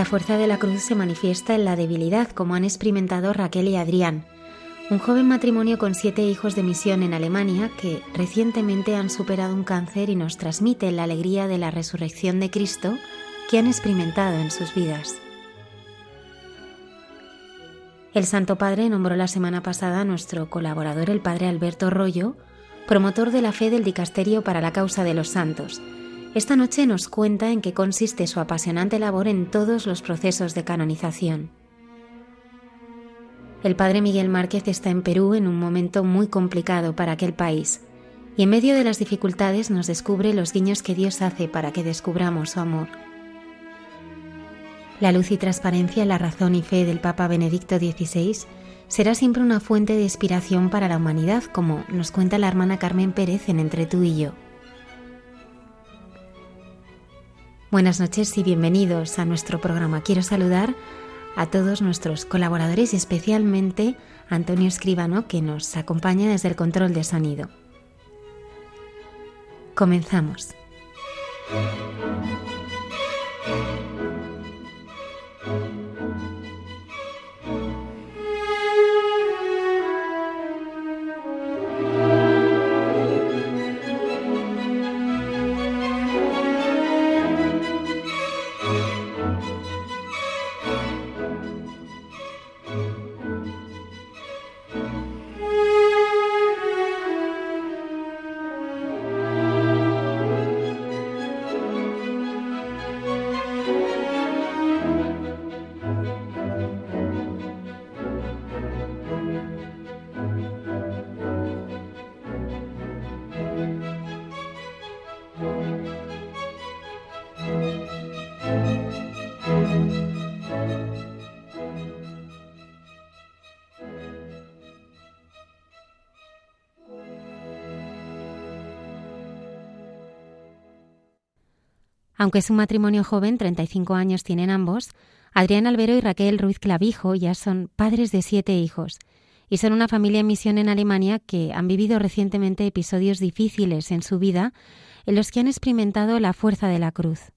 La fuerza de la cruz se manifiesta en la debilidad, como han experimentado Raquel y Adrián, un joven matrimonio con siete hijos de misión en Alemania que recientemente han superado un cáncer y nos transmiten la alegría de la resurrección de Cristo que han experimentado en sus vidas. El Santo Padre nombró la semana pasada a nuestro colaborador, el Padre Alberto Rollo, promotor de la fe del Dicasterio para la Causa de los Santos, esta noche nos cuenta en qué consiste su apasionante labor en todos los procesos de canonización. El padre Miguel Márquez está en Perú en un momento muy complicado para aquel país y en medio de las dificultades nos descubre los guiños que Dios hace para que descubramos su amor. La luz y transparencia, la razón y fe del Papa Benedicto XVI será siempre una fuente de inspiración para la humanidad, como nos cuenta la hermana Carmen Pérez en Entre tú y yo. Buenas noches y bienvenidos a nuestro programa. Quiero saludar a todos nuestros colaboradores y especialmente Antonio Escribano que nos acompaña desde el control de sonido. Comenzamos. Aunque es un matrimonio joven, 35 años tienen ambos, Adrián Albero y Raquel Ruiz Clavijo ya son padres de siete hijos y son una familia en misión en Alemania que han vivido recientemente episodios difíciles en su vida en los que han experimentado la fuerza de la cruz.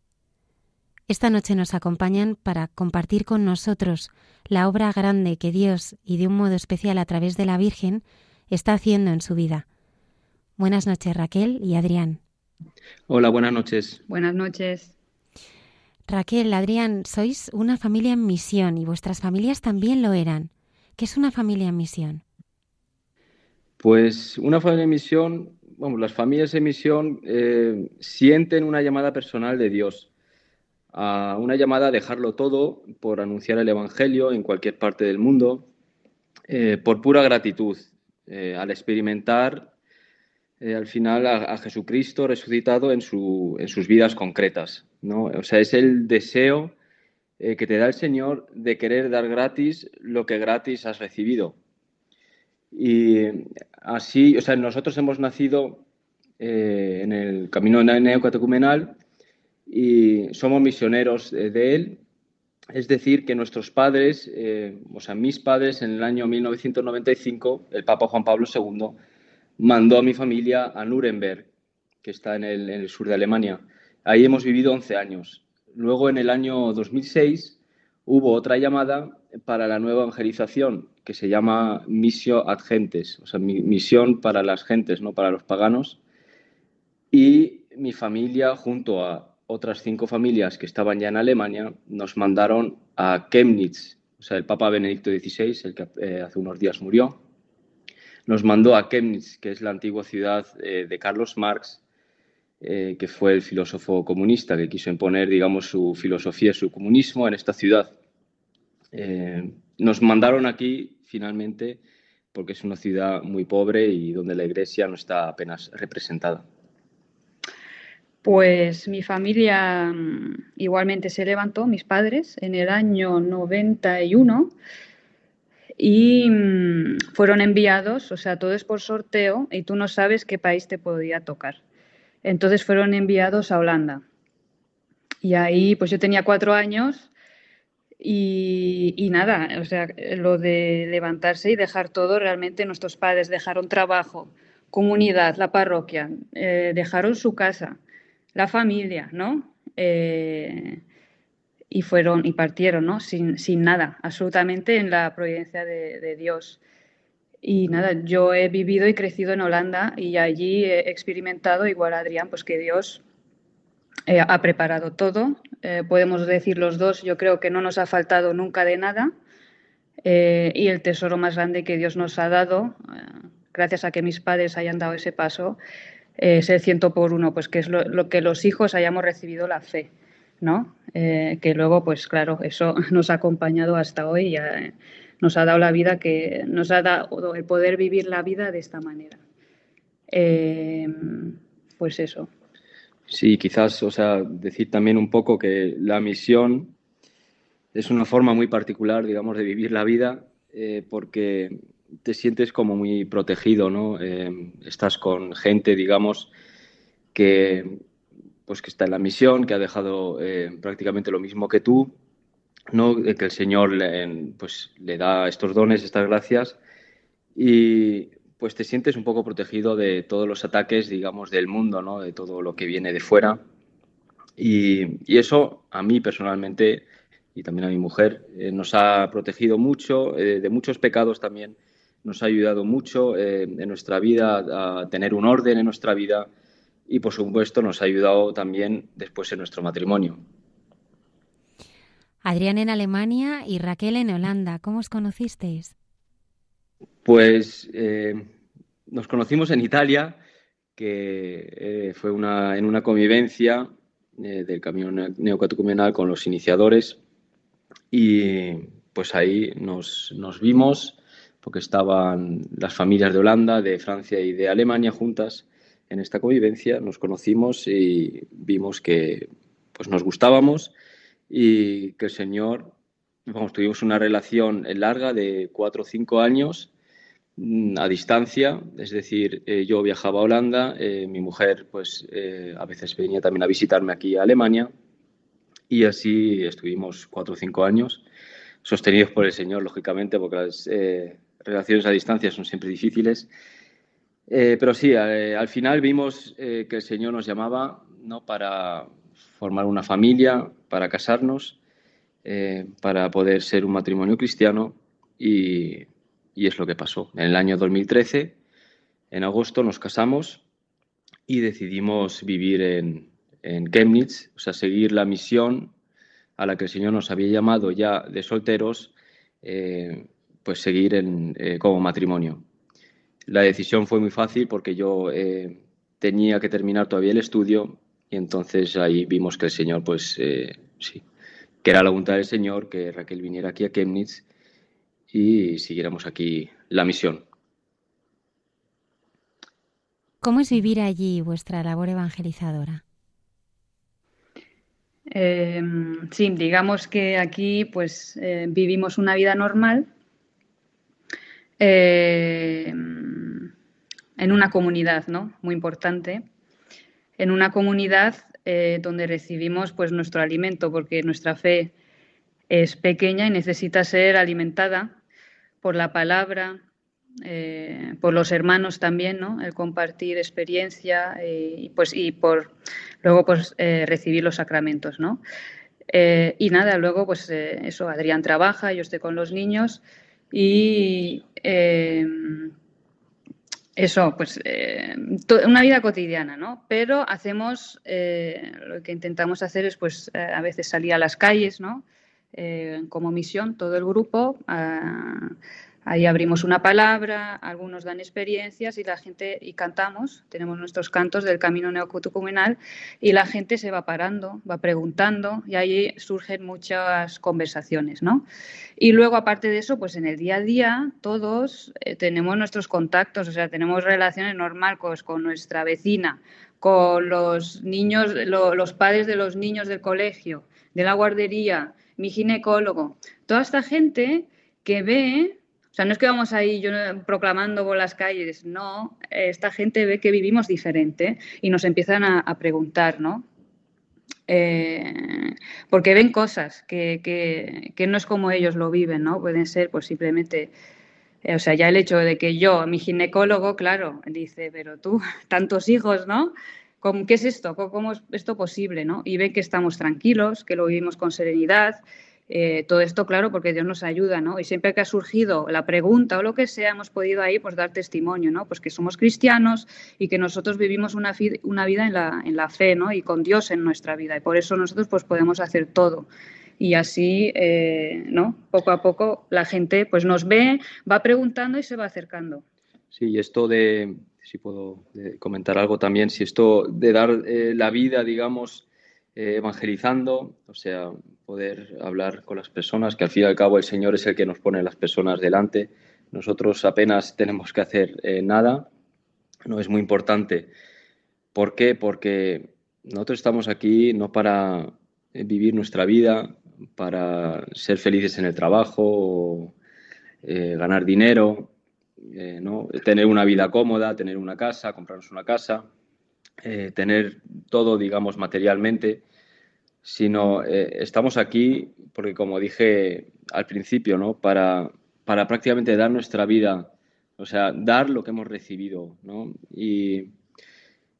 Esta noche nos acompañan para compartir con nosotros la obra grande que Dios, y de un modo especial a través de la Virgen, está haciendo en su vida. Buenas noches, Raquel y Adrián. Hola, buenas noches. Buenas noches. Raquel, Adrián, sois una familia en misión y vuestras familias también lo eran. ¿Qué es una familia en misión? Pues una familia en misión, bueno, las familias en misión eh, sienten una llamada personal de Dios, a una llamada a dejarlo todo por anunciar el Evangelio en cualquier parte del mundo, eh, por pura gratitud, eh, al experimentar eh, al final a, Jesucristo resucitado en, su, en, sus vidas concretas. ¿no? O sea, es el deseo eh, que te da el Señor de querer dar gratis lo que gratis has recibido. Y así, o sea, nosotros hemos nacido eh, en el camino neocatecumenal y somos misioneros de él. Es decir, que nuestros padres, o sea, mis padres en el año 1995, el Papa Juan Pablo II, mandó a mi familia a Nuremberg, que está en el, sur de Alemania. Ahí hemos vivido 11 años. Luego, en el año 2006, hubo otra llamada para la nueva evangelización, que se llama Missio ad Gentes, o sea, misión para las gentes, no para los paganos. Y mi familia, junto a otras cinco familias que estaban ya en Alemania, nos mandaron a Chemnitz, o sea, el Papa Benedicto XVI, el que eh, hace unos días murió, nos mandó a Chemnitz, que es la antigua ciudad eh, de Carlos Marx, eh, que fue el filósofo comunista que quiso imponer, digamos, su filosofía, su comunismo en esta ciudad. Eh, nos mandaron aquí, finalmente, porque es una ciudad muy pobre y donde la iglesia no está apenas representada. Pues mi familia mm, igualmente se levantó, mis padres, en el año 91 y mm, fueron enviados, o sea, todo es por sorteo y tú no sabes qué país te podía tocar. Entonces fueron enviados a Holanda. Y ahí, pues yo tenía cuatro años y, nada, o sea, lo de levantarse y dejar todo, realmente nuestros padres dejaron trabajo, comunidad, la parroquia, eh, dejaron su casa, la familia, ¿no? Eh, y fueron y partieron, ¿no? Sin, sin nada, absolutamente en la providencia de, Dios. Y nada, yo he vivido y crecido en Holanda y allí he experimentado, igual Adrián, pues que Dios eh, ha preparado todo. Eh, podemos decir los dos, yo creo que no nos ha faltado nunca de nada. Eh, y el tesoro más grande que Dios nos ha dado, gracias a que mis padres hayan dado ese paso, es el ciento por uno, pues que es lo que los hijos hayamos recibido la fe. ¿No? Eh, que luego, pues claro, eso nos ha acompañado hasta hoy y nos ha dado la vida que nos ha dado el poder vivir la vida de esta manera. Eh, pues eso. Sí, quizás, o sea, decir también un poco que la misión es una forma muy particular, digamos, de vivir la vida, eh, porque te sientes como muy protegido, ¿no? estás con gente, digamos, que pues que está en la misión, que ha dejado eh, prácticamente lo mismo que tú, ¿no? que el Señor le, pues, le da estos dones, estas gracias, y pues te sientes un poco protegido de todos los ataques, digamos, del mundo, ¿no? de todo lo que viene de fuera. Y, eso a mí personalmente y también a mi mujer eh, nos ha protegido mucho, eh, de muchos pecados también, nos ha ayudado mucho en nuestra vida a tener un orden en nuestra vida, y por supuesto nos ha ayudado también después en nuestro matrimonio. Adrián en Alemania y Raquel en Holanda. ¿Cómo os conocisteis? Pues eh, nos conocimos en Italia, que eh, fue una, en una convivencia eh, del camión neocatecumenal con los iniciadores y pues ahí nos, nos vimos porque estaban las familias de Holanda, de Francia y de Alemania juntas en esta convivencia nos conocimos y vimos que pues nos gustábamos y que el Señor, vamos, tuvimos una relación larga de cuatro o cinco años mm, a distancia, es decir, eh, yo viajaba a Holanda, eh, mi mujer pues eh, a veces venía también a visitarme aquí a Alemania y así estuvimos cuatro o cinco años, sostenidos por el Señor, lógicamente, porque las relaciones a distancia son siempre difíciles eh, pero sí, eh, al final vimos eh, que el Señor nos llamaba ¿no? para formar una familia, para casarnos, para poder ser un matrimonio cristiano y, es lo que pasó. En el año 2013, en agosto, nos casamos y decidimos vivir en, en Chemnitz, o sea, seguir la misión a la que el Señor nos había llamado ya de solteros, pues seguir en, como matrimonio. La decisión fue muy fácil porque yo eh, tenía que terminar todavía el estudio y entonces ahí vimos que el Señor, pues eh, sí, que era la voluntad del Señor que Raquel viniera aquí a Chemnitz y siguiéramos aquí la misión. ¿Cómo es vivir allí vuestra labor evangelizadora? Em, sí, digamos que aquí pues eh, vivimos una vida normal em, en una comunidad, ¿no? Muy importante. En una comunidad eh, donde recibimos pues nuestro alimento, porque nuestra fe es pequeña y necesita ser alimentada por la palabra, eh, por los hermanos también, ¿no? El compartir experiencia eh, y, pues, y por luego pues recibir los sacramentos, ¿no? y nada, luego pues eso, Adrián trabaja, yo estoy con los niños y eso, pues una vida cotidiana, ¿no? Pero hacemos, lo que intentamos hacer es pues a veces salir a las calles, ¿no? como misión, todo el grupo. Ahí abrimos una palabra, algunos dan experiencias y la gente, y cantamos, tenemos nuestros cantos del camino neocutucumenal y la gente se va parando, va preguntando y ahí surgen muchas conversaciones, ¿no? Y luego, aparte de eso, pues en el día a día todos eh, tenemos nuestros contactos, o sea, tenemos relaciones normales con nuestra vecina, con los niños, los padres de los niños del colegio, de la guardería, mi ginecólogo, toda esta gente que ve o sea, no es que vamos ahí yo proclamando por las calles, no, esta gente ve que vivimos diferente y nos empiezan a, preguntar, ¿no? Eh, porque ven cosas que, que, no es como ellos lo viven, ¿no? Pueden ser pues simplemente, eh, o sea, ya el hecho de que yo, mi ginecólogo, claro, dice, pero tú, tantos hijos, ¿no? ¿Qué es esto? ¿Cómo es esto posible? ¿no? Y ven que estamos tranquilos, que lo vivimos con serenidad, eh, todo esto, claro, porque Dios nos ayuda, ¿no? Y siempre que ha surgido la pregunta o lo que sea, hemos podido ahí pues dar testimonio, ¿no? Pues que somos cristianos y que nosotros vivimos una, una vida en la, en la fe, ¿no? Y con Dios en nuestra vida. Y por eso nosotros pues podemos hacer todo y así, eh, ¿no? Poco a poco la gente pues nos ve, va preguntando y se va acercando. Sí, y esto de, si puedo comentar algo también, si esto de dar eh, la vida, digamos, evangelizando, o sea, poder hablar con las personas, que al fin y al cabo el Señor es el que nos pone las personas delante. Nosotros apenas tenemos que hacer eh, nada, no es muy importante. ¿Por qué? Porque nosotros estamos aquí no para eh, vivir nuestra vida, para ser felices en el trabajo, o, eh, ganar dinero, ¿no? tener una vida cómoda, tener una casa, comprarnos una casa, tener todo, digamos, materialmente sino eh, estamos aquí porque, como dije al principio, ¿no? para, para prácticamente dar nuestra vida, o sea, dar lo que hemos recibido. ¿no? Y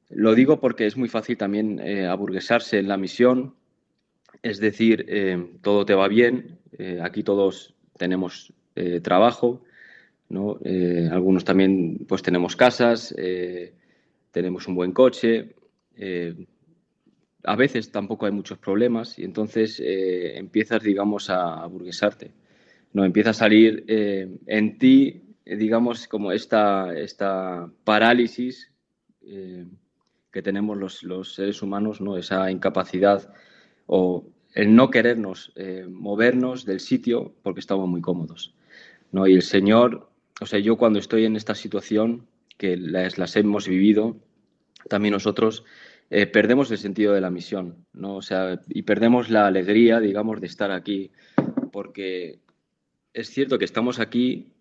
lo digo porque es muy fácil también eh, aburguesarse en la misión, es decir, eh, todo te va bien, aquí todos tenemos trabajo, ¿no? algunos también pues tenemos casas, tenemos un buen coche, a veces tampoco hay muchos problemas y entonces eh, empiezas, digamos, a, burguesarte. No, empieza a salir eh, en ti, eh, digamos, como esta, esta parálisis que tenemos los, seres humanos, ¿no? esa incapacidad o el no querernos movernos del sitio porque estamos muy cómodos. ¿no? Y el Señor, o sea, yo cuando estoy en esta situación, que las, las hemos vivido, también nosotros, eh, perdemos el sentido de la misión, ¿no? O sea, y perdemos la alegría, digamos, de estar aquí, porque es cierto que estamos aquí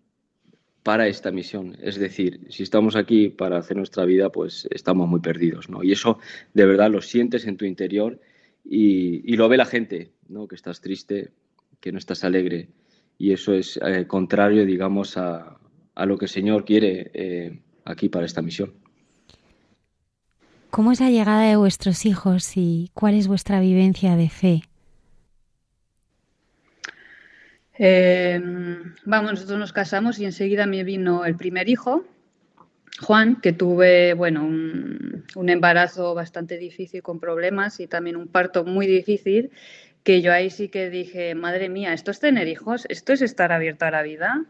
para esta misión. Es decir, si estamos aquí para hacer nuestra vida, pues estamos muy perdidos, ¿no? Y eso de verdad lo sientes en tu interior y, lo ve la gente, ¿no? Que estás triste, que no estás alegre. Y eso es eh, contrario, digamos, a, lo que el Señor quiere eh, aquí para esta misión. ¿Cómo es la llegada de vuestros hijos y cuál es vuestra vivencia de fe? Em, vamos, nosotros nos casamos y enseguida me vino el primer hijo, Juan, que tuve, bueno, un, un, embarazo bastante difícil con problemas y también un parto muy difícil, que yo ahí sí que dije, madre mía, esto es tener hijos, esto es estar abierto a la vida.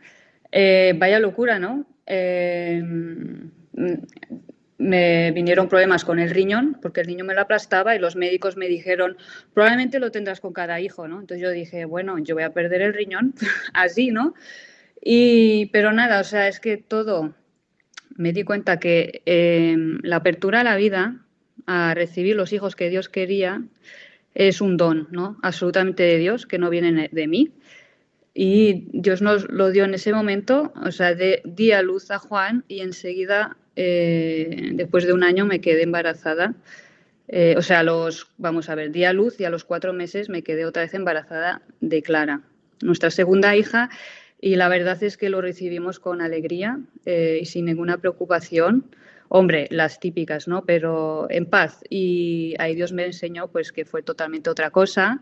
Eh, vaya locura, ¿no? Eh, me vinieron problemas con el riñón, porque el niño me lo aplastaba y los médicos me dijeron, probablemente lo tendrás con cada hijo, ¿no? Entonces yo dije, bueno, yo voy a perder el riñón así, ¿no? Y, pero nada, o sea, es que todo, me di cuenta que em, la apertura a la vida, a recibir los hijos que Dios quería, es un don, ¿no? Absolutamente de Dios, que no viene de mí. Y Dios nos lo dio en ese momento, o sea, de, di a luz a Juan y enseguida, eh, después de un año, me quedé embarazada. Eh, o sea, los, vamos a ver, di a luz y a los cuatro meses me quedé otra vez embarazada de Clara, nuestra segunda hija, y la verdad es que lo recibimos con alegría eh, y sin ninguna preocupación. Hombre, las típicas, ¿no? Pero en paz. Y ahí Dios me enseñó pues que fue totalmente otra cosa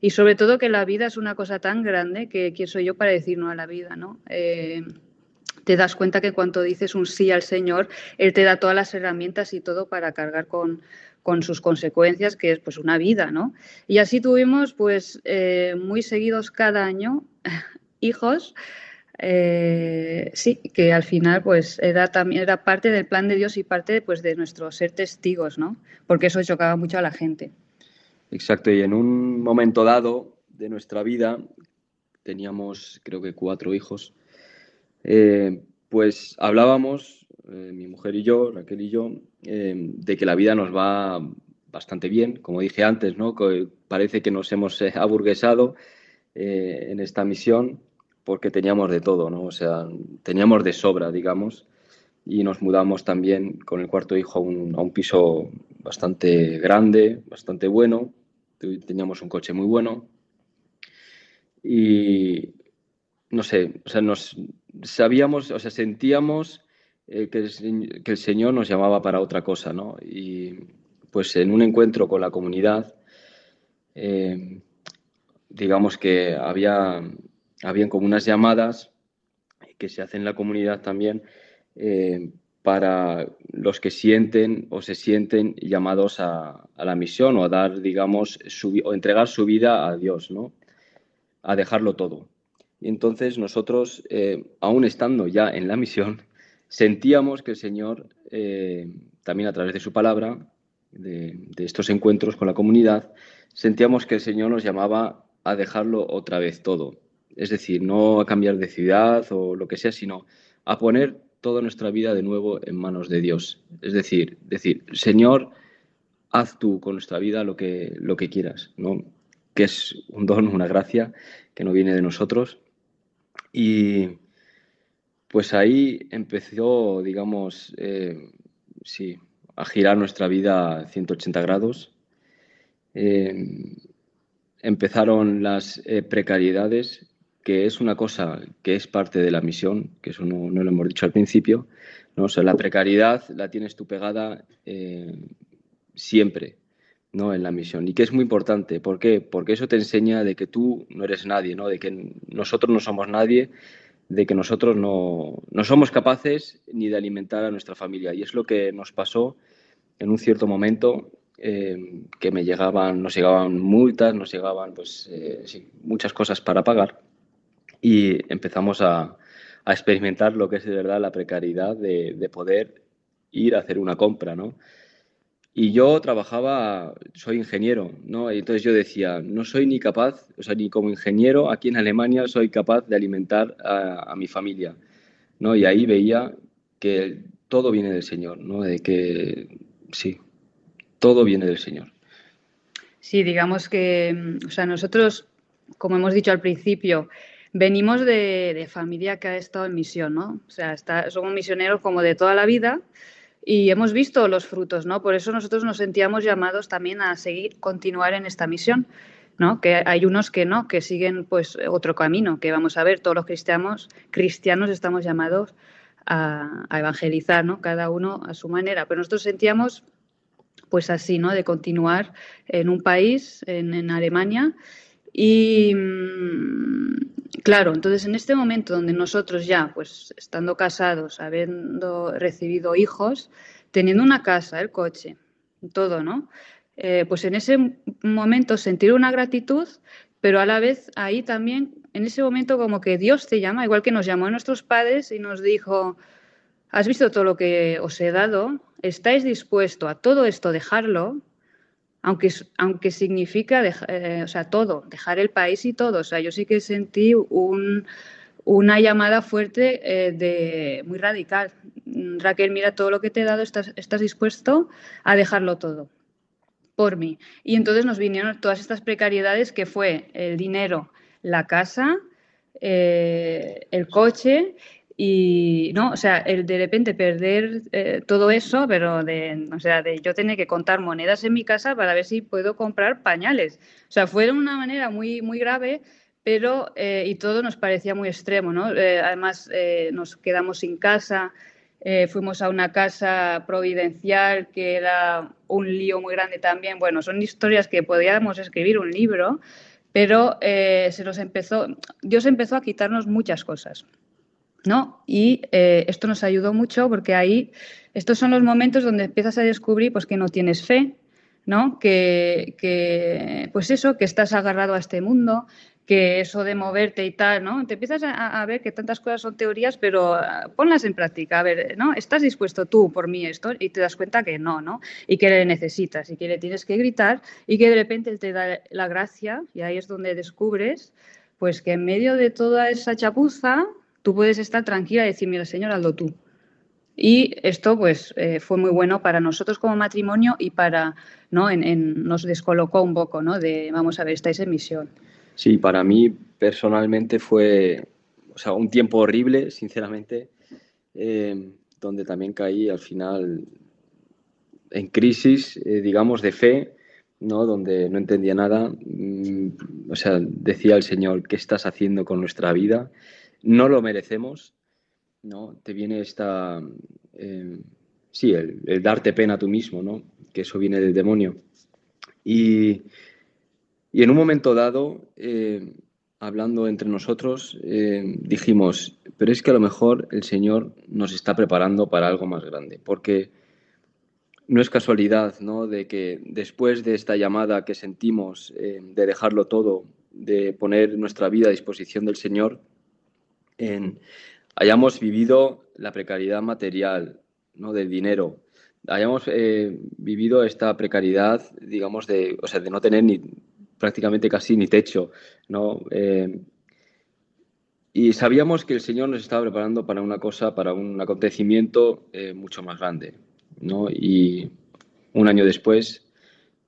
y sobre todo que la vida es una cosa tan grande que quién soy yo para decir no a la vida, ¿no? Eh, te das cuenta que cuando dices un sí al Señor, Él te da todas las herramientas y todo para cargar con, con sus consecuencias, que es pues una vida, ¿no? Y así tuvimos pues eh, muy seguidos cada año hijos, eh, sí, que al final pues era también era parte del plan de Dios y parte pues de nuestro ser testigos, ¿no? Porque eso chocaba mucho a la gente. Exacto, y en un momento dado de nuestra vida, teníamos creo que cuatro hijos, eh, pues hablábamos, eh, mi mujer y yo, Raquel y yo, eh, de que la vida nos va bastante bien, como dije antes, ¿no? Parece que nos hemos aburguesado en esta misión porque teníamos de todo, ¿no? O sea, teníamos de sobra, digamos, y nos mudamos también con el cuarto hijo a un piso bastante grande, bastante bueno, teníamos un coche muy bueno y no sé, o sea, nos sabíamos, o sea, sentíamos eh, que, el, que, el, Señor nos llamaba para otra cosa, ¿no? Y pues en un encuentro con la comunidad, eh, digamos que había, habían como unas llamadas que se hacen en la comunidad también eh, para los que sienten o se sienten llamados a, la misión o a dar, digamos, o entregar su vida a Dios, ¿no? A dejarlo todo. Y entonces nosotros, eh, aún estando ya en la misión, sentíamos que el Señor, eh, también a través de su palabra, de, de estos encuentros con la comunidad, sentíamos que el Señor nos llamaba a dejarlo otra vez todo. Es decir, no a cambiar de ciudad o lo que sea, sino a poner toda nuestra vida de nuevo en manos de Dios. Es decir, decir, Señor, haz tú con nuestra vida lo que, lo que quieras, ¿no? que es un don, una gracia que no viene de nosotros. Y pues ahí empezó, digamos, eh, sí, a girar nuestra vida 180 grados. Eh, empezaron las eh, precariedades que es una cosa que es parte de la misión, que eso no, lo hemos dicho al principio, ¿no? O sea, la precariedad la tienes tú pegada eh, siempre, ¿no? En la misión. Y que es muy importante. ¿Por qué? Porque eso te enseña de que tú no eres nadie, ¿no? De que nosotros no somos nadie, de que nosotros no, no somos capaces ni de alimentar a nuestra familia. Y es lo que nos pasó en un cierto momento eh, que me llegaban, nos llegaban multas, nos llegaban pues, eh, muchas cosas para pagar y empezamos a, experimentar lo que es de verdad la precariedad de, poder ir a hacer una compra, ¿no? Y yo trabajaba, soy ingeniero, ¿no? Y entonces yo decía, no soy ni capaz, o sea, ni como ingeniero aquí en Alemania soy capaz de alimentar a, mi familia, ¿no? Y ahí veía que todo viene del Señor, ¿no? De que, sí, todo viene del Señor. Sí, digamos que, o sea, nosotros, como hemos dicho al principio, venimos de, familia que ha estado en misión, ¿no? O sea, somos misioneros como de toda la vida y hemos visto los frutos, ¿no? Por eso nosotros nos sentíamos llamados también a seguir, continuar en esta misión, ¿no? Que hay unos que no, que siguen pues otro camino, que vamos a ver, todos los cristianos, cristianos estamos llamados a, evangelizar, ¿no? Cada uno a su manera, pero nosotros sentíamos pues así, ¿no? De continuar en un país, en, en Alemania, y mm, claro, entonces en este momento donde nosotros ya, pues estando casados, habiendo recibido hijos, teniendo una casa, el coche, todo, ¿no? Eh, pues en ese momento sentir una gratitud, pero a la vez ahí también, en ese momento como que Dios te llama, igual que nos llamó a nuestros padres y nos dijo, has visto todo lo que os he dado, estáis dispuesto a todo esto dejarlo, aunque, aunque significa eh, o sea, todo, dejar el país y todo. O sea, yo sí que sentí un, una llamada fuerte eh, de muy radical. Raquel, mira todo lo que te he dado, estás, estás dispuesto a dejarlo todo por mí. Y entonces nos vinieron todas estas precariedades que fue el dinero, la casa, eh, el coche y no, o sea, el de repente perder eh, todo eso, pero de, o sea, de yo tener que contar monedas en mi casa para ver si puedo comprar pañales. O sea, fue de una manera muy, muy grave, pero eh, y todo nos parecía muy extremo, ¿no? Eh, además, nos quedamos sin casa, fuimos a una casa providencial que era un lío muy grande también. Bueno, son historias que podíamos escribir un libro, pero se nos empezó, Dios empezó a quitarnos muchas cosas. ¿No? Y eh, esto nos ayudó mucho porque ahí, estos son los momentos donde empiezas a descubrir pues, que no tienes fe, ¿no? Que, pues eso, que estás agarrado a este mundo, que eso de moverte y tal, ¿no? Te empiezas a, ver que tantas cosas son teorías, pero ah, ponlas en práctica. A ver, ¿no? ¿Estás dispuesto tú por mí esto? Y te das cuenta que no, ¿no? Y que le necesitas y que le tienes que gritar y que de repente él te da la gracia y ahí es donde descubres pues que en medio de toda esa chapuza tú puedes estar tranquila y decir, mira, Señor, hazlo tú. Y esto pues eh, fue muy bueno para nosotros como matrimonio y para, ¿no? En, nos descolocó un poco, ¿no? De, vamos a ver, estáis en misión. Sí, para mí personalmente fue, o sea, un tiempo horrible, sinceramente, eh, donde también caí al final en crisis, eh, digamos, de fe, ¿no? Donde no entendía nada. Mm, o sea, decía el Señor, ¿qué estás haciendo con nuestra vida? No lo merecemos, ¿no? Te viene esta, eh, sí, el, darte pena a tú mismo, ¿no? Que eso viene del demonio. Y, en un momento dado, eh, hablando entre nosotros, eh, dijimos, pero es que a lo mejor el Señor nos está preparando para algo más grande, porque no es casualidad, ¿no? De que después de esta llamada que sentimos de dejarlo todo, de poner nuestra vida a disposición del Señor, hayamos vivido la precariedad material, ¿no? del dinero, hayamos eh, vivido esta precariedad, digamos, de, o sea, de no tener ni prácticamente casi ni techo, ¿no? Eh, y sabíamos que el Señor nos estaba preparando para una cosa, para un acontecimiento eh, mucho más grande, ¿no? Y un año después,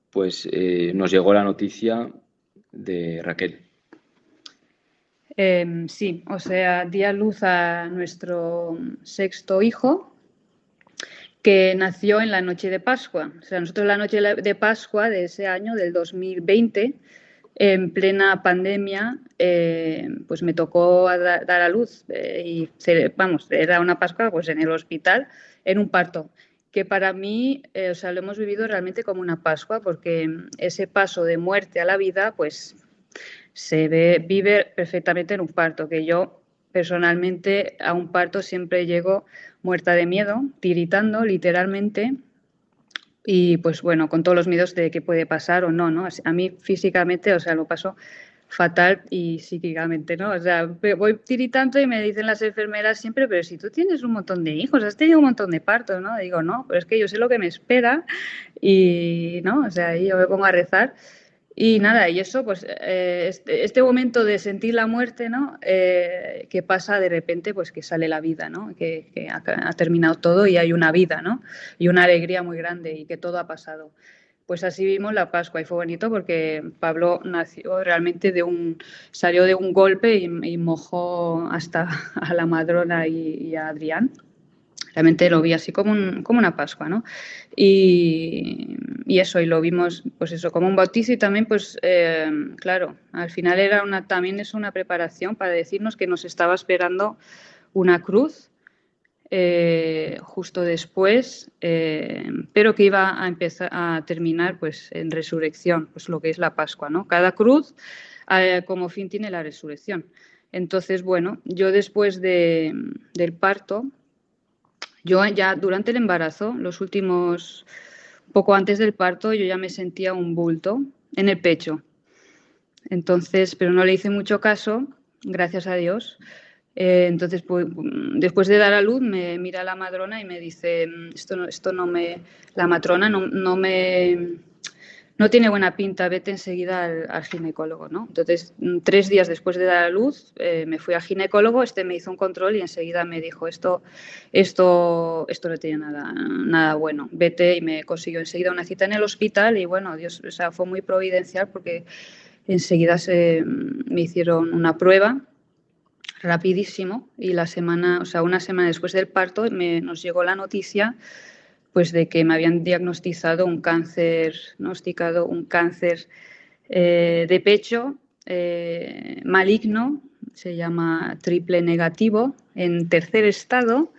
pues nos llegó la noticia de Raquel. Em, sí, o sea, di a luz a nuestro sexto hijo que nació en la noche de Pascua. O sea, nosotros la noche de Pascua de ese año, del 2020, en plena pandemia, eh, pues me tocó dar a luz eh, y vamos, era una Pascua pues en el hospital, en un parto que para mí, eh, o sea, lo hemos vivido realmente como una Pascua, porque ese paso de muerte a la vida, pues se ve, vive perfectamente en un parto, que yo personalmente a un parto siempre llego muerta de miedo, tiritando literalmente y pues bueno, con todos los miedos de qué puede pasar o no, ¿no? A mí físicamente, o sea, lo paso fatal y psíquicamente, ¿no? O sea, voy tiritando y me dicen las enfermeras siempre, pero si tú tienes un montón de hijos, has tenido un montón de partos, ¿no? Digo, no, pero es que yo sé lo que me espera y, ¿no? O sea, yo me pongo a rezar y nada, y eso, pues eh, este, este, momento de sentir la muerte, ¿no? Eh, que pasa de repente, pues que sale la vida, ¿no? Que, ha, terminado todo y hay una vida, ¿no? Y una alegría muy grande y que todo ha pasado. Pues así vimos la Pascua y fue bonito porque Pablo nació realmente de un, salió de un golpe y, mojó hasta a la madrona y a Adrián realmente lo vi así como, una Pascua, ¿no? Y, eso, y lo vimos, pues eso, como un bautizo y también, pues, eh, claro, al final era una, también es una preparación para decirnos que nos estaba esperando una cruz eh, justo después, eh, pero que iba a empezar a terminar, pues, en resurrección, pues lo que es la Pascua, ¿no? Cada cruz como fin tiene la resurrección. Entonces, bueno, yo después de, del parto, yo ya durante el embarazo, los últimos, poco antes del parto, yo ya me sentía un bulto en el pecho. Entonces, pero no le hice mucho caso, gracias a Dios. Eh, entonces, pues, después de dar a luz, me mira la madrona y me dice, esto no, esto no me, la matrona no, me, no tiene buena pinta, vete enseguida al, ginecólogo, ¿no? Entonces, mm, tres días después de dar a luz, eh, me fui al ginecólogo, este me hizo un control y enseguida me dijo, esto, esto, esto no tiene nada, nada bueno, vete y me consiguió enseguida una cita en el hospital y bueno, Dios, o sea, fue muy providencial porque enseguida se, mm, me hicieron una prueba rapidísimo y la semana, o sea, una semana después del parto me, nos llegó la noticia pues de que me habían diagnosticado un cáncer, diagnosticado un cáncer eh, de pecho eh, maligno, se llama triple negativo, en tercer estado,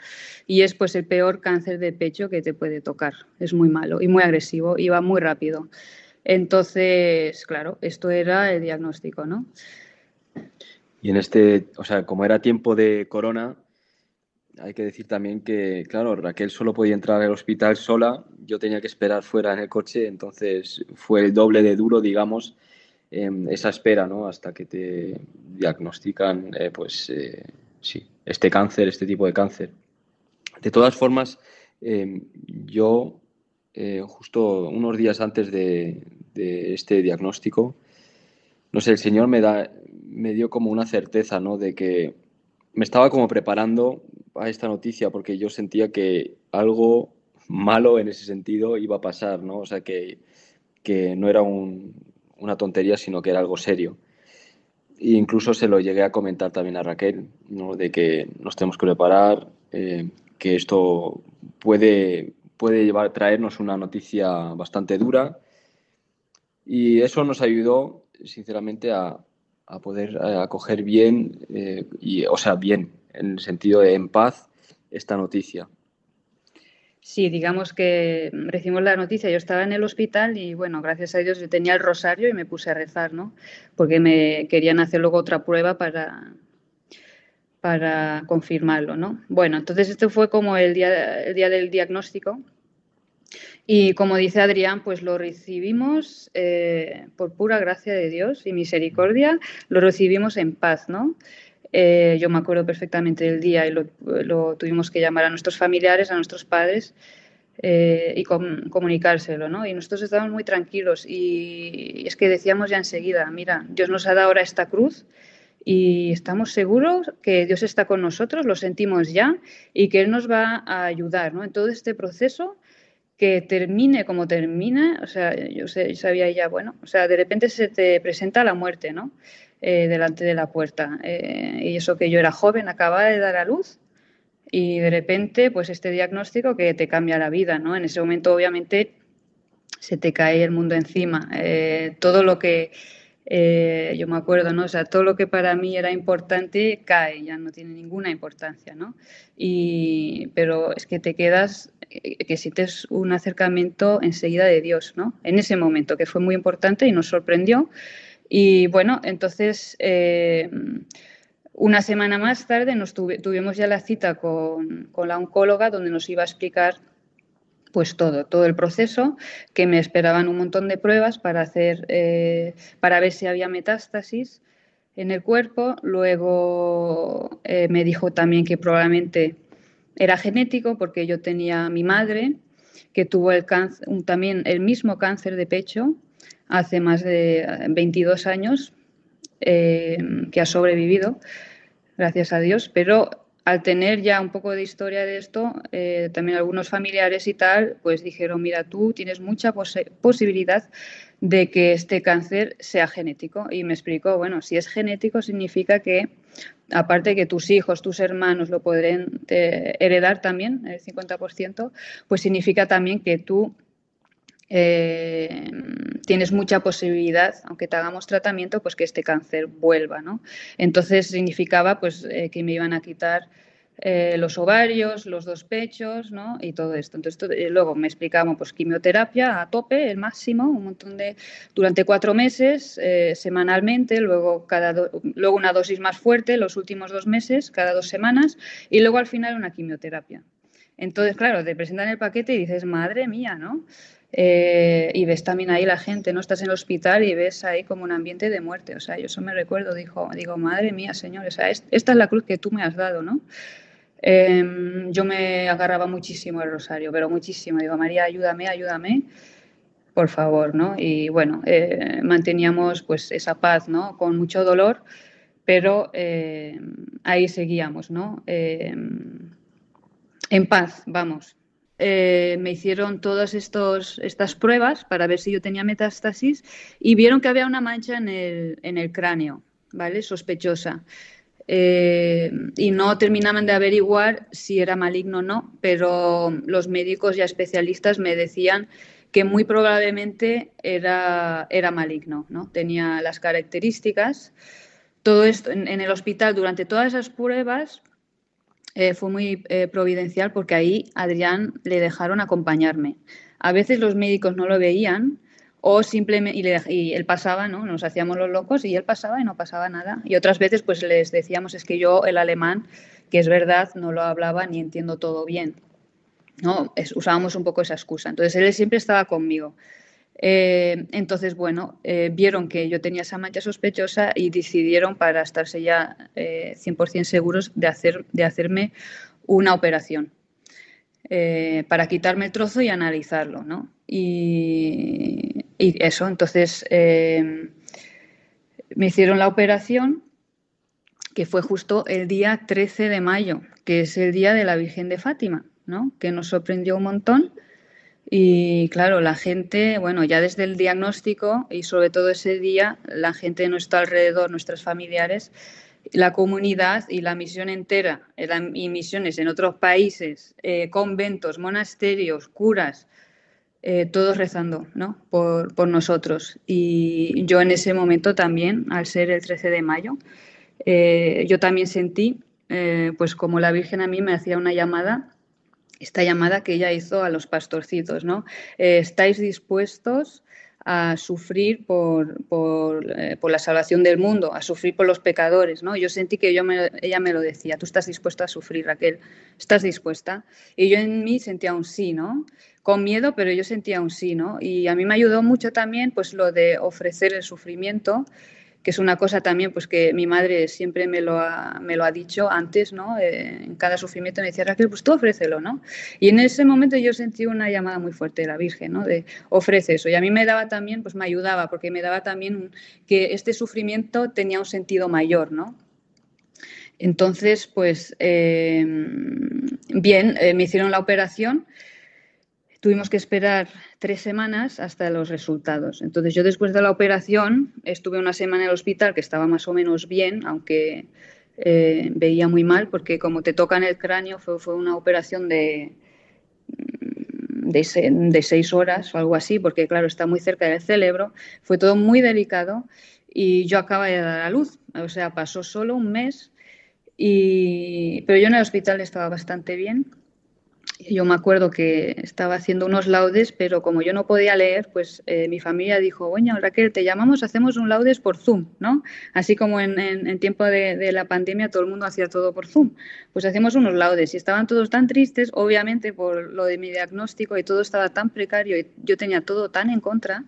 y es pues el peor cáncer de pecho que te puede tocar. Es muy malo y muy agresivo y va muy rápido. Entonces, claro, esto era el diagnóstico, ¿no? Y en este, o sea, como era tiempo de corona, hay que decir también que, claro, Raquel solo podía entrar al hospital sola, yo tenía que esperar fuera en el coche, entonces fue el doble de duro, digamos, esa espera, ¿no? Hasta que te diagnostican, eh, pues, eh, sí, este cáncer, este tipo de cáncer. De todas formas, em, yo, eh, justo unos días antes de, de, este diagnóstico, no sé, el Señor me, da, me dio como una certeza, ¿no? De que me estaba como preparando a esta noticia porque yo sentía que algo malo en ese sentido iba a pasar, ¿no? O sea, que, que no era una tontería, sino que era algo serio. E incluso se lo llegué a comentar también a Raquel, ¿no? De que nos tenemos que preparar, eh, que esto puede, puede llevar, traernos una noticia bastante dura. Y eso nos ayudó, sinceramente, a, a poder eh, acoger bien, eh, y, o sea, bien, en el sentido de en paz, esta noticia. Sí, digamos que recibimos la noticia, yo estaba en el hospital y bueno, gracias a Dios yo tenía el rosario y me puse a rezar, ¿no? Porque me querían hacer luego otra prueba para, para confirmarlo, ¿no? Bueno, entonces esto fue como el día, el día del diagnóstico y como dice Adrián, pues lo recibimos eh, por pura gracia de Dios y misericordia, lo recibimos en paz, ¿no? Eh, yo me acuerdo perfectamente del día y lo, tuvimos que llamar a nuestros familiares, a nuestros padres eh, y comunicárselo, ¿no? Y nosotros estábamos muy tranquilos y, es que decíamos ya enseguida, mira, Dios nos ha dado ahora esta cruz y estamos seguros que Dios está con nosotros, lo sentimos ya y que Él nos va a ayudar, ¿no? En todo este proceso que termine como termina, o sea, yo, sabía ya, bueno, o sea, de repente se te presenta la muerte, ¿no? Eh, delante de la puerta. Eh, y eso que yo era joven, acababa de dar a luz y de repente, pues este diagnóstico que te cambia la vida, ¿no? En ese momento, obviamente, se te cae el mundo encima. Eh, todo lo que yo me acuerdo, ¿no? O sea, todo lo que para mí era importante cae, ya no tiene ninguna importancia, ¿no? Y, pero es que te quedas que sientes un acercamiento enseguida de Dios, ¿no? En ese momento, que fue muy importante y nos sorprendió. Y bueno, entonces, eh, una semana más tarde nos tuvimos ya la cita con, la oncóloga donde nos iba a explicar pues todo, todo el proceso, que me esperaban un montón de pruebas para hacer, eh, para ver si había metástasis en el cuerpo. Luego eh, me dijo también que probablemente era genético porque yo tenía a mi madre que tuvo también el mismo cáncer de pecho hace más de 22 años, eh, que ha sobrevivido, gracias a Dios, pero al tener ya un poco de historia de esto, eh, también algunos familiares y tal, pues dijeron, mira, tú tienes mucha posibilidad de que este cáncer sea genético. Y me explicó, bueno, si es genético significa que, aparte que tus hijos, tus hermanos lo podrán eh, heredar también, el 50%, pues significa también que tú eh, tienes mucha posibilidad, aunque te hagamos tratamiento, pues que este cáncer vuelva, ¿no? Entonces significaba pues eh, que me iban a quitar eh, los ovarios, los dos pechos, ¿no? Y todo esto. Entonces luego me explicamos pues quimioterapia a tope, el máximo, un montón de durante cuatro meses semanalmente, luego cada luego una dosis más fuerte los últimos dos meses, cada dos semanas, y luego al final una quimioterapia. Entonces, claro, te presentan el paquete y dices, madre mía, ¿no? Eh, y ves también ahí la gente, ¿no? Estás en el hospital y ves ahí como un ambiente de muerte. O sea, yo eso me recuerdo, dijo, digo, madre mía, Señor, o sea, esta es la cruz que tú me has dado, ¿no? Em, yo me agarraba muchísimo el rosario, pero muchísimo. Digo, María, ayúdame, ayúdame. por favor, ¿no? Y bueno, eh, manteníamos pues esa paz, ¿no? Con mucho dolor, pero eh, ahí seguíamos, ¿no? Eh, en paz, vamos. Me hicieron todas estas pruebas para ver si yo tenía metástasis y vieron que había una mancha en el, cráneo, ¿vale? Sospechosa. y no terminaban de averiguar si era maligno o no, pero los médicos ya especialistas me decían que muy probablemente era maligno, ¿no? tenía las características. Todo esto en, el hospital, durante todas esas pruebas, eh, fue muy eh, providencial porque ahí Adrián le dejaron acompañarme. A veces los médicos no lo veían o simplemente y, él pasaba, ¿no? Nos hacíamos los locos y él pasaba y no pasaba nada. Y otras veces pues les decíamos es que yo el alemán, que es verdad, no lo hablaba ni entiendo todo bien. ¿no? usábamos un poco esa excusa. Entonces él siempre estaba conmigo. Eh, entonces, bueno, eh, vieron que yo tenía esa mancha sospechosa y decidieron, para estarse ya 100% eh, seguros, de, hacer, de hacerme una operación para quitarme el trozo y analizarlo, ¿no? Y, y eso, entonces me hicieron la operación que fue justo el día 13 de mayo, que es el día de la Virgen de Fátima que nos sorprendió un montón. Y claro, la gente, bueno, ya desde el diagnóstico y sobre todo ese día, la gente de nuestro alrededor, nuestros familiares, la comunidad y la misión entera, y misiones en otros países, eh, conventos, monasterios, curas, eh, todos rezando ¿no? por, por, nosotros. Y yo en ese momento también, al ser el 13 de mayo, eh, yo también sentí, pues como la Virgen a mí me hacía una llamada esta llamada que ella hizo a los pastorcitos, ¿no? Eh, ¿Estáis dispuestos a sufrir por, eh, por, la salvación del mundo, a sufrir por los pecadores, ¿no? Yo sentí que yo ella me lo decía, tú estás dispuesta a sufrir, Raquel, ¿estás dispuesta? Y yo en mí sentía un sí, ¿no? Con miedo, pero yo sentía un sí, ¿no? Y a mí me ayudó mucho también, pues, lo de ofrecer el sufrimiento que es una cosa también pues que mi madre siempre me lo ha, me lo ha dicho antes, ¿no? Eh, en cada sufrimiento me decía, Raquel, pues tú ofrécelo, ¿no? Y en ese momento yo sentí una llamada muy fuerte de la Virgen, ¿no? De ofrece eso. Y a mí me daba también, pues me ayudaba, porque me daba también que este sufrimiento tenía un sentido mayor, ¿no? Entonces, pues, eh, bien, eh, me hicieron la operación tuvimos que esperar tres semanas hasta los resultados. Entonces yo después de la operación estuve una semana en el hospital que estaba más o menos bien, aunque eh, veía muy mal porque como te tocan el cráneo fue, una operación de, de, seis horas o algo así, porque claro, está muy cerca del cerebro, fue todo muy delicado y yo acaba de dar a luz, o sea, pasó solo un mes, y, pero yo en el hospital estaba bastante bien yo me acuerdo que estaba haciendo unos laudes, pero como yo no podía leer, pues eh, mi familia dijo, bueno, Raquel, te llamamos, hacemos un laudes por Zoom, ¿no? Así como en, en, tiempo de, la pandemia todo el mundo hacía todo por Zoom. Pues hacemos unos laudes y estaban todos tan tristes, obviamente por lo de mi diagnóstico y todo estaba tan precario y yo tenía todo tan en contra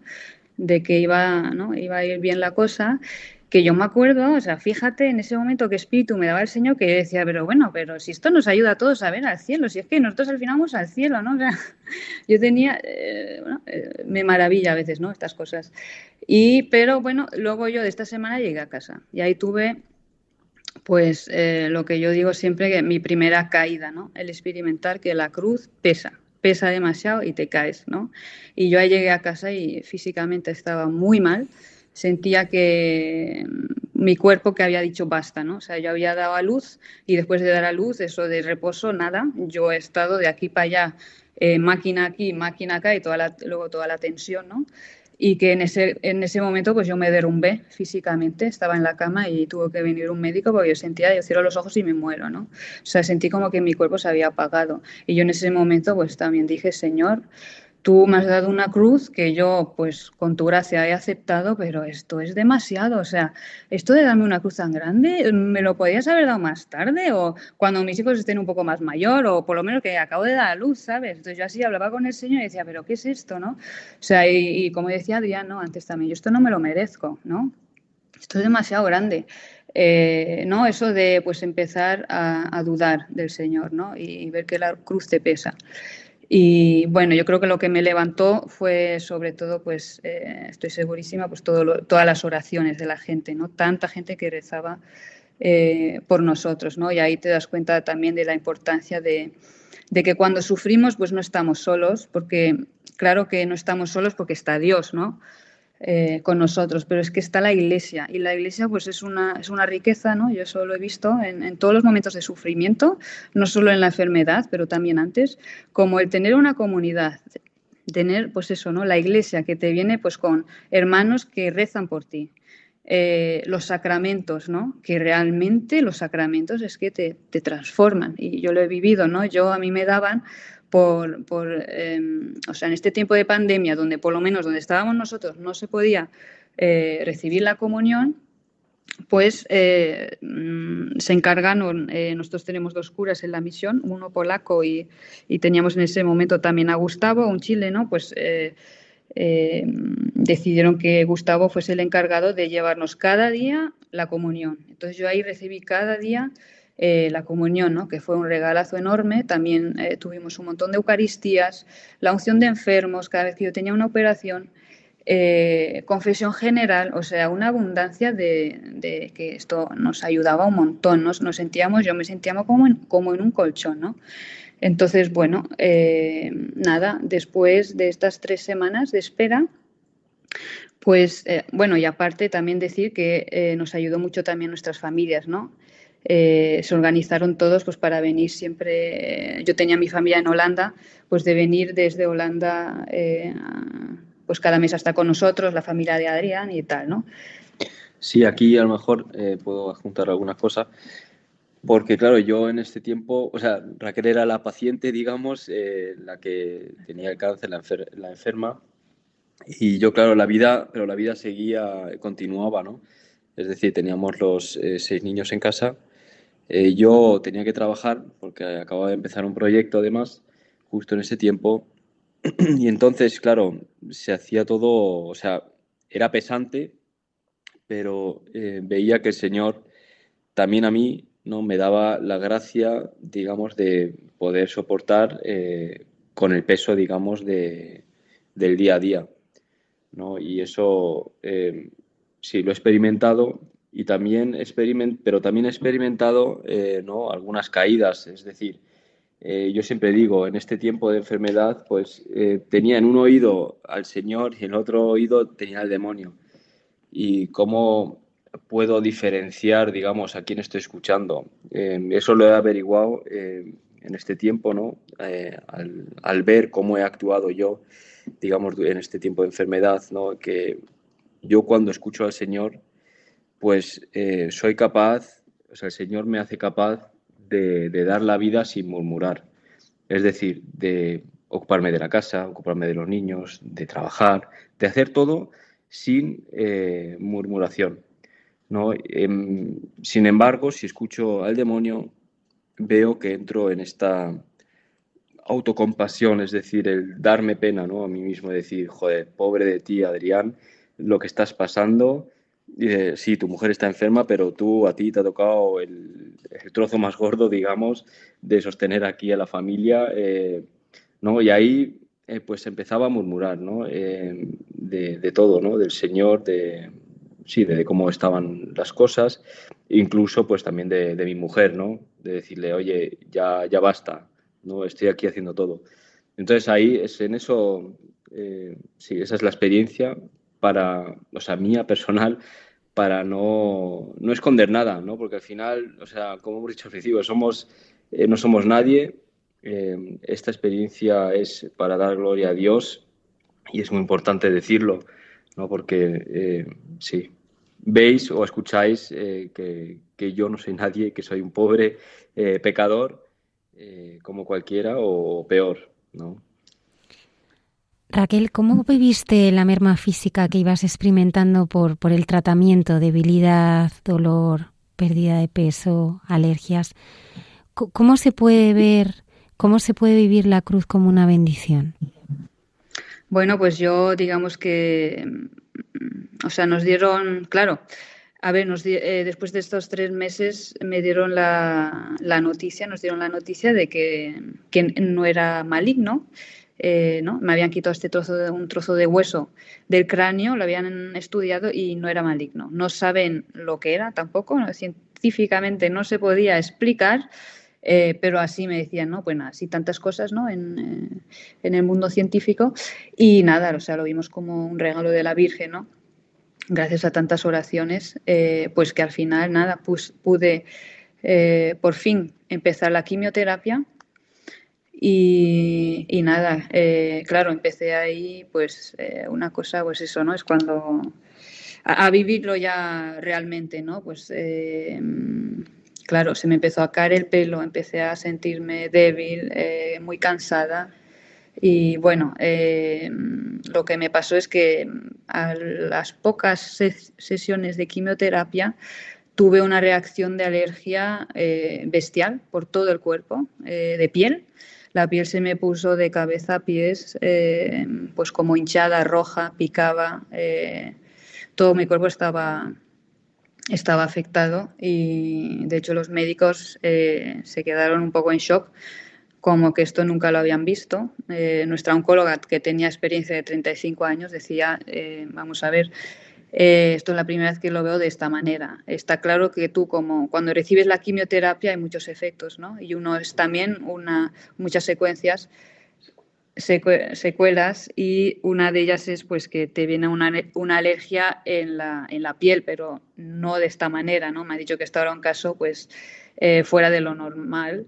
de que iba, ¿no? iba a ir bien la cosa que yo me acuerdo, o sea, fíjate en ese momento que espíritu me daba el Señor, que yo decía, pero bueno, pero si esto nos ayuda a todos a ver al cielo, si es que nosotros al final vamos al cielo, ¿no? O sea, yo tenía, eh, bueno, eh, me maravilla a veces, ¿no? Estas cosas. Y, pero bueno, luego yo de esta semana llegué a casa y ahí tuve, pues, eh, lo que yo digo siempre, que mi primera caída, ¿no? El experimentar que la cruz pesa, pesa demasiado y te caes, ¿no? Y yo ahí llegué a casa y físicamente estaba muy mal sentía que mi cuerpo que había dicho basta, ¿no? O sea, yo había dado a luz y después de dar a luz, eso de reposo, nada, yo he estado de aquí para allá, eh, máquina aquí, máquina acá y toda luego toda la tensión, ¿no? Y que en ese, en ese momento pues yo me derrumbé físicamente, estaba en la cama y tuvo que venir un médico porque yo sentía, yo cierro los ojos y me muero, ¿no? O sea, sentí como que mi cuerpo se había apagado. Y yo en ese momento pues también dije, Señor, tú me has dado una cruz que yo, pues con tu gracia he aceptado, pero esto es demasiado. O sea, esto de darme una cruz tan grande, ¿me lo podías haber dado más tarde? O cuando mis hijos estén un poco más mayor, o por lo menos que acabo de dar a luz, ¿sabes? Entonces yo así hablaba con el Señor y decía, ¿pero qué es esto, no? O sea, y, como decía Adrián, ¿no? Antes también, yo esto no me lo merezco, ¿no? Esto es demasiado grande. Eh, ¿no? Eso de pues empezar a, dudar del Señor, ¿no? Y, y ver que la cruz te pesa. Y bueno, yo creo que lo que me levantó fue sobre todo, pues eh, estoy segurísima, pues todas las oraciones de la gente, ¿no? Tanta gente que rezaba eh, por nosotros, ¿no? Y ahí te das cuenta también de la importancia de, de que cuando sufrimos, pues no estamos solos, porque claro que no estamos solos porque está Dios, ¿no? Eh, con nosotros, pero es que está la iglesia y la iglesia pues es una, es una riqueza, ¿no? Yo eso lo he visto en, todos los momentos de sufrimiento, no solo en la enfermedad, pero también antes, como el tener una comunidad, tener pues eso, ¿no? La iglesia que te viene pues con hermanos que rezan por ti, eh, los sacramentos, ¿no? Que realmente los sacramentos es que te, te, transforman. Y yo lo he vivido, ¿no? Yo a mí me daban por, por eh, o sea, en este tiempo de pandemia, donde por lo menos donde estábamos nosotros no se podía eh, recibir la comunión, pues eh, mm, se encargaron, nosotros tenemos dos curas en la misión, uno polaco y, y, teníamos en ese momento también a Gustavo, un chileno, pues eh, decidieron que Gustavo fuese el encargado de llevarnos cada día la comunión. Entonces yo ahí recibí cada día eh, la comunión, ¿no? que fue un regalazo enorme. También eh, tuvimos un montón de Eucaristías, la unción de enfermos cada vez que yo tenía una operación. confesión general, o sea, una abundancia de, que esto nos ayudaba un montón, nos, nos sentíamos, yo me sentía como en, como en un colchón, ¿no? Entonces, bueno, eh, nada, después de estas tres semanas de espera, pues eh, bueno, y aparte también decir que eh, nos ayudó mucho también nuestras familias, ¿no? Se organizaron todos pues para venir siempre, yo tenía mi familia en Holanda, pues de venir desde Holanda pues cada mes hasta con nosotros, la familia de Adrián y tal, ¿no? Sí, aquí a lo mejor puedo adjuntar alguna cosa. Porque, claro, yo en este tiempo, o sea, Raquel era la paciente, digamos, eh, la que tenía el cáncer, la, enferma. Y yo, claro, la vida, pero la vida seguía, continuaba, ¿no? Es decir, teníamos los eh, seis niños en casa. Eh, yo tenía que trabajar porque acababa de empezar un proyecto, además, justo en ese tiempo. Y entonces, claro, se hacía todo, o sea, era pesante, pero veía que el Señor también a mí ¿no? me daba la gracia, digamos, de poder soportar eh, con el peso, digamos, de, del día a día. ¿no? Y eso eh, sí lo he experimentado y también experiment pero también he experimentado eh, ¿no? algunas caídas, es decir, yo siempre digo, en este tiempo de enfermedad, pues tenía en un oído al Señor y en el otro oído tenía al demonio. Y cómo puedo diferenciar, digamos, a quién estoy escuchando. Eh, eso lo he averiguado eh, en este tiempo, ¿no? Eh, al, ver cómo he actuado yo, digamos, en este tiempo de enfermedad, ¿no? Que yo cuando escucho al Señor, pues soy capaz, o sea, el Señor me hace capaz de, dar la vida sin murmurar. Es decir, de ocuparme de la casa, ocuparme de los niños, de trabajar, de hacer todo sin murmuración. ¿no? Em, sin embargo, si escucho al demonio, veo que entro en esta autocompasión, es decir, el darme pena ¿no? a mí mismo, decir, joder, pobre de ti, Adrián, lo que estás pasando. Eh, sí, tu mujer está enferma, pero tú, a ti te ha tocado el, trozo más gordo, digamos, de sostener aquí a la familia. Eh, ¿no? Y ahí eh, pues empezaba a murmurar ¿no? de, de, todo, ¿no? del Señor, de, sí, de cómo estaban las cosas, incluso pues también de, mi mujer, ¿no? De decirle, oye, ya, ya basta, ¿no? Estoy aquí haciendo todo. Entonces ahí, es en eso, eh, sí, esa es la experiencia para, o sea, mía personal, para no, no esconder nada, ¿no? Porque al final, o sea, como hemos dicho al somos, eh, no somos nadie, eh, esta experiencia es para dar gloria a Dios y es muy importante decirlo ¿no? Porque eh, sí, veis o escucháis eh, que, que, yo no soy nadie, que soy un pobre eh, pecador como cualquiera o peor, ¿no? Raquel, ¿cómo viviste la merma física que ibas experimentando por, por el tratamiento, debilidad, dolor, pérdida de peso, alergias? ¿Cómo se puede ver, cómo se puede vivir la cruz como una bendición? Bueno, pues yo digamos que, o sea, nos dieron, claro, a ver, eh, después de estos tres meses me dieron la, noticia, nos dieron la noticia de que, no era maligno, eh, ¿no? Me habían quitado este trozo de, un trozo de hueso del cráneo, lo habían estudiado y no era maligno. No saben lo que era tampoco, científicamente no se podía explicar, eh, pero así me decían, ¿no? Bueno, así tantas cosas, ¿no? En, en, el mundo científico y nada, o sea, lo vimos como un regalo de la Virgen, ¿no? gracias a tantas oraciones, eh, pues que al final, nada, pues pude eh, por fin empezar la quimioterapia y, nada, eh, claro, empecé ahí, pues una cosa, pues eso, ¿no? Es cuando a, vivirlo ya realmente, ¿no? Pues claro, se me empezó a caer el pelo, empecé a sentirme débil, muy cansada y bueno, eh, lo que me pasó es que a las pocas sesiones de quimioterapia tuve una reacción de alergia eh, bestial por todo el cuerpo, eh, de piel. La piel se me puso de cabeza a pies, pues como hinchada, roja, picaba. todo mi cuerpo estaba, estaba afectado y de hecho los médicos se quedaron un poco en shock como que esto nunca lo habían visto. Eh, nuestra oncóloga, que tenía experiencia de 35 años, decía, eh, vamos a ver, eh, esto es la primera vez que lo veo de esta manera. Está claro que tú, como cuando recibes la quimioterapia, hay muchos efectos, ¿no? Y uno es también una, muchas secuencias, secuelas, y una de ellas es pues que te viene una, una alergia en la, en la, piel, pero no de esta manera, ¿no? Me ha dicho que esto era un caso pues fuera de lo normal.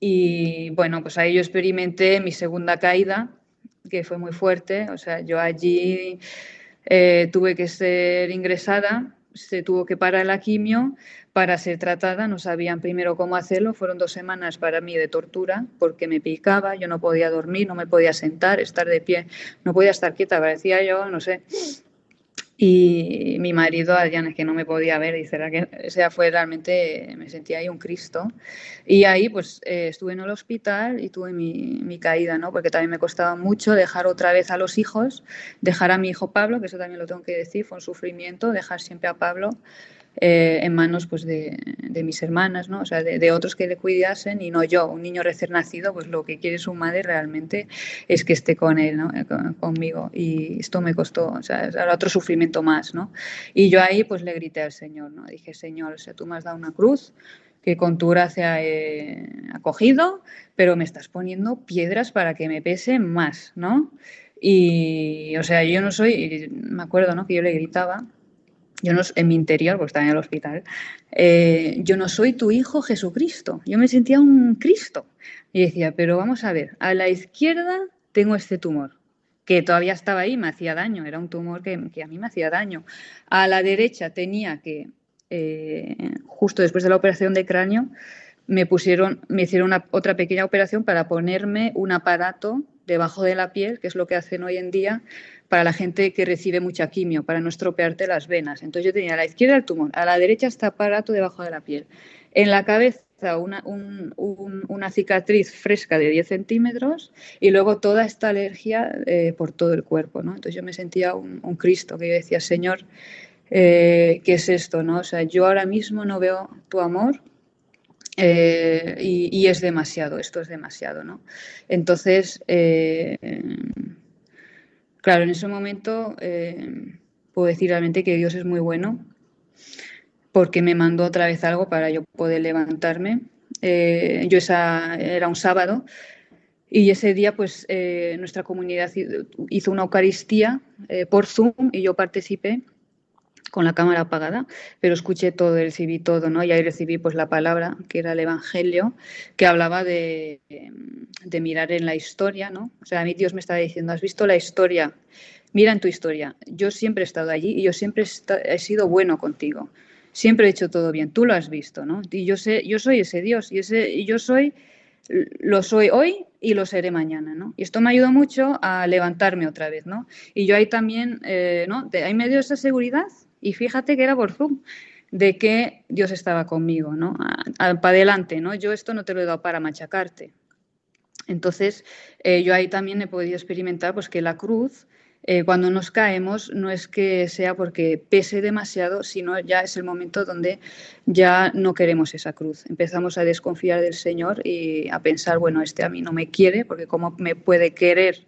Y bueno, pues ahí yo experimenté mi segunda caída, que fue muy fuerte. O sea, yo allí eh, tuve que ser ingresada, se tuvo que parar la quimio para ser tratada. No sabían primero cómo hacerlo. Fueron dos semanas para mí de tortura porque me picaba, yo no podía dormir, no me podía sentar, estar de pie, no podía estar quieta. Parecía yo, no sé, y mi marido, Adrián, que no me podía ver, dice, que o sea, fue realmente, me sentía ahí un Cristo. Y ahí pues eh, estuve en el hospital y tuve mi, mi, caída, ¿no? Porque también me costaba mucho dejar otra vez a los hijos, dejar a mi hijo Pablo, que eso también lo tengo que decir, fue un sufrimiento, dejar siempre a Pablo eh, en manos pues, de, mis hermanas, ¿no? o sea, de, otros que le cuidasen y no yo, un niño recién nacido, pues lo que quiere su madre realmente es que esté con él, ¿no? Eh, conmigo. Y esto me costó, o sea, era otro sufrimiento más, ¿no? Y yo ahí pues le grité al Señor, ¿no? Dije, Señor, o tú me has dado una cruz que con tu gracia he acogido, pero me estás poniendo piedras para que me pese más, ¿no? Y, o sea, yo no soy, me acuerdo, ¿no? Que yo le gritaba, yo no, en mi interior, porque estaba en el hospital, eh, yo no soy tu hijo Jesucristo, yo me sentía un Cristo. Y decía, pero vamos a ver, a la izquierda tengo este tumor, que todavía estaba ahí, me hacía daño, era un tumor que, a mí me hacía daño. A la derecha tenía que, eh, justo después de la operación de cráneo, me pusieron, me hicieron otra pequeña operación para ponerme un aparato debajo de la piel, que es lo que hacen hoy en día para la gente que recibe mucha quimio, para no estropearte las venas. Entonces yo tenía a la izquierda el tumor, a la derecha este aparato debajo de la piel. En la cabeza una, una cicatriz fresca de 10 centímetros y luego toda esta alergia eh, por todo el cuerpo. ¿no? Entonces yo me sentía un, Cristo, que yo decía, Señor, eh, ¿qué es esto? ¿no? O sea, yo ahora mismo no veo tu amor, eh, y, es demasiado, esto es demasiado, ¿no? Entonces, Claro, en ese momento eh, puedo decir realmente que Dios es muy bueno porque me mandó otra vez algo para yo poder levantarme. Eh, yo esa, era un sábado y ese día pues eh, nuestra comunidad hizo una Eucaristía por Zoom y yo participé con la cámara apagada, pero escuché todo, recibí todo, ¿no? Y ahí recibí pues la palabra, que era el Evangelio, que hablaba de, de, mirar en la historia, ¿no? O sea, a mí Dios me estaba diciendo, ¿has visto la historia? Mira en tu historia. Yo siempre he estado allí y yo siempre he sido bueno contigo. Siempre he hecho todo bien. Tú lo has visto, ¿no? Y yo sé, yo soy ese Dios y ese yo soy lo soy hoy y lo seré mañana, ¿no? Y esto me ayudó mucho a levantarme otra vez, ¿no? Y yo ahí también, eh, ¿no? Ahí me dio esa seguridad y fíjate que era por Zoom, de que Dios estaba conmigo, ¿no? Para adelante, ¿no? Yo esto no te lo he dado para machacarte. Entonces, eh, yo ahí también he podido experimentar pues, que la cruz eh, cuando nos caemos no es que sea porque pese demasiado, sino ya es el momento donde ya no queremos esa cruz. Empezamos a desconfiar del Señor y a pensar, bueno, este a mí no me quiere, porque cómo me puede querer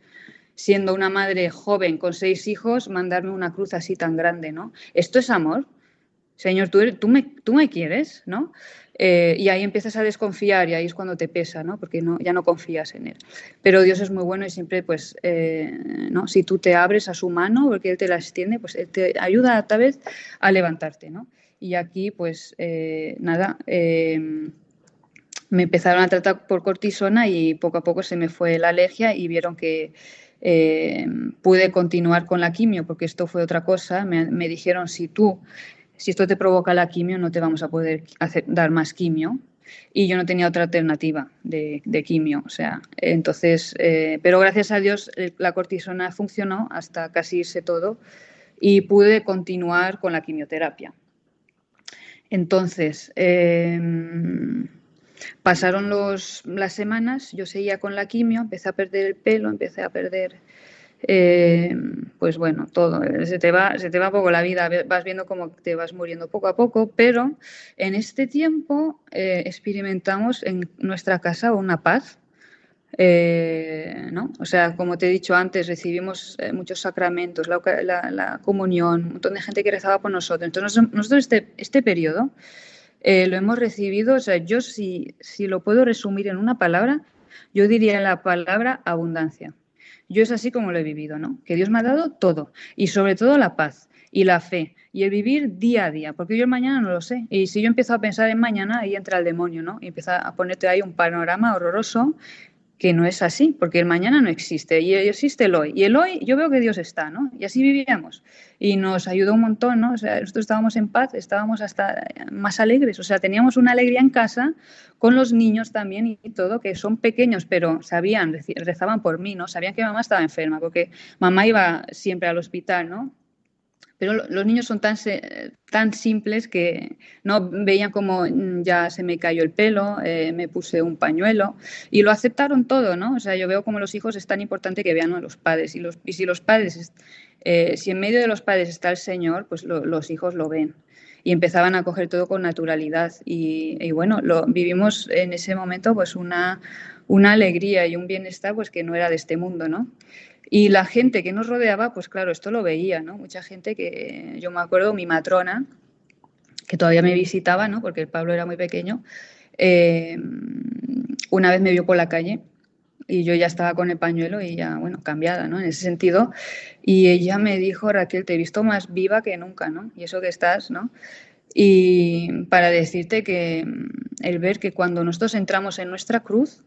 siendo una madre joven con seis hijos, mandarme una cruz así tan grande, ¿no? Esto es amor. Señor, tú, tú, me, tú me quieres, ¿no? Eh, y ahí empiezas a desconfiar y ahí es cuando te pesa, ¿no? Porque no, ya no confías en él. Pero Dios es muy bueno y siempre, pues, eh, ¿no? Si tú te abres a su mano, porque Él te la extiende, pues Él te ayuda a levantarte, ¿no? Y aquí, pues, eh, nada, em, me empezaron a tratar por cortisona y poco a poco se me fue la alergia y vieron que pude continuar con la quimio, porque esto fue otra cosa. Me, me dijeron, si tú si esto te provoca la quimio, no te vamos a poder dar más quimio. Y yo no tenía otra alternativa de, quimio. O sea, entonces, eh, pero gracias a Dios la cortisona funcionó hasta casi irse todo y pude continuar con la quimioterapia. Entonces, em, pasaron los, las semanas, yo seguía con la quimio, empecé a perder el pelo, empecé a perder eh, pues bueno, todo, se te, va, se te va poco la vida, vas viendo cómo te vas muriendo poco a poco, pero en este tiempo eh, experimentamos en nuestra casa una paz. Eh, ¿no? O sea, como te he dicho antes, recibimos muchos sacramentos, la, comunión, un montón de gente que rezaba por nosotros. Entonces, nosotros este, este periodo lo hemos recibido, o sea, yo si, si lo puedo resumir en una palabra, yo diría la palabra abundancia. Yo es así como lo he vivido, ¿no? Que Dios me ha dado todo y sobre todo la paz y la fe y el vivir día a día, porque yo el mañana no lo sé. Y si yo empiezo a pensar en mañana, ahí entra el demonio, ¿no? Y empieza a ponerte ahí un panorama horroroso que no es así, porque el mañana no existe y existe el hoy. Y el hoy yo veo que Dios está, ¿no? Y así vivíamos. Y nos ayudó un montón, ¿no? O sea, nosotros estábamos en paz, estábamos hasta más alegres, o sea, teníamos una alegría en casa con los niños también y todo, que son pequeños, pero sabían, rezaban por mí, ¿no? Sabían que mamá estaba enferma, porque mamá iba siempre al hospital, ¿no? Pero los niños son tan, tan simples que no veían como mm, ya se me cayó el pelo, eh, me puse un pañuelo y lo aceptaron todo, ¿no? O sea, yo veo como los hijos es tan importante que vean a los padres y, los, y si los padres, eh, si en medio de los padres está el Señor, pues los hijos lo ven y empezaban a coger todo con naturalidad y, bueno, lo, vivimos en ese momento pues una, una alegría y un bienestar pues que no era de este mundo, ¿no? Y la gente que nos rodeaba, pues claro, esto lo veía, ¿no? Mucha gente que, yo me acuerdo, mi matrona, que todavía me visitaba, ¿no? Porque el Pablo era muy pequeño, eh, una vez me vio por la calle y yo ya estaba con el pañuelo y ya, bueno, cambiada, ¿no? En ese sentido. Y ella me dijo, Raquel, te he visto más viva que nunca, ¿no? Y eso que estás, ¿no? Y para decirte que el ver que cuando nosotros entramos en nuestra cruz,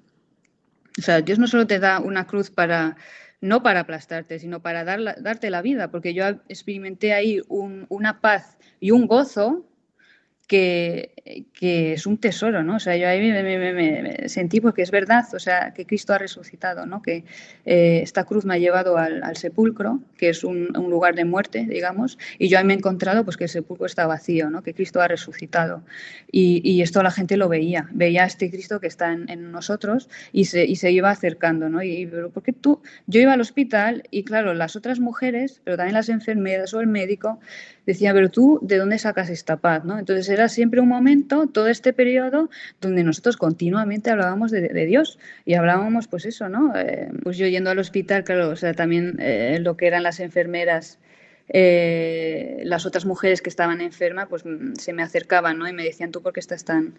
o sea, Dios no solo te da una cruz para no para aplastarte, sino para dar darte la vida, porque yo experimenté ahí una paz y un gozo que, que, es un tesoro, ¿no? O sea, yo ahí me, sentí porque es verdad, o sea, que Cristo ha resucitado, ¿no? Que eh, esta cruz me ha llevado al, sepulcro, que es un, lugar de muerte, digamos, y yo ahí me he encontrado pues que el sepulcro está vacío, ¿no? Que Cristo ha resucitado. Y, y esto la gente lo veía, veía a este Cristo que está en, nosotros y se, y se iba acercando, ¿no? Y, pero ¿por qué tú? Yo iba al hospital y claro, las otras mujeres, pero también las enfermeras o el médico, decía, pero tú, ¿de dónde sacas esta paz? ¿no? Entonces era siempre un momento, todo este periodo, donde nosotros continuamente hablábamos de, Dios y hablábamos, pues eso, ¿no? Eh, pues yo yendo al hospital, claro, o sea, también eh, lo que eran las enfermeras, eh, las otras mujeres que estaban enfermas, pues mm, se me acercaban, ¿no? Y me decían, ¿tú por qué estás tan,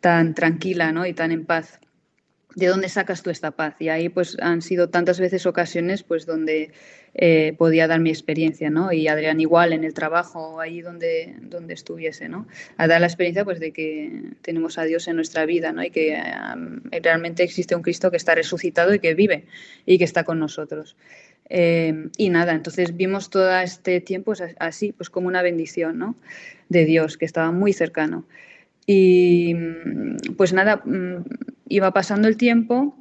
tan tranquila, ¿no? Y tan en paz. ¿De dónde sacas tú esta paz? Y ahí pues han sido tantas veces ocasiones pues donde eh, podía dar mi experiencia, ¿no? Y Adrián igual en el trabajo, ahí donde, donde estuviese, ¿no? A dar la experiencia pues de que tenemos a Dios en nuestra vida, ¿no? Y que realmente existe un Cristo que está resucitado y que vive y que está con nosotros. Eh, y nada, entonces vimos todo este tiempo así, pues como una bendición, ¿no? De Dios, que estaba muy cercano. Y pues nada, mm, iba pasando el tiempo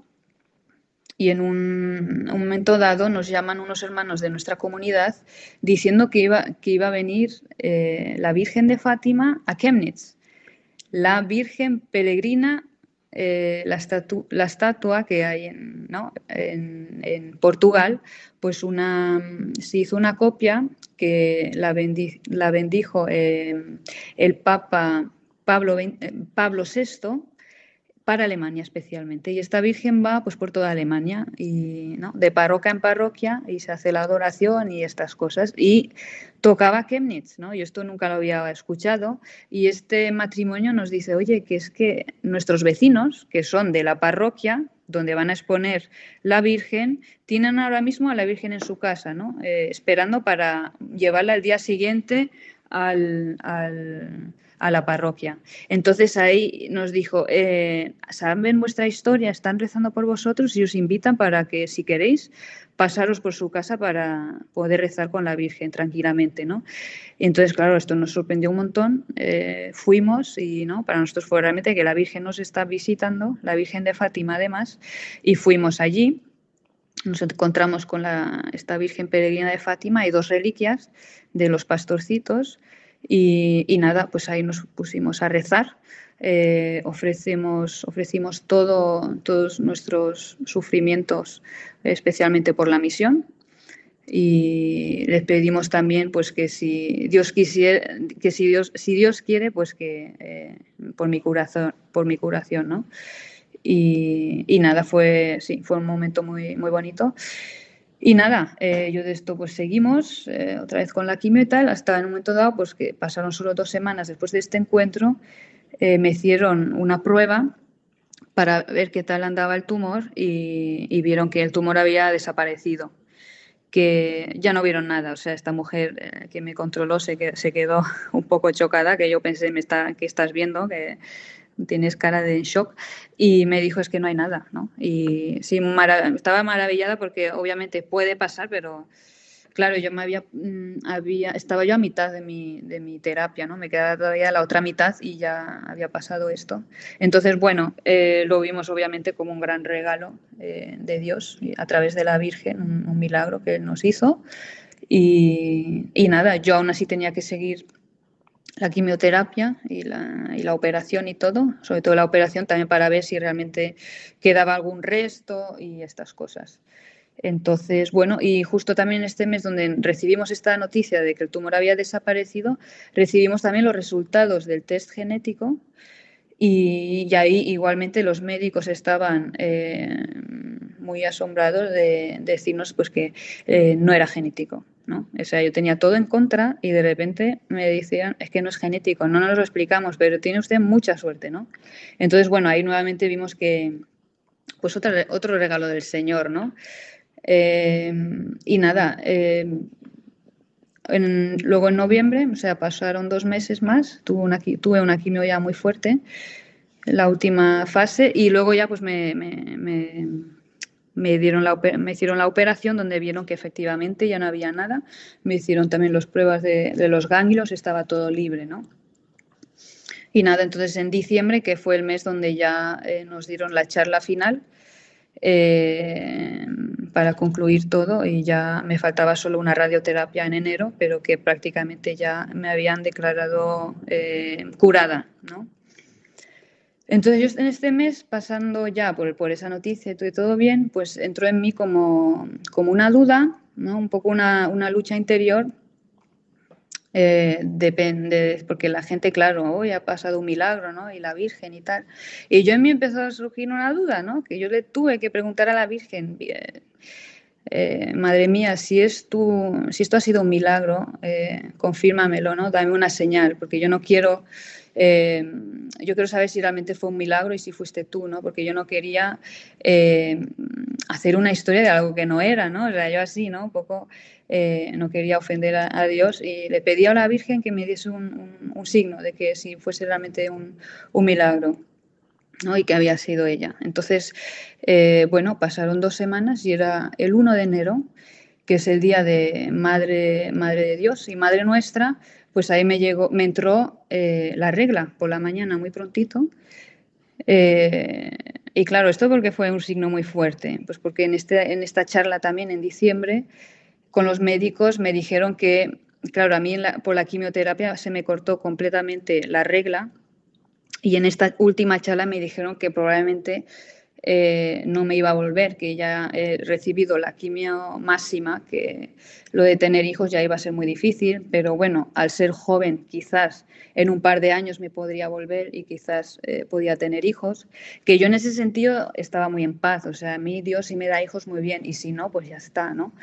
y en un, momento dado nos llaman unos hermanos de nuestra comunidad diciendo que iba, que iba a venir eh, la Virgen de Fátima a Chemnitz, la Virgen peregrina eh, la, la, estatua que hay en, en, Portugal, pues una, se hizo una copia que la, la bendijo eh, el Papa Pablo, Pablo VI para Alemania especialmente. Y esta Virgen va pues por toda Alemania y de parroquia en parroquia y se hace la adoración y estas cosas. Y tocaba Chemnitz, ¿no? Yo esto nunca lo había escuchado y este matrimonio nos dice, oye, que es que nuestros vecinos, que son de la parroquia, donde van a exponer la Virgen, tienen ahora mismo a la Virgen en su casa, ¿no? Eh, esperando para llevarla al día siguiente al a la parroquia. Entonces ahí nos dijo, eh, saben vuestra historia, están rezando por vosotros y os invitan para que si queréis pasaros por su casa para poder rezar con la Virgen tranquilamente, ¿no? entonces, claro, esto nos sorprendió un montón. Eh, fuimos y, ¿no? Para nosotros fue realmente que la Virgen nos está visitando, la Virgen de Fátima además, y fuimos allí. Nos encontramos con la, esta Virgen peregrina de Fátima y dos reliquias de los pastorcitos y, nada, pues ahí nos pusimos a rezar. Eh, ofrecemos, ofrecimos todo, todos nuestros sufrimientos, especialmente por la misión. Y les pedimos también pues que si Dios quisiera, que si Dios, si Dios quiere, pues que eh, por mi curación, por mi curación, ¿no? Y, y, nada, fue, sí, fue un momento muy, muy bonito. Y nada, eh, yo de esto pues seguimos eh, otra vez con la quimio y tal, hasta en un momento dado, pues que pasaron solo dos semanas después de este encuentro, eh, me hicieron una prueba para ver qué tal andaba el tumor y, vieron que el tumor había desaparecido, que ya no vieron nada. O sea, esta mujer que me controló se, se quedó un poco chocada, que yo pensé, me está, ¿qué estás viendo? Que, tienes cara de shock. Y me dijo, es que no hay nada, ¿no? Y estaba maravillada porque obviamente puede pasar, pero claro, yo me había, mm, había, estaba yo a mitad de mi, de mi terapia, ¿no? Me quedaba todavía la otra mitad y ya había pasado esto. Entonces, bueno, eh, lo vimos obviamente como un gran regalo eh, de Dios a través de la Virgen, un, un milagro que Él nos hizo. Y, y, nada, yo aún así tenía que seguir la quimioterapia y la, y la, operación y todo, sobre todo la operación también para ver si realmente quedaba algún resto y estas cosas. Entonces, bueno, y justo también este mes donde recibimos esta noticia de que el tumor había desaparecido, recibimos también los resultados del test genético y, ahí igualmente los médicos estaban eh, muy asombrados de, decirnos pues que eh, no era genético. ¿no? O sea, yo tenía todo en contra y de repente me decían, es que no es genético, no nos lo explicamos, pero tiene usted mucha suerte, ¿no? Entonces, bueno, ahí nuevamente vimos que, pues otro, otro regalo del Señor, ¿no? Eh, y nada, luego en noviembre, o sea, pasaron dos meses más, tuve una, tuve una quimio ya muy fuerte, la última fase, y luego ya pues me, dieron la, me hicieron la operación donde vieron que efectivamente ya no había nada, me hicieron también las pruebas de, los ganglios, estaba todo libre, ¿no? Y nada, entonces en diciembre, que fue el mes donde ya eh, nos dieron la charla final, eh, para concluir todo y ya me faltaba solo una radioterapia en enero, pero que prácticamente ya me habían declarado eh, curada, ¿no? Entonces yo en este mes, pasando ya por, esa noticia y todo bien, pues entró en mí como, una duda, ¿no? un poco una, una lucha interior eh, depende, porque la gente, claro, hoy ha pasado un milagro, ¿no? Y la Virgen y tal. Y yo en mí empezó a surgir una duda, ¿no? Que yo le tuve que preguntar a la Virgen, eh, madre mía, si, es tu, si esto ha sido un milagro, eh, confírmamelo, ¿no? Dame una señal, porque yo no quiero eh, yo quiero saber si realmente fue un milagro y si fuiste tú, ¿no? Porque yo no quería eh, hacer una historia de algo que no era, ¿no? O sea, yo así, ¿no? Un poco eh, no quería ofender a, Dios y le pedí a la Virgen que me diese un, signo de que si fuese realmente un, milagro. ¿no? y que había sido ella. Entonces, bueno, pasaron dos semanas y era el 1 de enero, que es el día de Madre, Madre de Dios y Madre Nuestra, pues ahí me, llegó, me entró eh, la regla por la mañana muy prontito. Eh, y claro, esto porque fue un signo muy fuerte, pues porque en, este, en esta charla también en diciembre con los médicos me dijeron que, claro, a mí por la quimioterapia se me cortó completamente la regla Y en esta última charla me dijeron que probablemente eh, no me iba a volver, que ya he recibido la quimio máxima, que lo de tener hijos ya iba a ser muy difícil, pero bueno, al ser joven quizás en un par de años me podría volver y quizás eh, podía tener hijos, que yo en ese sentido estaba muy en paz, o sea, a mí Dios si me da hijos muy bien y si no, pues ya está, ¿no?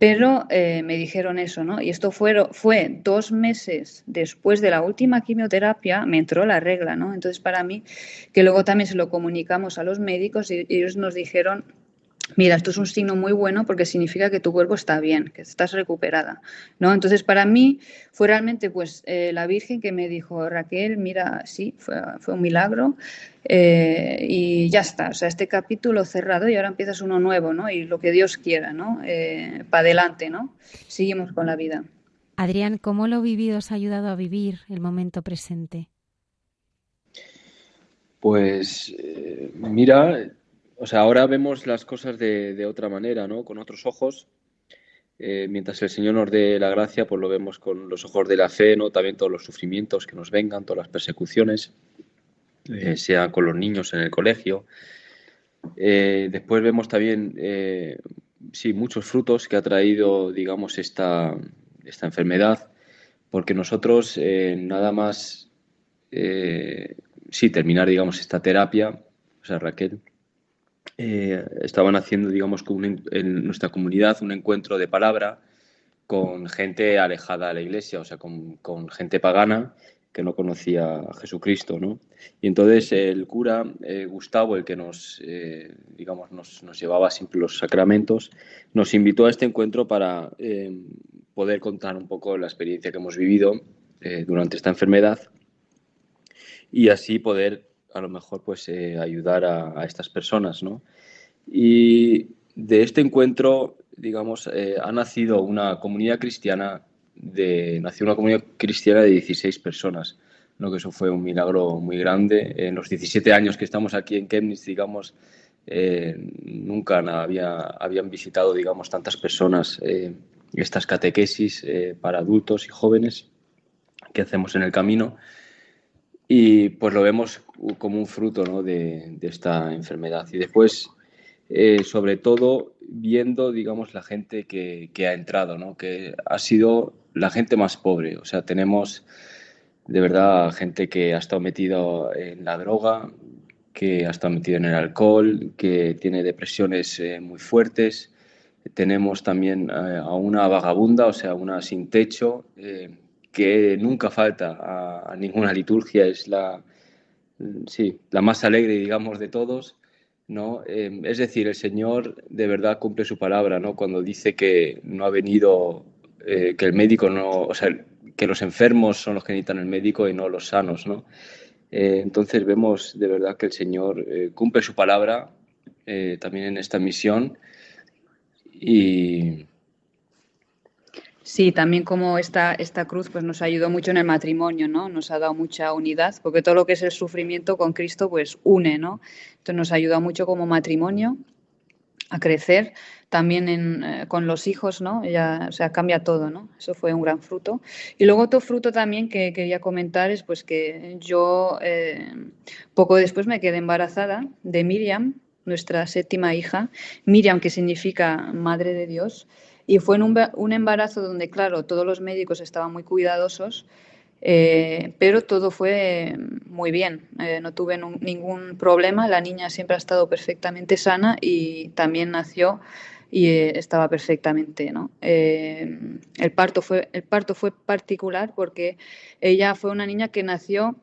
Pero eh, me dijeron eso, ¿no? Y esto fue, fue dos meses después de la última quimioterapia, me entró la regla, ¿no? Entonces, para mí, que luego también se lo comunicamos a los médicos y ellos nos dijeron mira, esto es un signo muy bueno porque significa que tu cuerpo está bien, que estás recuperada, ¿no? Entonces, para mí fue realmente pues eh, la Virgen que me dijo, Raquel, mira, sí, fue, un milagro eh, y ya está, o sea, este capítulo cerrado y ahora empiezas uno nuevo, ¿no? Y lo que Dios quiera, ¿no? Eh, para adelante, ¿no? Seguimos con la vida. Adrián, ¿cómo lo vivido os ha ayudado a vivir el momento presente? Pues mira, o sea, ahora vemos las cosas de, otra manera, ¿no? Con otros ojos. Eh, mientras el Señor nos dé la gracia, pues lo vemos con los ojos de la fe, ¿no? También todos los sufrimientos que nos vengan, todas las persecuciones, eh, sea con los niños en el colegio. Eh, después vemos también, sí, muchos frutos que ha traído, digamos, esta, esta enfermedad, porque nosotros nada más, sí, terminar, digamos, esta terapia, o sea, Raquel, eh, estaban haciendo, digamos, en nuestra comunidad un encuentro de palabra con gente alejada de la iglesia, o sea, con, gente pagana que no conocía a Jesucristo, ¿no? Y entonces el cura eh, Gustavo, el que nos, eh, digamos, nos, llevaba siempre los sacramentos, nos invitó a este encuentro para poder contar un poco la experiencia que hemos vivido durante esta enfermedad y así poder a lo mejor pues eh, ayudar a, estas personas, ¿no? Y de este encuentro, digamos, eh, ha nacido una comunidad cristiana de, nació una comunidad cristiana de 16 personas, ¿no? que eso fue un milagro muy grande. En los 17 años que estamos aquí en Chemnitz, digamos, eh, nunca había, habían visitado, digamos, tantas personas estas catequesis para adultos y jóvenes que hacemos en el camino. Y pues lo vemos como un fruto ¿no? de, esta enfermedad. Y después, eh, sobre todo, viendo, digamos, la gente que, que, ha entrado, ¿no? que ha sido la gente más pobre. O sea, tenemos de verdad gente que ha estado metido en la droga, que ha estado metido en el alcohol, que tiene depresiones eh, muy fuertes. Tenemos también eh, a una vagabunda, o sea, una sin techo, que nunca falta a, ninguna liturgia, es la, sí, la más alegre, digamos, de todos. ¿no? Em, es decir, el Señor de verdad cumple su palabra ¿no? cuando dice que no ha venido, eh, que el médico no, o sea, que los enfermos son los que necesitan el médico y no los sanos. ¿no? Eh, entonces vemos de verdad que el Señor eh, cumple su palabra también en esta misión y, Sí, también como esta, esta cruz pues nos ayudó mucho en el matrimonio, ¿no? Nos ha dado mucha unidad, porque todo lo que es el sufrimiento con Cristo pues une, ¿no? Entonces nos ayuda mucho como matrimonio a crecer, también eh, con los hijos, ¿no? Ya, o sea, cambia todo, ¿no? Eso fue un gran fruto. Y luego otro fruto también que quería comentar es pues que yo eh, poco después me quedé embarazada de Miriam, nuestra séptima hija, Miriam que significa Madre de Dios, y fue en un, embarazo donde, claro, todos los médicos estaban muy cuidadosos, eh, pero todo fue muy bien. Eh, no tuve ningún problema. La niña siempre ha estado perfectamente sana y también nació y eh, estaba perfectamente. ¿no? el, parto fue, el parto fue particular porque ella fue una niña que nació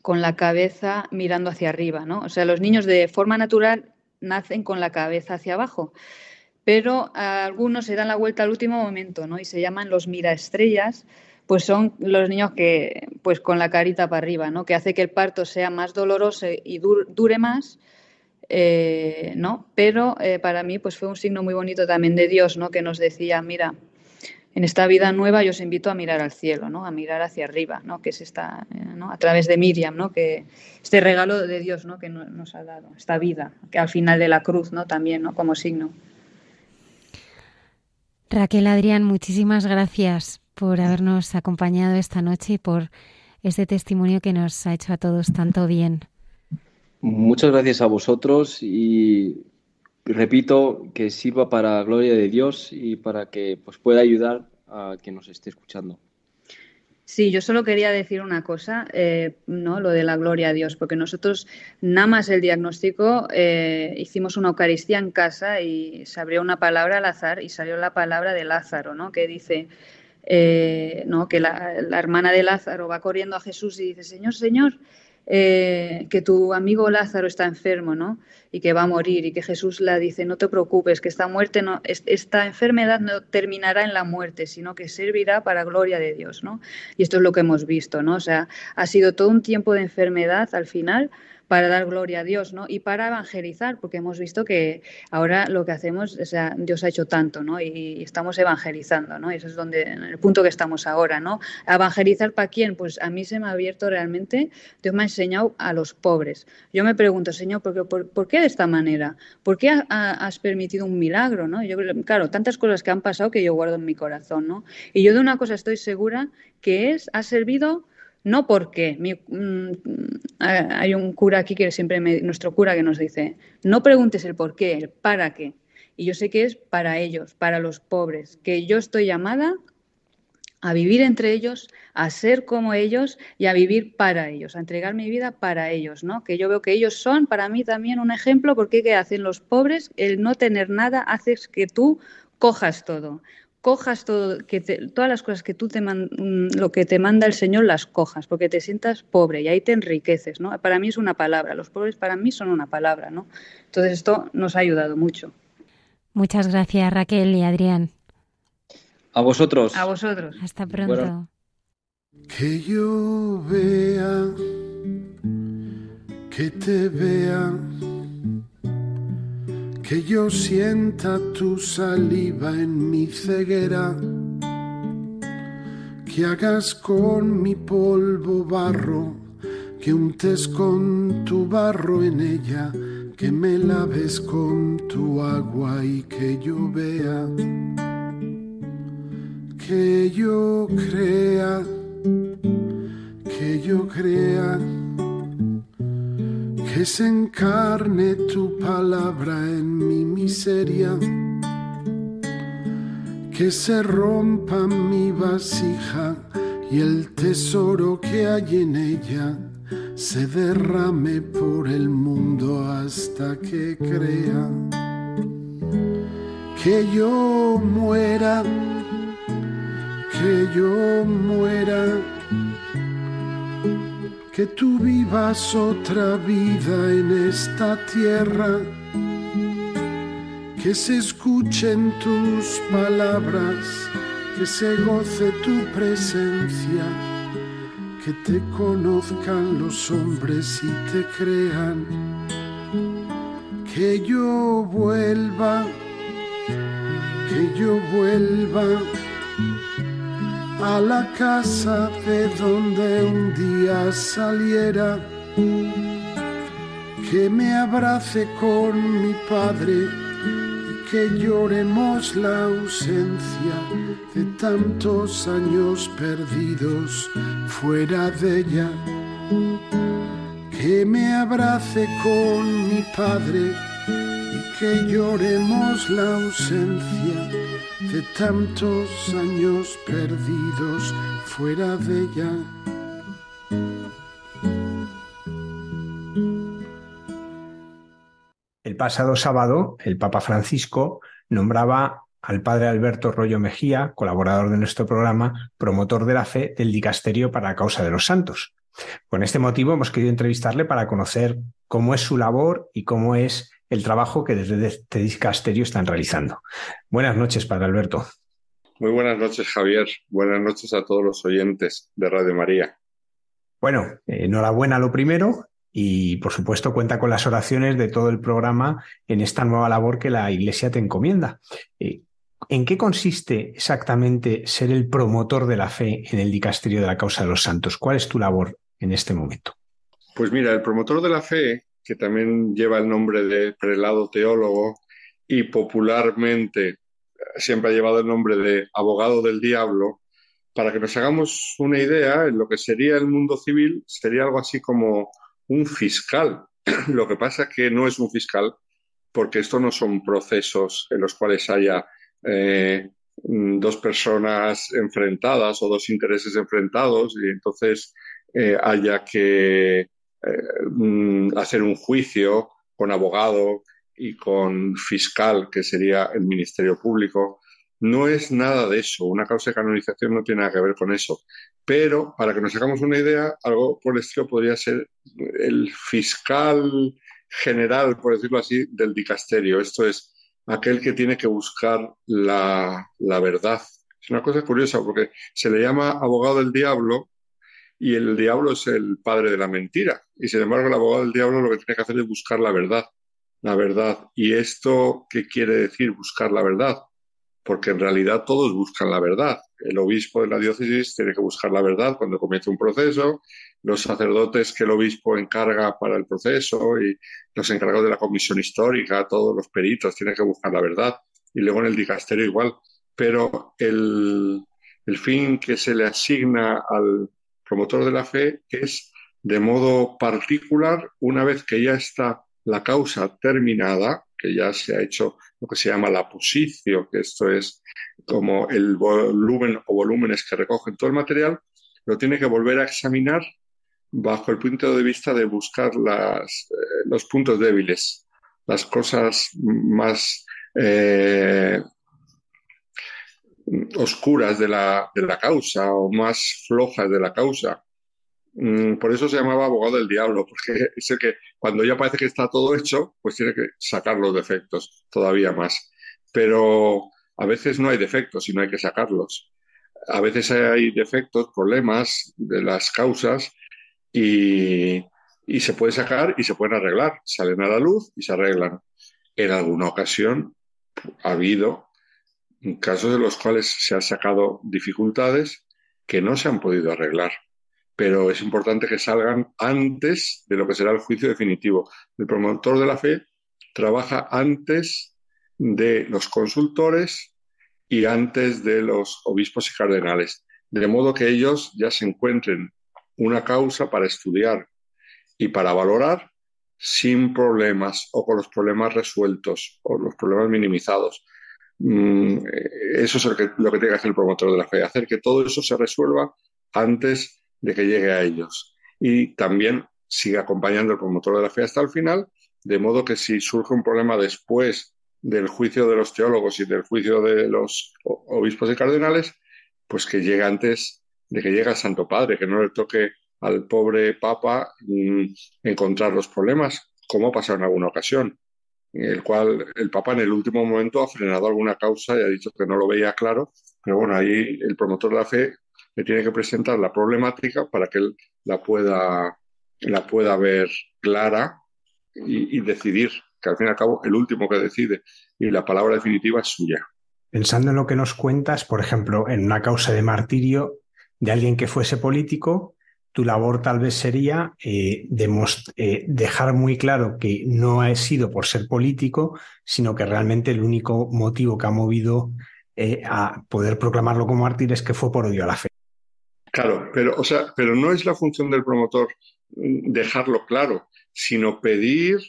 con la cabeza mirando hacia arriba. ¿no? O sea, los niños de forma natural nacen con la cabeza hacia abajo pero algunos se dan la vuelta al último momento, ¿no? Y se llaman los miraestrellas, pues son los niños que, pues con la carita para arriba, ¿no? Que hace que el parto sea más doloroso y dure más, eh, ¿no? Pero eh, para mí, pues fue un signo muy bonito también de Dios, ¿no? Que nos decía, mira, en esta vida nueva yo os invito a mirar al cielo, ¿no? A mirar hacia arriba, ¿no? Que es esta, eh, ¿no? A través de Miriam, ¿no? Que este regalo de Dios, ¿no? Que nos ha dado, esta vida, que al final de la cruz, ¿no? También, ¿no? Como signo. Raquel Adrián, muchísimas gracias por habernos acompañado esta noche y por ese testimonio que nos ha hecho a todos tanto bien. Muchas gracias a vosotros y repito que sirva para la gloria de Dios y para que pues, pueda ayudar a quien nos esté escuchando. Sí, yo solo quería decir una cosa, eh, ¿no? Lo de la gloria a Dios, porque nosotros, nada más el diagnóstico, eh, hicimos una Eucaristía en casa y se abrió una palabra al azar y salió la palabra de Lázaro, ¿no? Que dice, eh, ¿no? Que la, la, hermana de Lázaro va corriendo a Jesús y dice, Señor, Señor, eh, que tu amigo Lázaro está enfermo, ¿no? Y que va a morir y que Jesús la dice, no te preocupes, que esta muerte no, esta enfermedad no terminará en la muerte, sino que servirá para gloria de Dios, ¿no? Y esto es lo que hemos visto, ¿no? O sea, ha sido todo un tiempo de enfermedad al final, para dar gloria a Dios, ¿no? Y para evangelizar, porque hemos visto que ahora lo que hacemos, o sea, Dios ha hecho tanto, ¿no? Y, estamos evangelizando, ¿no? Y ese es donde, el punto que estamos ahora, ¿no? ¿Evangelizar para quién? Pues a mí se me ha abierto realmente, Dios me ha enseñado a los pobres. Yo me pregunto, Señor, ¿por, por, por qué de esta manera? ¿Por qué has permitido un milagro, ¿no? Yo, claro, tantas cosas que han pasado que yo guardo en mi corazón, ¿no? Y yo de una cosa estoy segura, que es, ha servido no porque mm, hay un cura aquí que siempre, nuestro cura que nos dice, no preguntes el por qué, el para qué. Y yo sé que es para ellos, para los pobres, que yo estoy llamada a vivir entre ellos, a ser como ellos y a vivir para ellos, a entregar mi vida para ellos, ¿no? Que yo veo que ellos son para mí también un ejemplo porque ¿qué hacen los pobres? El no tener nada hace que tú cojas todo cojas todo, que todas las cosas que tú te mm, lo que te manda el Señor las cojas, porque te sientas pobre y ahí te enriqueces, ¿no? Para mí es una palabra, los pobres para mí son una palabra, ¿no? Entonces esto nos ha ayudado mucho. Muchas gracias Raquel y Adrián. A vosotros. A vosotros. Hasta pronto. Que yo vea, que te vea que yo sienta tu saliva en mi ceguera, que hagas con mi polvo barro, que untes con tu barro en ella, que me laves con tu agua y que yo vea, que yo crea, que yo crea que se encarne tu palabra en mi miseria, que se rompa mi vasija y el tesoro que hay en ella se derrame por el mundo hasta que crea que yo muera, que yo muera que tú vivas otra vida en esta tierra, que se escuchen tus palabras, que se goce tu presencia, que te conozcan los hombres y te crean, que yo vuelva, que yo vuelva a la casa de donde un día saliera, que me abrace con mi padre y que lloremos la ausencia de tantos años perdidos fuera de ella, que me abrace con mi padre y que lloremos la ausencia de tantos años perdidos fuera de ella. El pasado sábado, el Papa Francisco nombraba al padre Alberto Rollo Mejía, colaborador de nuestro programa, promotor de la fe del dicasterio para la causa de los santos. Con este motivo hemos querido entrevistarle para conocer cómo es su labor y cómo es el trabajo que desde este dicasterio están realizando. Buenas noches, Padre Alberto. Muy buenas noches, Javier. Buenas noches a todos los oyentes de Radio María. Bueno, enhorabuena lo primero y por supuesto cuenta con las oraciones de todo el programa en esta nueva labor que la Iglesia te encomienda. Eh, ¿En qué consiste exactamente ser el promotor de la fe en el dicasterio de la causa de los santos? ¿Cuál es tu labor en este momento? Pues mira, el promotor de la fe que también lleva el nombre de prelado teólogo y popularmente siempre ha llevado el nombre de abogado del diablo, para que nos hagamos una idea, en lo que sería el mundo civil sería algo así como un fiscal. Lo que pasa es que no es un fiscal porque esto no son procesos en los cuales haya eh, dos personas enfrentadas o dos intereses enfrentados y entonces eh, haya que eh, mm, hacer un juicio con abogado y con fiscal, que sería el Ministerio Público, no es nada de eso. Una causa de canonización no tiene nada que ver con eso. Pero, para que nos hagamos una idea, algo por el estilo podría ser el fiscal general, por decirlo así, del dicasterio. Esto es aquel que tiene que buscar la, la verdad. Es una cosa curiosa porque se le llama abogado del diablo y el diablo es el padre de la mentira. Y sin embargo, el abogado del diablo lo que tiene que hacer es buscar la verdad. La verdad. ¿Y esto qué quiere decir buscar la verdad? porque en realidad todos buscan la verdad. El obispo de la diócesis tiene que buscar la verdad cuando comienza un proceso, los sacerdotes que el obispo encarga para el proceso y los encargados de la comisión histórica, todos los peritos tienen que buscar la verdad y luego en el dicasterio igual. Pero el, el fin que se le asigna al promotor de la fe es de modo particular, una vez que ya está la causa terminada, que ya se ha hecho lo que se llama la posición, que esto es como el volumen o volúmenes que recogen todo el material, lo tiene que volver a examinar bajo el punto de vista de buscar las, eh, los puntos débiles, las cosas más eh, oscuras de la, de la causa o más flojas de la causa. Mm, por eso se llamaba abogado del diablo, porque es el que cuando ya parece que está todo hecho, pues tiene que sacar los defectos todavía más. Pero a veces no hay defectos y no hay que sacarlos. A veces hay defectos, problemas de las causas y, y se puede sacar y se pueden arreglar. Salen a la luz y se arreglan. En alguna ocasión ha habido casos en los cuales se han sacado dificultades que no se han podido arreglar pero es importante que salgan antes de lo que será el juicio definitivo. El promotor de la fe trabaja antes de los consultores y antes de los obispos y cardenales, de modo que ellos ya se encuentren una causa para estudiar y para valorar sin problemas o con los problemas resueltos o los problemas minimizados. Mm, eso es lo que, lo que tiene que hacer el promotor de la fe, hacer que todo eso se resuelva antes de que llegue a ellos. Y también sigue acompañando el promotor de la fe hasta el final, de modo que si surge un problema después del juicio de los teólogos y del juicio de los obispos y cardenales, pues que llegue antes de que llegue el Santo Padre, que no le toque al pobre Papa mm, encontrar los problemas, como ha pasado en alguna ocasión, el cual el Papa en el último momento ha frenado alguna causa y ha dicho que no lo veía claro, pero bueno, ahí el promotor de la fe le tiene que presentar la problemática para que él la pueda, la pueda ver clara y, decidir, que al fin y al cabo el último que decide y la palabra definitiva es suya. Pensando en lo que nos cuentas, por ejemplo, en una causa de martirio de alguien que fuese político, tu labor tal vez sería eh, eh, dejar muy claro que no ha sido por ser político, sino que realmente el único motivo que ha movido eh, a poder proclamarlo como mártir es que fue por odio a la fe. Claro, pero, o sea, pero no es la función del promotor mm, dejarlo claro, sino pedir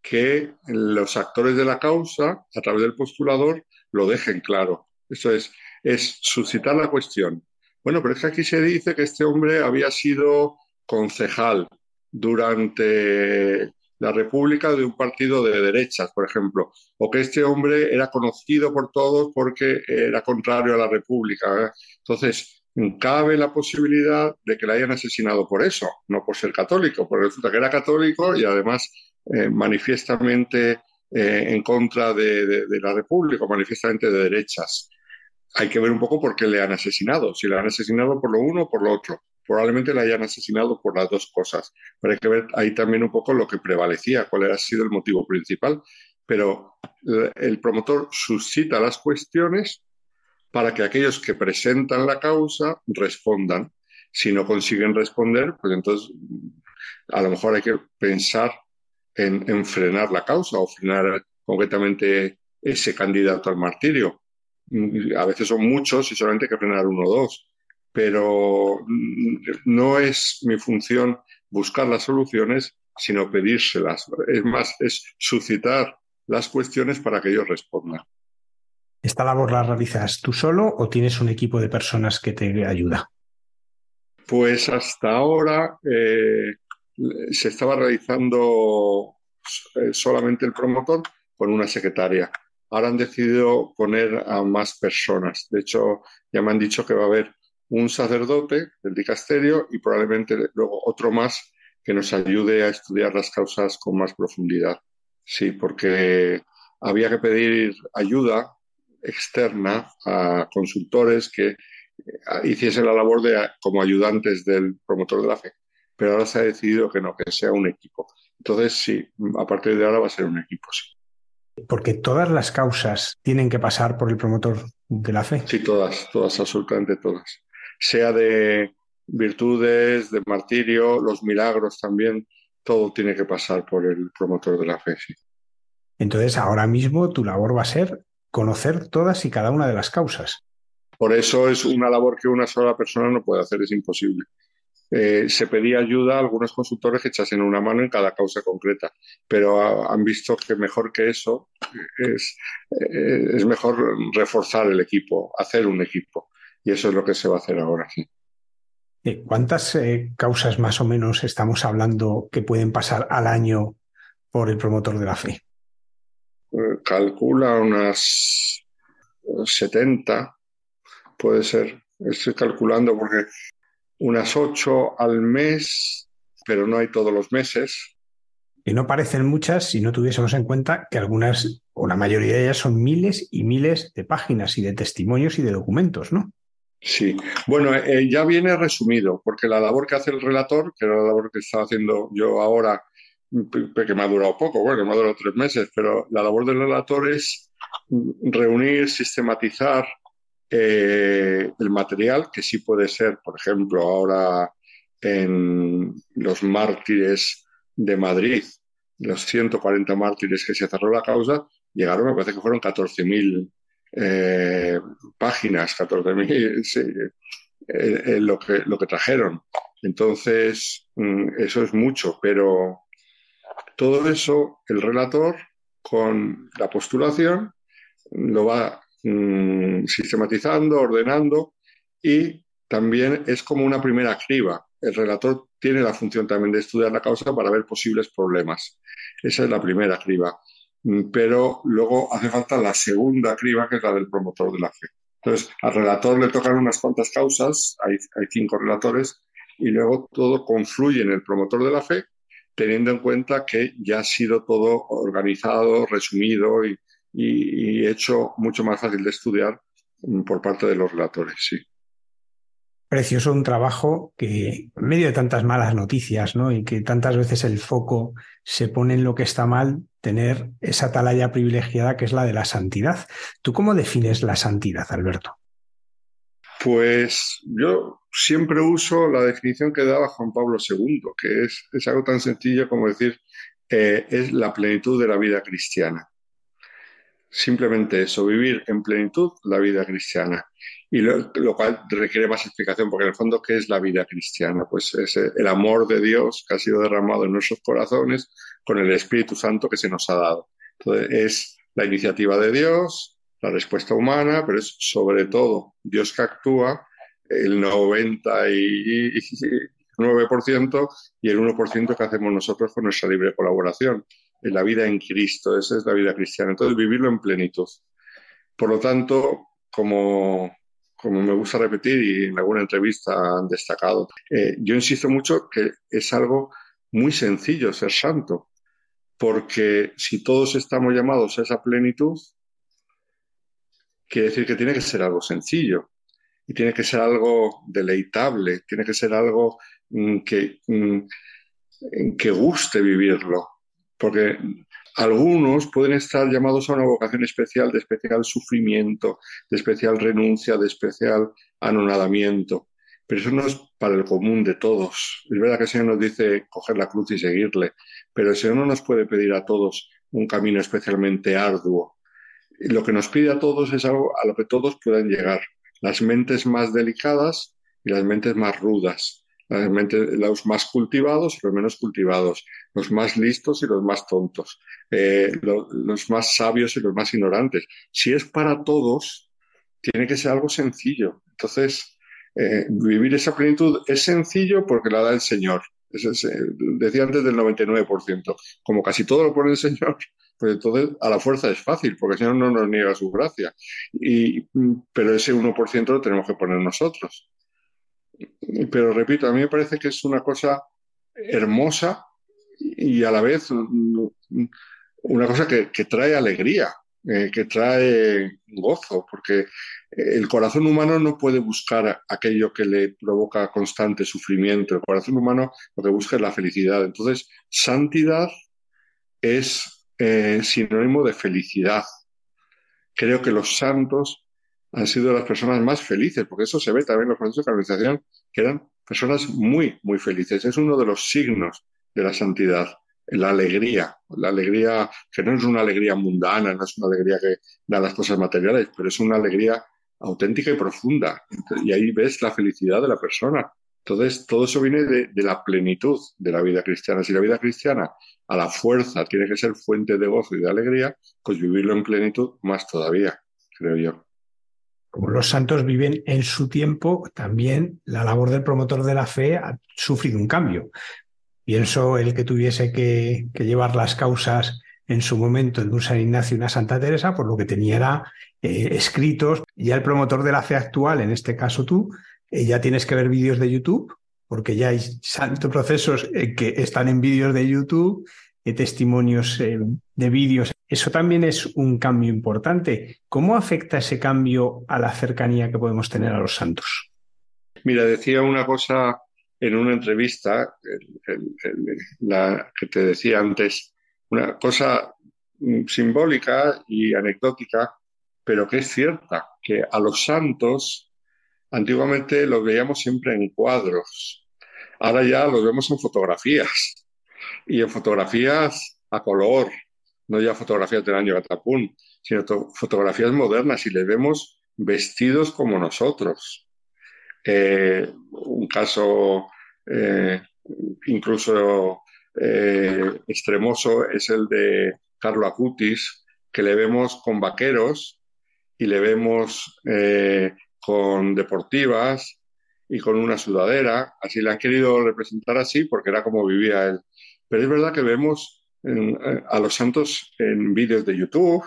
que los actores de la causa, a través del postulador, lo dejen claro. Eso es, es suscitar la cuestión. Bueno, pero es que aquí se dice que este hombre había sido concejal durante la República de un partido de derechas, por ejemplo, o que este hombre era conocido por todos porque era contrario a la República. ¿eh? Entonces, cabe la posibilidad de que le hayan asesinado por eso, no por ser católico, porque resulta que era católico y además eh, manifiestamente eh, en contra de, la República, manifiestamente de derechas. Hay que ver un poco por qué le han asesinado, si le han asesinado por lo uno o por lo otro. Probablemente le hayan asesinado por las dos cosas, pero hay que ver ahí también un poco lo que prevalecía, cuál ha sido el motivo principal. Pero el promotor suscita las cuestiones para que aquellos que presentan la causa respondan. Si no consiguen responder, pues entonces a lo mejor hay que pensar en, frenar la causa o frenar concretamente ese candidato al martirio. A veces son muchos y solamente hay que frenar uno o dos. pero no es mi función buscar las soluciones, sino pedírselas. Es más, es suscitar las cuestiones para que ellos respondan. ¿Esta labor la realizas tú solo o tienes un equipo de personas que te ayuda? Pues hasta ahora eh, se estaba realizando eh, solamente el promotor con una secretaria. Ahora han decidido poner a más personas. De hecho, ya me han dicho que va a haber un sacerdote del dicasterio y probablemente luego otro más que nos ayude a estudiar las causas con más profundidad. Sí, porque había que pedir ayuda externa a consultores que eh, hiciesen la labor de, como ayudantes del promotor de la fe. Pero ahora se ha decidido que no, que sea un equipo. Entonces, sí, a partir de ahora va a ser un equipo, sí. Porque todas las causas tienen que pasar por el promotor de la fe. Sí, todas, todas, absolutamente todas sea de virtudes, de martirio, los milagros también, todo tiene que pasar por el promotor de la fe. Entonces, ahora mismo tu labor va a ser conocer todas y cada una de las causas. Por eso es una labor que una sola persona no puede hacer, es imposible. Eh, se pedía ayuda a algunos consultores que echasen una mano en cada causa concreta, pero han visto que mejor que eso es, eh, es mejor reforzar el equipo, hacer un equipo. Y eso es lo que se va a hacer ahora, sí. ¿Cuántas eh, causas más o menos estamos hablando que pueden pasar al año por el promotor de la fe? Calcula unas 70, puede ser. Estoy calculando porque unas 8 al mes, pero no hay todos los meses. Y no parecen muchas si no tuviésemos en cuenta que algunas, o la mayoría de ellas, son miles y miles de páginas y de testimonios y de documentos, ¿no? Sí, bueno, eh, ya viene resumido, porque la labor que hace el relator, que era la labor que estaba haciendo yo ahora, que me ha durado poco, bueno, me ha durado tres meses, pero la labor del relator es reunir, sistematizar eh, el material, que sí puede ser, por ejemplo, ahora en los mártires de Madrid, los 140 mártires que se cerró la causa, llegaron, me parece que fueron 14.000 eh, páginas, 14.000, sí, eh, eh, lo, que, lo que trajeron. Entonces, mm, eso es mucho, pero todo eso el relator con la postulación lo va mm, sistematizando, ordenando y también es como una primera criba. El relator tiene la función también de estudiar la causa para ver posibles problemas. Esa es la primera criba. Mm, pero luego hace falta la segunda criba, que es la del promotor de la fe. Entonces, al relator le tocan unas cuantas causas, hay, cinco relatores, y luego todo confluye en el promotor de la fe, teniendo en cuenta que ya ha sido todo organizado, resumido y, y hecho mucho más fácil de estudiar mm, por parte de los relatores, sí precioso un trabajo que, en medio de tantas malas noticias, ¿no? Y que tantas veces el foco se pone en lo que está mal, tener esa atalaya privilegiada que es la de la santidad. ¿Tú cómo defines la santidad, Alberto? Pues yo siempre uso la definición que daba Juan Pablo II, que es, es algo tan sencillo como decir, eh, es la plenitud de la vida cristiana. Simplemente eso, vivir en plenitud la vida cristiana y lo, cual requiere más explicación, porque en el fondo, ¿qué es la vida cristiana? Pues es el amor de Dios que ha sido derramado en nuestros corazones con el Espíritu Santo que se nos ha dado. Entonces, es la iniciativa de Dios, la respuesta humana, pero es sobre todo Dios que actúa, el 99% y el 1% que hacemos nosotros con nuestra libre colaboración. La vida en Cristo, esa es la vida cristiana. Entonces, vivirlo en plenitud. Por lo tanto, como como me gusta repetir y en alguna entrevista han destacado, eh, yo insisto mucho que es algo muy sencillo ser santo, porque si todos estamos llamados a esa plenitud, quiere decir que tiene que ser algo sencillo y tiene que ser algo deleitable, tiene que ser algo mm, que, mm, que guste vivirlo, porque algunos pueden estar llamados a una vocación especial, de especial sufrimiento, de especial renuncia, de especial anonadamiento. Pero eso no es para el común de todos. Es verdad que el Señor nos dice coger la cruz y seguirle, pero el Señor no nos puede pedir a todos un camino especialmente arduo. Lo que nos pide a todos es algo a lo que todos puedan llegar. Las mentes más delicadas y las mentes más rudas, las mentes, los más cultivados y los menos cultivados, los más listos y los más tontos, eh, los más sabios y los más ignorantes. Si es para todos, tiene que ser algo sencillo. Entonces, eh, vivir esa plenitud es sencillo porque la da el Señor. decía antes del 99%. Como casi todo lo pone el Señor, pues entonces a la fuerza es fácil, porque el Señor no nos niega su gracia. Y, pero ese 1% lo tenemos que poner nosotros. Pero repito, a mí me parece que es una cosa hermosa y a la vez una cosa que, trae alegría, eh, que trae gozo, porque el corazón humano no puede buscar aquello que le provoca constante sufrimiento. El corazón humano lo que busca es la felicidad. Entonces, santidad es eh, sinónimo de felicidad. Creo que los santos han sido las personas más felices, porque eso se ve también en los procesos de canonización, que eran personas muy, muy felices. Es uno de los signos de la santidad, la alegría, la alegría que no es una alegría mundana, no es una alegría que da las cosas materiales, pero es una alegría auténtica y profunda. Y ahí ves la felicidad de la persona. Entonces, todo eso viene de, la plenitud de la vida cristiana. Si la vida cristiana a la fuerza tiene que ser fuente de gozo y de alegría, pues vivirlo en plenitud más todavía, creo yo. Como los santos viven en su tiempo, también la labor del promotor de la fe ha sufrido un cambio. Pienso el que tuviese que, llevar las causas en su momento de un San Ignacio y una Santa Teresa, por lo que tenía era eh, escritos. Ya el promotor de la fe actual, en este caso tú, eh, ya tienes que ver vídeos de YouTube, porque ya hay santos procesos que están en vídeos de YouTube, testimonios de vídeos. Eso también es un cambio importante. ¿Cómo afecta ese cambio a la cercanía que podemos tener a los santos? Mira, decía una cosa en una entrevista, la que te decía antes, una cosa mm, simbólica y anecdótica, pero que es cierta, que a los santos antiguamente los veíamos siempre en cuadros, ahora ya los vemos en fotografías, y en fotografías a color, no ya fotografías del año Catapún, sino fotografías modernas, y les vemos vestidos como nosotros. Eh, un caso eh, incluso eh, extremoso es el de Carlo Acutis, que le vemos con vaqueros y le vemos con deportivas y con una sudadera. Así le han querido representar así porque era como vivía él. Pero es verdad que vemos a los santos en vídeos de YouTube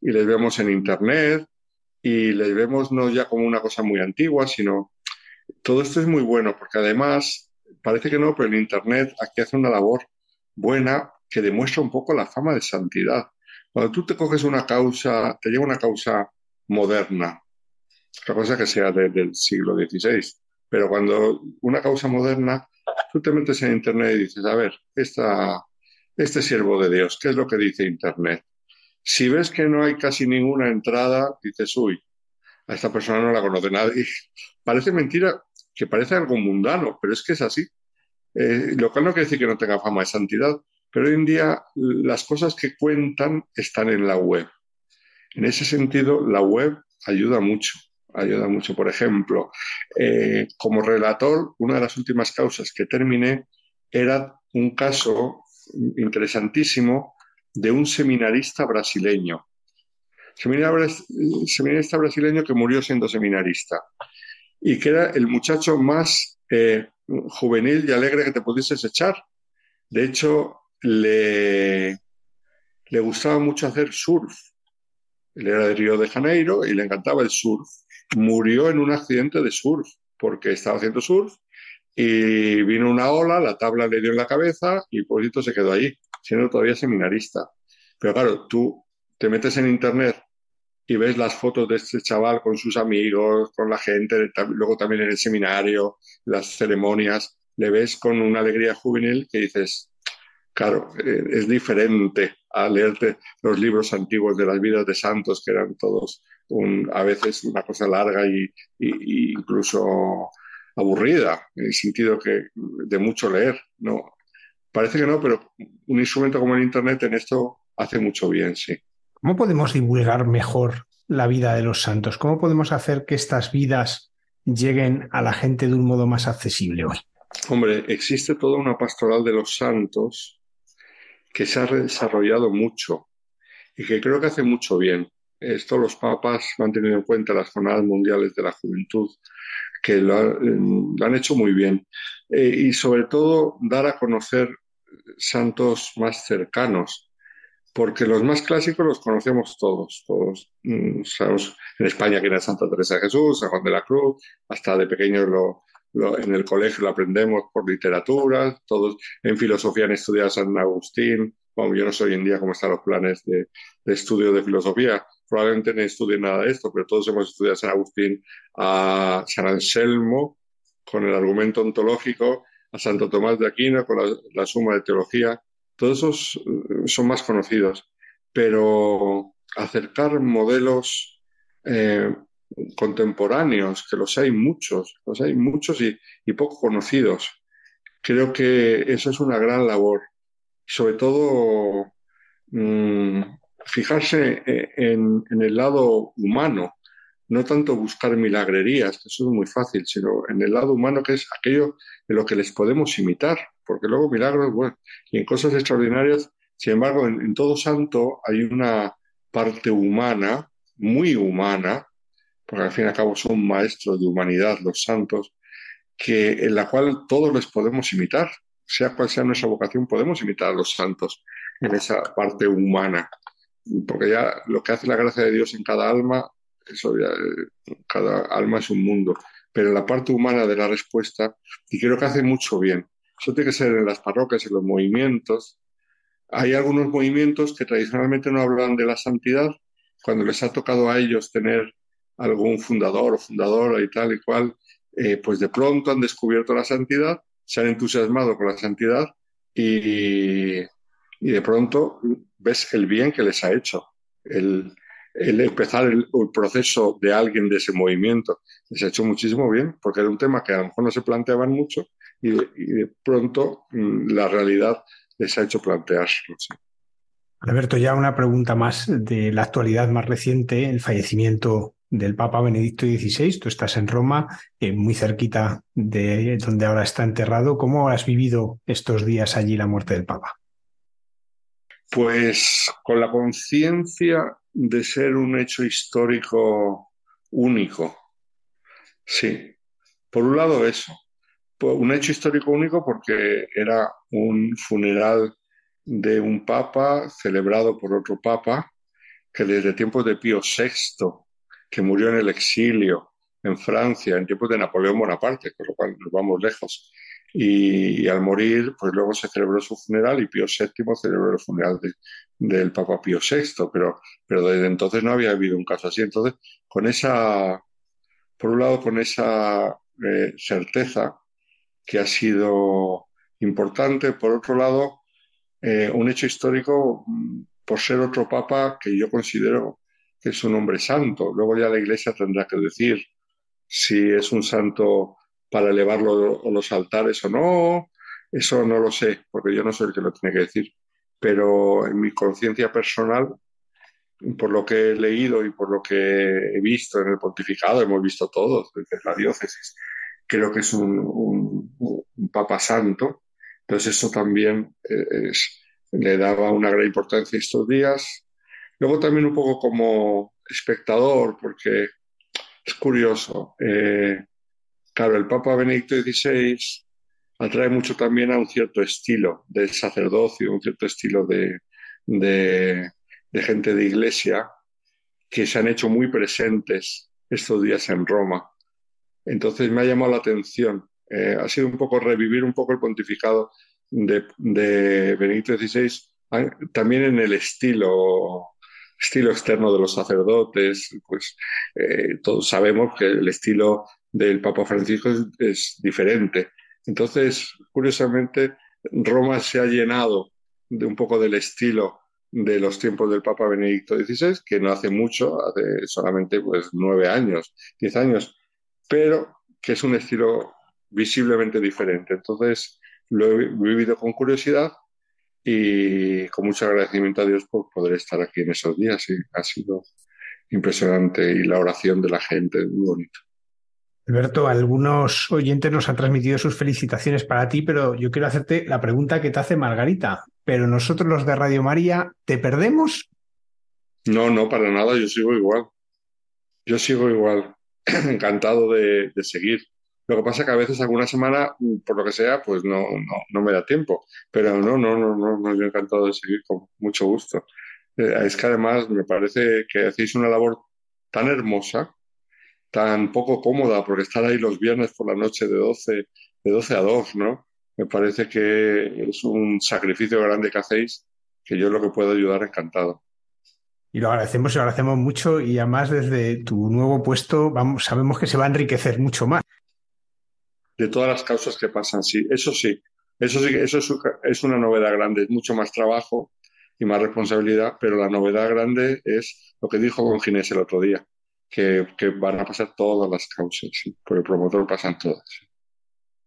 y les vemos en Internet y les vemos no ya como una cosa muy antigua, sino todo esto es muy bueno porque además parece que no, pero el Internet aquí hace una labor buena que demuestra un poco la fama de santidad. Cuando tú te coges una causa, te llega una causa moderna, otra cosa que sea del siglo XVI, pero cuando una causa moderna, tú te metes en Internet y dices, a ver, este siervo de Dios, ¿qué es lo que dice Internet? Si ves que no hay casi ninguna entrada, dices, uy, a esta persona no la conoce nadie. Parece mentira que parece algo mundano, pero es que es así. Eh, lo cual no quiere decir que no tenga fama de santidad, pero hoy en día las cosas que cuentan están en la web. En ese sentido, la web ayuda mucho, ayuda mucho. Por ejemplo, eh, como relator, una de las últimas causas que terminé era un caso interesantísimo de un seminarista brasileño. Seminarista brasileño que murió siendo seminarista y que era el muchacho más eh, juvenil y alegre que te pudieses echar. De hecho, le, le gustaba mucho hacer surf. Él era de Río de Janeiro y le encantaba el surf. Murió en un accidente de surf porque estaba haciendo surf y vino una ola, la tabla le dio en la cabeza y Polito se quedó allí, siendo todavía seminarista. Pero claro, tú te metes en internet y ves las fotos de este chaval con sus amigos, con la gente, luego también en el seminario, las ceremonias, le ves con una alegría juvenil que dices, claro, eh, es diferente a leerte los libros antiguos de las vidas de santos, que eran todos a veces una cosa larga y, incluso aburrida, en el sentido que de mucho leer. No, parece que no, pero un instrumento como el Internet en esto hace mucho bien, sí. ¿Cómo podemos divulgar mejor la vida de los santos? ¿Cómo podemos hacer que estas vidas lleguen a la gente de un modo más accesible hoy? Hombre, existe toda una pastoral de los santos que se ha desarrollado mucho y que creo que hace mucho bien. Esto los papas han tenido en cuenta las jornadas mundiales de la juventud, que lo, han hecho muy bien. Eh, y sobre todo dar a conocer santos más cercanos, porque los más clásicos los conocemos todos. Todos mm, sabemos en España quién era Santa Teresa de Jesús, San Juan de la Cruz, hasta de pequeños en el colegio lo aprendemos por literatura, todos en filosofía han estudiado San Agustín. Bueno, yo no sé hoy en día cómo están los planes de, estudio de filosofía, probablemente no estudien nada de esto, pero todos hemos estudiado a San Agustín, a San Anselmo, con el argumento ontológico, a Santo Tomás de Aquino, con la suma de teología, todos esos eh, son más conocidos, pero acercar modelos eh, contemporáneos, que los hay muchos, los hay muchos y, poco conocidos, creo que eso es una gran labor. Sobre todo, mm, fijarse eh, en, el lado humano, no tanto buscar milagrerías, que eso es muy fácil, sino en el lado humano que es aquello en lo que les podemos imitar porque luego milagros, bueno, y en cosas extraordinarias, sin embargo, en, todo santo hay una parte humana, muy humana, porque al fin y al cabo son maestros de humanidad los santos, que, en la cual todos les podemos imitar, sea cual sea nuestra vocación, podemos imitar a los santos en esa parte humana, porque ya lo que hace la gracia de Dios en cada alma, eso ya, cada alma es un mundo, pero la parte humana de la respuesta, y creo que hace mucho bien. Eso tiene que ser en las parroquias, en los movimientos. Hay algunos movimientos que tradicionalmente no hablan de la santidad. Cuando les ha tocado a ellos tener algún fundador o fundadora y tal y cual, eh, pues de pronto han descubierto la santidad, se han entusiasmado con la santidad y, y de pronto ves el bien que les ha hecho. El, el empezar el, proceso de alguien de ese movimiento les ha hecho muchísimo bien, porque era un tema que a lo mejor no se planteaban mucho y de, pronto mm, la realidad les ha hecho plantearse. Alberto, ya una pregunta más de la actualidad más reciente, el fallecimiento del Papa Benedicto XVI. Tú estás en Roma, eh, muy cerquita de donde ahora está enterrado. ¿Cómo has vivido estos días allí la muerte del Papa? Pues con la conciencia de ser un hecho histórico único. Sí. Por un lado eso un hecho histórico único porque era un funeral de un papa celebrado por otro papa que desde tiempos de Pío VI, que murió en el exilio en Francia, en tiempos de Napoleón Bonaparte, con lo cual nos vamos lejos. Y, al morir, pues luego se celebró su funeral y Pío VII celebró el funeral del Papa Pío VI, pero, pero desde entonces no había habido un caso así. Entonces, con esa, por un lado, con esa eh, certeza que ha sido importante. Por otro lado, eh, un hecho histórico mm, por ser otro papa que yo considero es un hombre santo. Luego ya la Iglesia tendrá que decir si es un santo para elevarlo a los altares o no. Eso no lo sé, porque yo no soy el que lo tiene que decir. Pero en mi conciencia personal, por lo que he leído y por lo que he visto en el pontificado, hemos visto todos, desde la diócesis, creo que es un, papa santo. Entonces eso también eh, le daba una gran importancia estos días. Luego también un poco como espectador, porque es curioso. Eh, claro, el Papa Benedicto XVI atrae mucho también a un cierto estilo de sacerdocio, un cierto estilo de, de gente de iglesia que se han hecho muy presentes estos días en Roma. Entonces me ha llamado la atención. Eh, ha sido un poco revivir un poco el pontificado de, Benedicto XVI, también en el estilo, estilo externo de los sacerdotes. Pues eh, todos sabemos que el estilo del Papa Francisco es, diferente. Entonces, curiosamente, Roma se ha llenado de un poco del estilo de los tiempos del Papa Benedicto XVI, que no hace mucho, hace solamente pues nueve años, diez años, pero que es un estilo visiblemente diferente. Entonces, lo he vivido con curiosidad y con mucho agradecimiento a Dios por poder estar aquí en esos días. Y ha sido impresionante y la oración de la gente, muy bonito. Alberto, algunos oyentes nos han transmitido sus felicitaciones para ti, pero yo quiero hacerte la pregunta que te hace Margarita. ¿Pero nosotros los de Radio María te perdemos? No, no, para nada, yo sigo igual. Yo sigo igual, encantado de, seguir. Lo que pasa es que a veces alguna semana, por lo que sea, pues no, no, no me da tiempo. Pero no, no, no, no, no, yo encantado de seguir con mucho gusto. Eh, es que además me parece que hacéis una labor tan hermosa tan poco cómoda, porque estar ahí los viernes por la noche de 12, de 12 a 2, ¿no? Me parece que es un sacrificio grande que hacéis, que yo lo que puedo ayudar encantado. Y lo agradecemos lo agradecemos mucho y además desde tu nuevo puesto vamos, sabemos que se va a enriquecer mucho más. De todas las causas que pasan, sí, eso sí, eso sí, eso es, es una novedad grande, es mucho más trabajo y más responsabilidad, pero la novedad grande es lo que dijo con Ginés el otro día, que, van a pasar todas las causas, por el promotor pasan todas.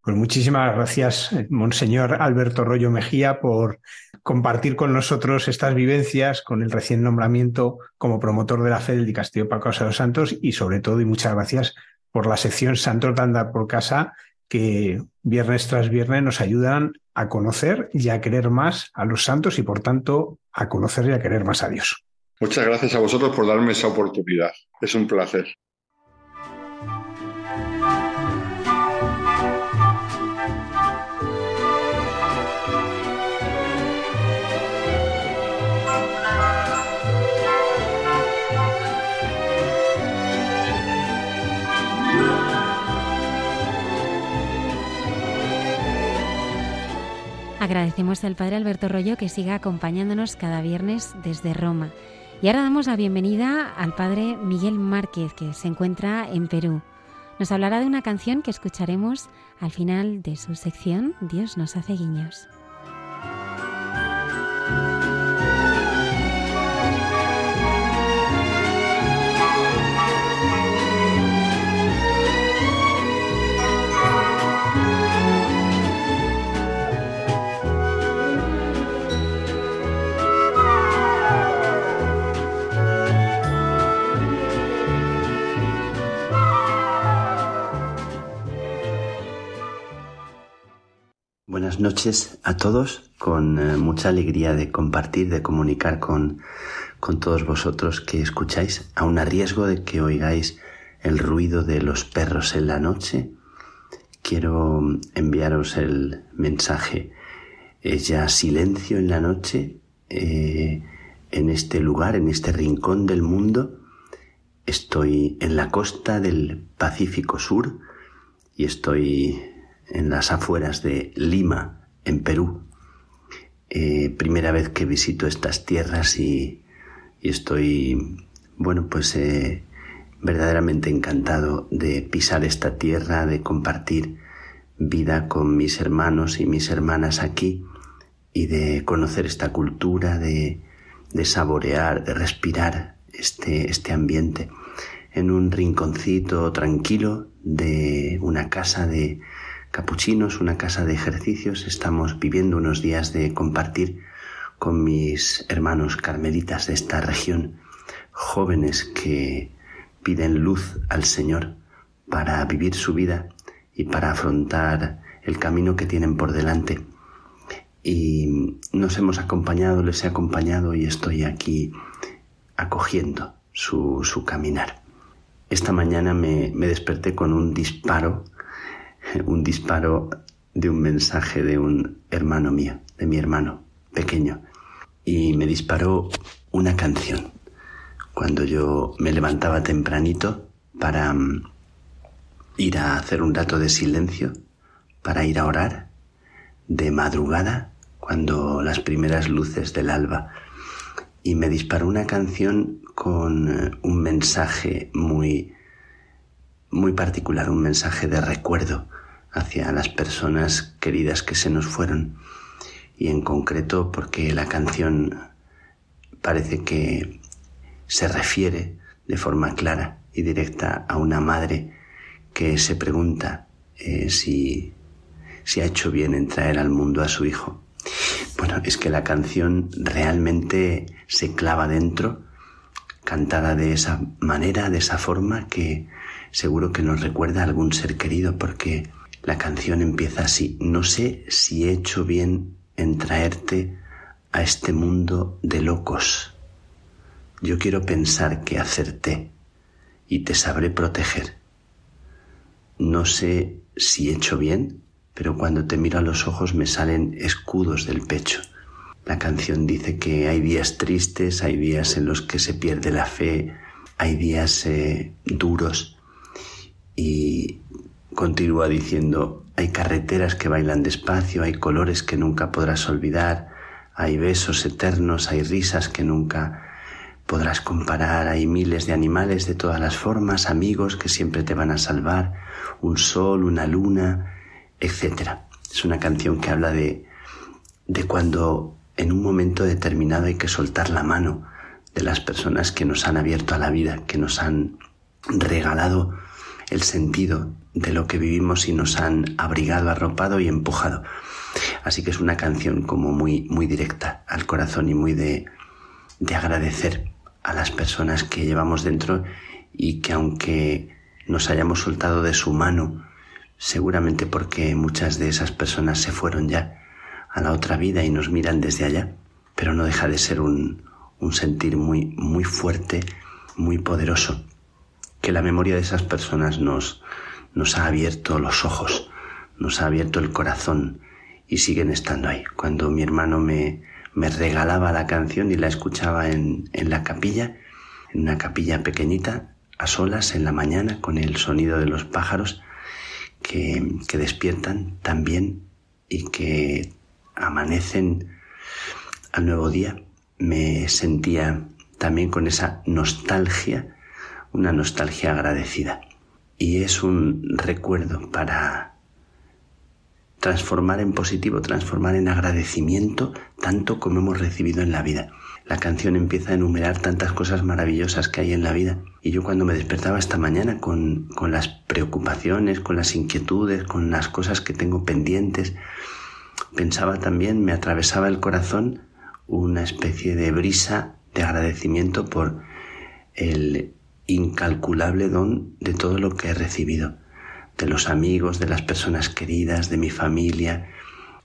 Pues muchísimas gracias, Monseñor Alberto Rollo Mejía, por compartir con nosotros estas vivencias con el recién nombramiento como promotor de la fe del Castillo para Casa de los Santos y sobre todo, y muchas gracias por la sección Santos de por Casa, que viernes tras viernes nos ayudan a conocer y a querer más a los santos y por tanto a conocer y a querer más a Dios. Muchas gracias a vosotros por darme esa oportunidad. Es un placer. Agradecemos al Padre Alberto Rollo que siga acompañándonos cada viernes desde Roma. Y ahora damos la bienvenida al padre Miguel Márquez, que se encuentra en Perú. Nos hablará de una canción que escucharemos al final de su sección Dios nos hace guiños. Buenas noches a todos, con eh, mucha alegría de compartir, de comunicar con, con todos vosotros que escucháis, aun a riesgo de que oigáis el ruido de los perros en la noche. Quiero enviaros el mensaje. Es ya silencio en la noche, eh, en este lugar, en este rincón del mundo. Estoy en la costa del Pacífico Sur y estoy en las afueras de Lima, en Perú. Eh, primera vez que visito estas tierras y, estoy, bueno, pues eh, verdaderamente encantado de pisar esta tierra, de compartir vida con mis hermanos y mis hermanas aquí y de conocer esta cultura, de, de saborear, de respirar este, este ambiente en un rinconcito tranquilo de una casa de, Capuchinos, una casa de ejercicios. Estamos viviendo unos días de compartir con mis hermanos carmelitas de esta región, jóvenes que piden luz al Señor para vivir su vida y para afrontar el camino que tienen por delante. Y nos hemos acompañado, les he acompañado y estoy aquí acogiendo su, su caminar. Esta mañana me, me desperté con un disparo un disparo de un mensaje de un hermano mío, de mi hermano pequeño, y me disparó una canción. Cuando yo me levantaba tempranito para mm, ir a hacer un rato de silencio, para ir a orar, de madrugada, cuando las primeras luces del alba, y me disparó una canción con eh, un mensaje muy muy particular, un mensaje de recuerdo hacia las personas queridas que se nos fueron y en concreto porque la canción parece que se refiere de forma clara y directa a una madre que se pregunta eh, si, si ha hecho bien en traer al mundo a su hijo. Bueno, es que la canción realmente se clava dentro, cantada de esa manera, de esa forma que seguro que nos recuerda a algún ser querido porque la canción empieza así. No sé si he hecho bien en traerte a este mundo de locos. Yo quiero pensar que acerté y te sabré proteger. No sé si he hecho bien, pero cuando te miro a los ojos me salen escudos del pecho. La canción dice que hay días tristes, hay días en los que se pierde la fe, hay días eh, duros y continúa diciendo, hay carreteras que bailan despacio, hay colores que nunca podrás olvidar, hay besos eternos, hay risas que nunca podrás comparar, hay miles de animales de todas las formas, amigos que siempre te van a salvar, un sol, una luna, etc. Es una canción que habla de, de cuando en un momento determinado hay que soltar la mano de las personas que nos han abierto a la vida, que nos han regalado el sentido de lo que vivimos y nos han abrigado, arropado y empujado. Así que es una canción como muy, muy directa al corazón y muy de, de agradecer a las personas que llevamos dentro y que aunque nos hayamos soltado de su mano, seguramente porque muchas de esas personas se fueron ya a la otra vida y nos miran desde allá, pero no deja de ser un, un sentir muy, muy fuerte, muy poderoso, que la memoria de esas personas nos, nos ha abierto los ojos, nos ha abierto el corazón y siguen estando ahí. Cuando mi hermano me, me regalaba la canción y la escuchaba en, en la capilla, en una capilla pequeñita, a solas en la mañana, con el sonido de los pájaros que, que despiertan también y que amanecen al nuevo día, me sentía también con esa nostalgia, una nostalgia agradecida. Y es un recuerdo para transformar en positivo, transformar en agradecimiento tanto como hemos recibido en la vida. La canción empieza a enumerar tantas cosas maravillosas que hay en la vida. Y yo cuando me despertaba esta mañana con, con las preocupaciones, con las inquietudes, con las cosas que tengo pendientes, pensaba también, me atravesaba el corazón una especie de brisa de agradecimiento por el incalculable don de todo lo que he recibido, de los amigos, de las personas queridas, de mi familia,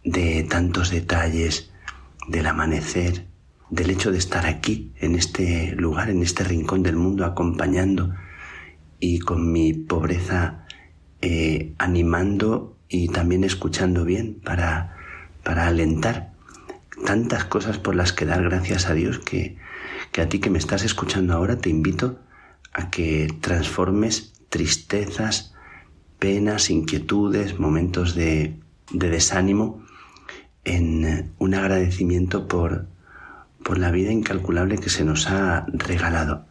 de tantos detalles, del amanecer, del hecho de estar aquí, en este lugar, en este rincón del mundo, acompañando y con mi pobreza eh, animando y también escuchando bien para para alentar tantas cosas por las que dar gracias a Dios que, que a ti que me estás escuchando ahora te invito a que transformes tristezas, penas, inquietudes, momentos de, de desánimo en un agradecimiento por, por la vida incalculable que se nos ha regalado.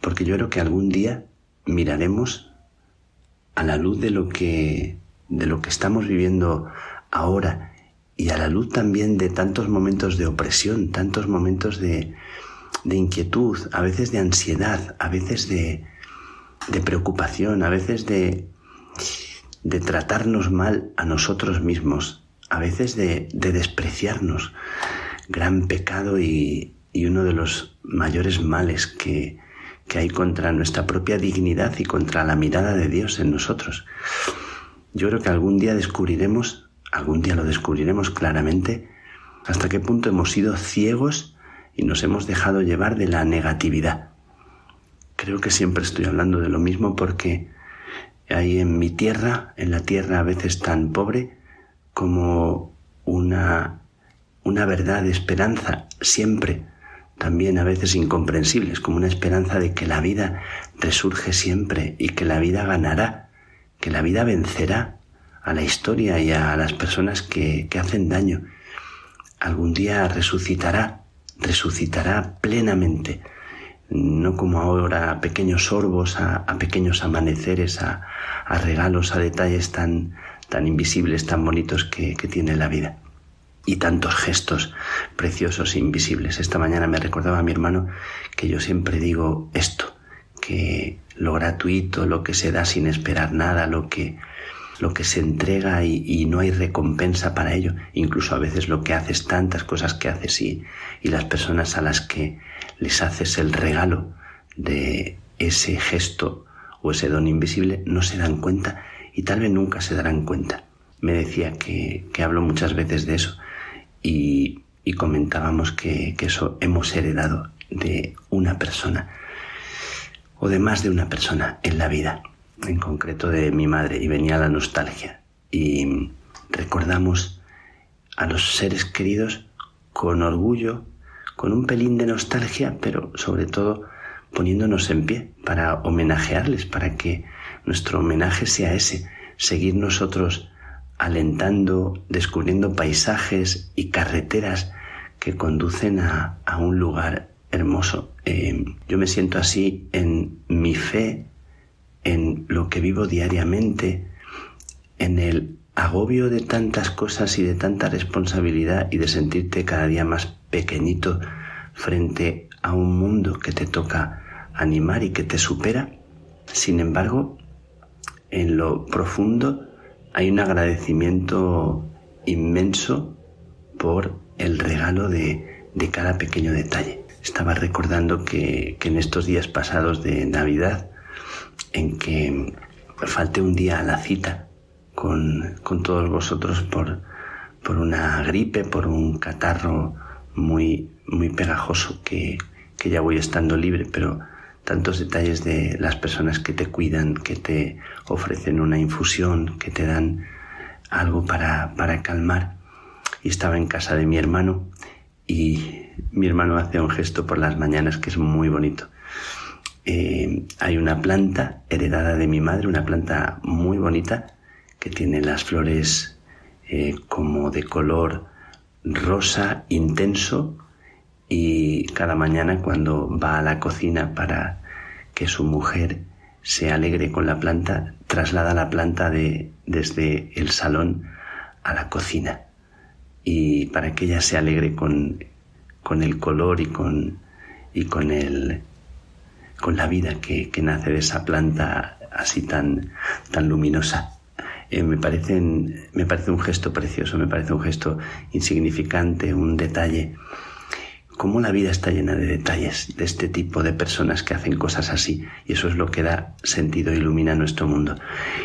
Porque yo creo que algún día miraremos a la luz de lo que, de lo que estamos viviendo ahora y a la luz también de tantos momentos de opresión, tantos momentos de, de inquietud, a veces de ansiedad, a veces de, de preocupación, a veces de, de tratarnos mal a nosotros mismos, a veces de, de despreciarnos. Gran pecado y, y, uno de los mayores males que, que hay contra nuestra propia dignidad y contra la mirada de Dios en nosotros. Yo creo que algún día descubriremos algún día lo descubriremos claramente, hasta qué punto hemos sido ciegos y nos hemos dejado llevar de la negatividad. Creo que siempre estoy hablando de lo mismo porque hay en mi tierra, en la tierra a veces tan pobre, como una, una verdad de esperanza, siempre, también a veces incomprensibles, como una esperanza de que la vida resurge siempre y que la vida ganará, que la vida vencerá a la historia y a las personas que, que hacen daño. Algún día resucitará, resucitará plenamente, no como ahora a pequeños sorbos, a, pequeños amaneceres, a, regalos, a detalles tan, tan invisibles, tan bonitos que, que tiene la vida. Y tantos gestos preciosos e invisibles. Esta mañana me recordaba a mi hermano que yo siempre digo esto, que lo gratuito, lo que se da sin esperar nada, lo que, lo que se entrega y, no hay recompensa para ello. Incluso a veces lo que haces, tantas cosas que haces y, y las personas a las que les haces el regalo de ese gesto o ese don invisible no se dan cuenta y tal vez nunca se darán cuenta. Me decía que, que hablo muchas veces de eso y, comentábamos que, que eso hemos heredado de una persona o de más de una persona en la vida, en concreto de mi madre, y venía la nostalgia. Y recordamos a los seres queridos con orgullo, con un pelín de nostalgia, pero sobre todo poniéndonos en pie para homenajearles, para que nuestro homenaje sea ese, seguir nosotros alentando, descubriendo paisajes y carreteras que conducen a, un lugar hermoso. Eh, yo me siento así en mi fe, en lo que vivo diariamente, en el agobio de tantas cosas y de tanta responsabilidad y de sentirte cada día más pequeñito frente a un mundo que te toca animar y que te supera. Sin embargo, en lo profundo hay un agradecimiento inmenso por el regalo de, cada pequeño detalle. Estaba recordando que, en estos días pasados de Navidad, en que falté un día a la cita con, todos vosotros por, por una gripe, por un catarro muy, muy pegajoso que, que ya voy estando libre, pero tantos detalles de las personas que te cuidan, que te ofrecen una infusión, que te dan algo para, para calmar. Y estaba en casa de mi hermano y mi hermano hace un gesto por las mañanas que es muy bonito. Eh, hay una planta heredada de mi madre, una planta muy bonita que tiene las flores eh, como de color rosa intenso y cada mañana cuando va a la cocina para que su mujer se alegre con la planta, traslada la planta de, desde el salón a la cocina. Y para que ella se alegre con, con el color y con, y con, el, con la vida que, que nace de esa planta así tan, tan luminosa. Eh, me, parecen, me parece un gesto precioso, me parece un gesto insignificante, un detalle cómo la vida está llena de detalles de este tipo de personas que hacen cosas así y eso es lo que da sentido ilumina nuestro mundo.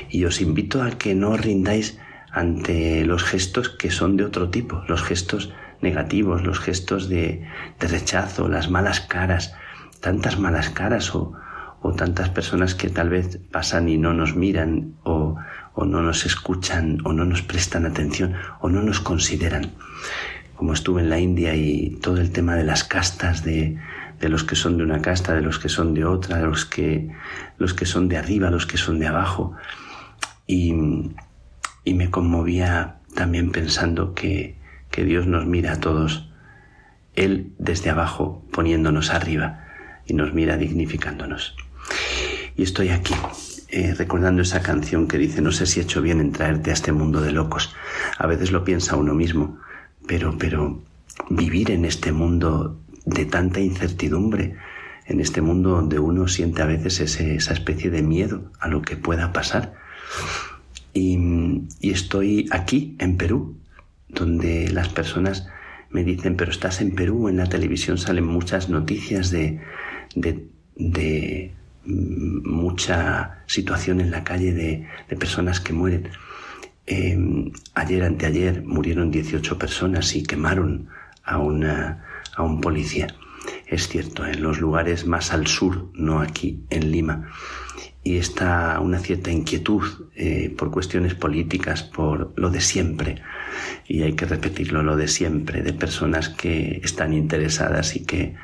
Y os invito a que no rindáis ante los gestos que son de otro tipo, los gestos negativos, los gestos de, rechazo, las malas caras, tantas malas caras o, o, tantas personas que tal vez pasan y no nos miran o, o no nos escuchan o no nos prestan atención o no nos consideran como estuve en la India y todo el tema de las castas, de, de los que son de una casta, de los que son de otra, de los que, los que son de arriba, los que son de abajo. Y, y me conmovía también pensando que, que Dios nos mira a todos, Él desde abajo poniéndonos arriba y nos mira dignificándonos. Y estoy aquí, eh, recordando esa canción que dice, no sé si he hecho bien en traerte a este mundo de locos. A veces lo piensa uno mismo, pero, pero vivir en este mundo de tanta incertidumbre, en este mundo donde uno siente a veces esa especie de miedo a lo que pueda pasar. Y, estoy aquí, en Perú, donde las personas me dicen, pero estás en Perú, en la televisión salen muchas noticias de, de, mm, mucha situación en la calle de, de personas que mueren. Em, ayer, anteayer, murieron 18 personas y quemaron a, una, a un policía. Es cierto, en los lugares más al sur, no aquí, en Lima. Y está una cierta inquietud eh, por cuestiones políticas, por lo de siempre. Y hay que repetirlo, lo de siempre, de personas que están interesadas y que,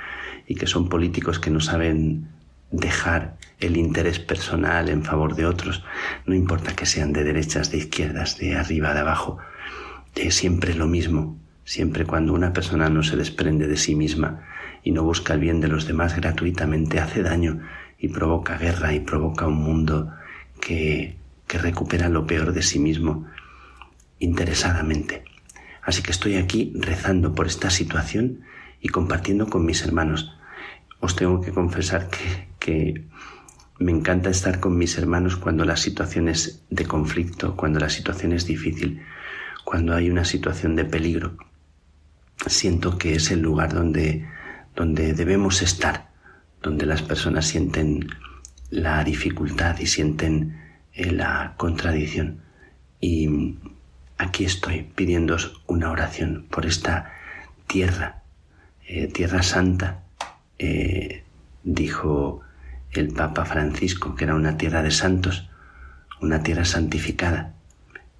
y que son políticos que no saben dejar el interés personal en favor de otros, no importa que sean de derechas, de izquierdas, de arriba, de abajo, es siempre lo mismo, siempre cuando una persona no se desprende de sí misma y no busca el bien de los demás gratuitamente, hace daño y provoca guerra y provoca un mundo que, que recupera lo peor de sí mismo interesadamente. Así que estoy aquí rezando por esta situación y compartiendo con mis hermanos. Os tengo que confesar que, que me encanta estar con mis hermanos cuando la situación es de conflicto, cuando la situación es difícil, cuando hay una situación de peligro. Siento que es el lugar donde, donde debemos estar, donde las personas sienten la dificultad y sienten eh, la contradicción. Y aquí estoy pidiéndoos una oración por esta tierra, eh, tierra santa, eh, dijo el Papa Francisco, que era una tierra de santos, una tierra santificada.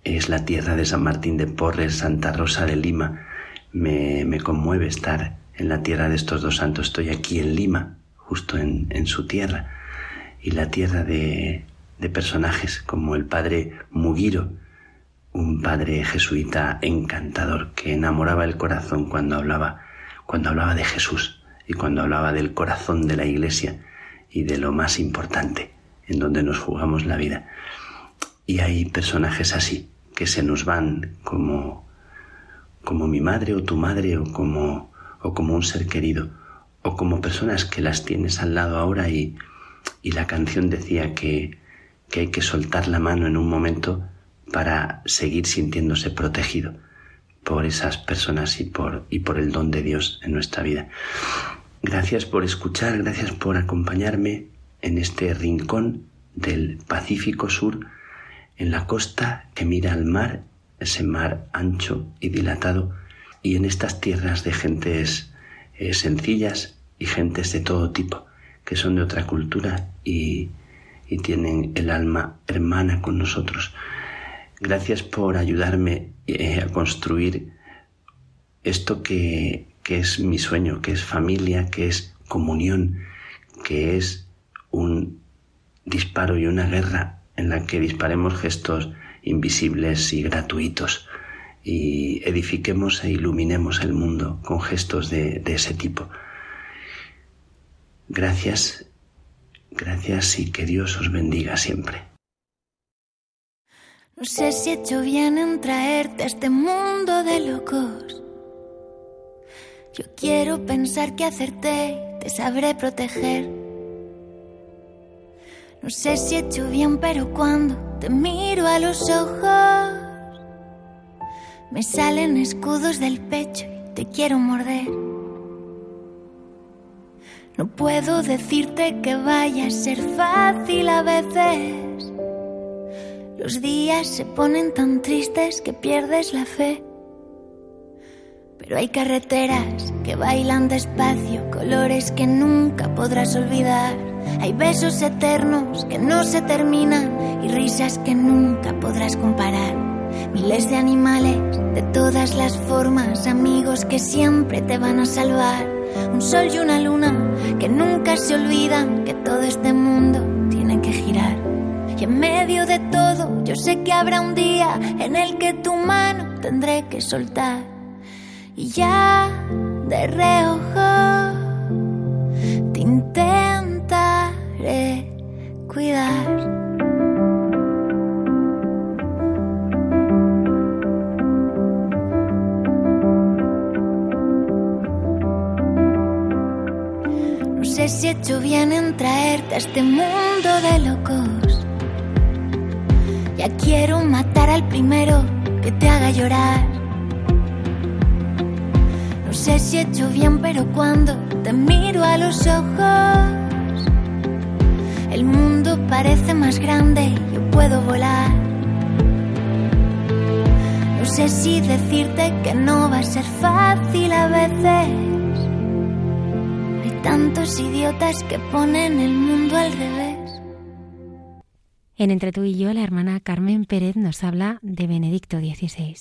Es la tierra de San Martín de Porres, Santa Rosa de Lima. Me, me conmueve estar en la tierra de estos dos santos. Estoy aquí en Lima, justo en, en su tierra, y la tierra de, de personajes como el padre Mugiro, un padre jesuita encantador que enamoraba el corazón cuando hablaba, cuando hablaba de Jesús y cuando hablaba del corazón de la iglesia y de lo más importante en donde nos jugamos la vida. Y hay personajes así que se nos van como como mi madre o tu madre o como o como un ser querido o como personas que las tienes al lado ahora y, y la canción decía que, que hay que soltar la mano en un momento para seguir sintiéndose protegido por esas personas y por, y por el don de Dios en nuestra vida. Gracias por escuchar, gracias por acompañarme en este rincón del Pacífico Sur, en la costa que mira al mar, ese mar ancho y dilatado, y en estas tierras de gentes eh, sencillas y gentes de todo tipo, que son de otra cultura y, y tienen el alma hermana con nosotros. Gracias por ayudarme eh, a construir esto que, que es mi sueño, que es familia, que es comunión, que es un disparo y una guerra en la que disparemos gestos invisibles y gratuitos y edifiquemos e iluminemos el mundo con gestos de, de ese tipo. Gracias, gracias y que Dios os bendiga siempre. No sé si he hecho bien en traerte a este mundo de locos. Yo quiero pensar que acerté, te sabré proteger. No sé si he hecho bien, pero cuando te miro a los ojos, me salen escudos del pecho y te quiero morder. No puedo decirte que vaya a ser fácil a veces. Los días se ponen tan tristes que pierdes la fe. Pero hay carreteras que bailan despacio, colores que nunca podrás olvidar. Hay besos eternos que no se terminan y risas que nunca podrás comparar. Miles de animales de todas las formas, amigos que siempre te van a salvar. Un sol y una luna que nunca se olvidan que todo este mundo tiene que girar. Y en medio de todo, yo sé que habrá un día en el que tu mano tendré que soltar. Y ya de reojo te intentaré cuidar. No sé si he hecho bien en traerte a este mundo de locos. Quiero matar al primero que te haga llorar. No sé si he hecho bien, pero cuando te miro a los ojos, el mundo parece más grande y yo puedo volar. No sé si decirte que no va a ser fácil a veces. Hay tantos idiotas que ponen el mundo al revés. En Entre tú y yo, la hermana Carmen Pérez nos habla de Benedicto XVI.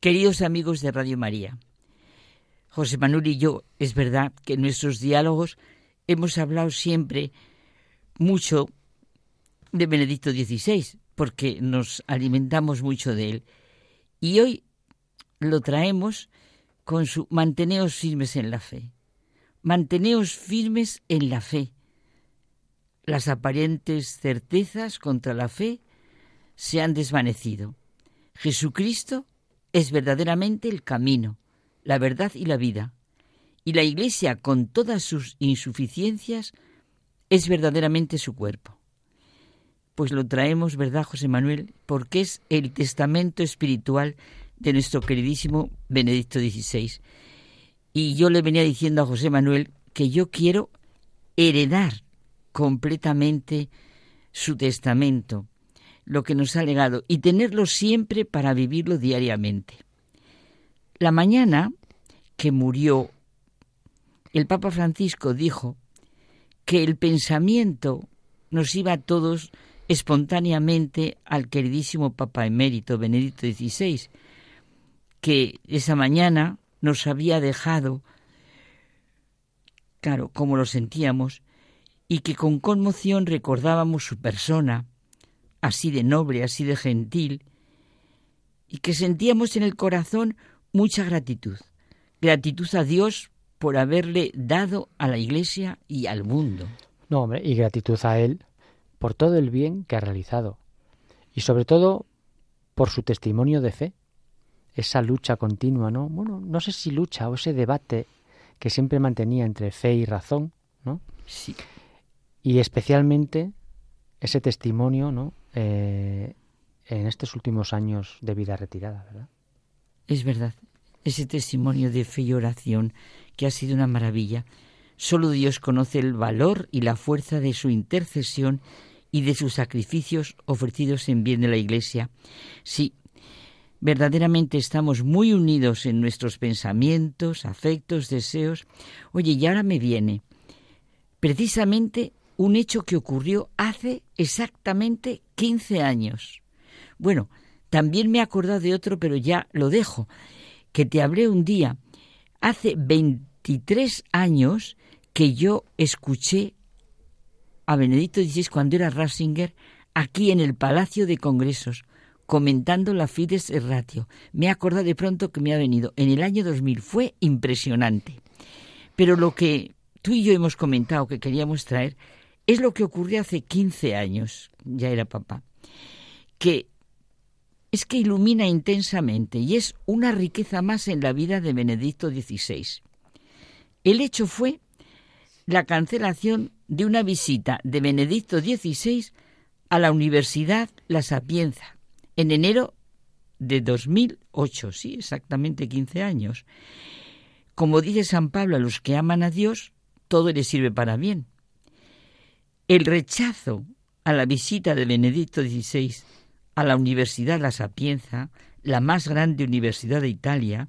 Queridos amigos de Radio María, José Manuel y yo, es verdad que en nuestros diálogos hemos hablado siempre mucho de Benedicto XVI, porque nos alimentamos mucho de él. Y hoy lo traemos con su manteneos firmes en la fe. Manteneos firmes en la fe. Las aparentes certezas contra la fe se han desvanecido. Jesucristo es verdaderamente el camino, la verdad y la vida. Y la Iglesia, con todas sus insuficiencias, es verdaderamente su cuerpo. Pues lo traemos, ¿verdad, José Manuel? Porque es el testamento espiritual de nuestro queridísimo Benedicto XVI. Y yo le venía diciendo a José Manuel que yo quiero heredar completamente su testamento, lo que nos ha legado, y tenerlo siempre para vivirlo diariamente. La mañana que murió, el Papa Francisco dijo que el pensamiento nos iba a todos espontáneamente al queridísimo Papa emérito Benedicto XVI, que esa mañana nos había dejado, claro, como lo sentíamos, y que con conmoción recordábamos su persona, así de noble, así de gentil, y que sentíamos en el corazón mucha gratitud, gratitud a Dios por haberle dado a la Iglesia y al mundo. No, hombre, y gratitud a Él por todo el bien que ha realizado, y sobre todo por su testimonio de fe, esa lucha continua, ¿no? Bueno, no sé si lucha o ese debate que siempre mantenía entre fe y razón, ¿no? Sí y especialmente ese testimonio ¿no? Eh, en estos últimos años de vida retirada, ¿verdad? Es verdad, ese testimonio de fe y oración que ha sido una maravilla. Solo Dios conoce el valor y la fuerza de su intercesión y de sus sacrificios ofrecidos en bien de la Iglesia. Sí, verdaderamente estamos muy unidos en nuestros pensamientos, afectos, deseos. Oye, y ahora me viene precisamente un hecho que ocurrió hace exactamente 15 años. Bueno, también me he acordado de otro, pero ya lo dejo, que te hablé un día. Hace 23 años que yo escuché a Benedicto XVI cuando era Ratzinger aquí en el Palacio de Congresos comentando la Fides Ratio. Me he acordado de pronto que me ha venido en el año 2000. Fue impresionante. Pero lo que tú y yo hemos comentado que queríamos traer es lo que ocurrió hace 15 años, ya era papá, que es que ilumina intensamente y es una riqueza más en la vida de Benedicto XVI. El hecho fue la cancelación de una visita de Benedicto XVI a la Universidad La Sapienza en enero de 2008, sí, exactamente 15 años. Como dice San Pablo a los que aman a Dios, todo les sirve para bien. El rechazo a la visita de Benedicto XVI a la Universidad La Sapienza, la más grande universidad de Italia,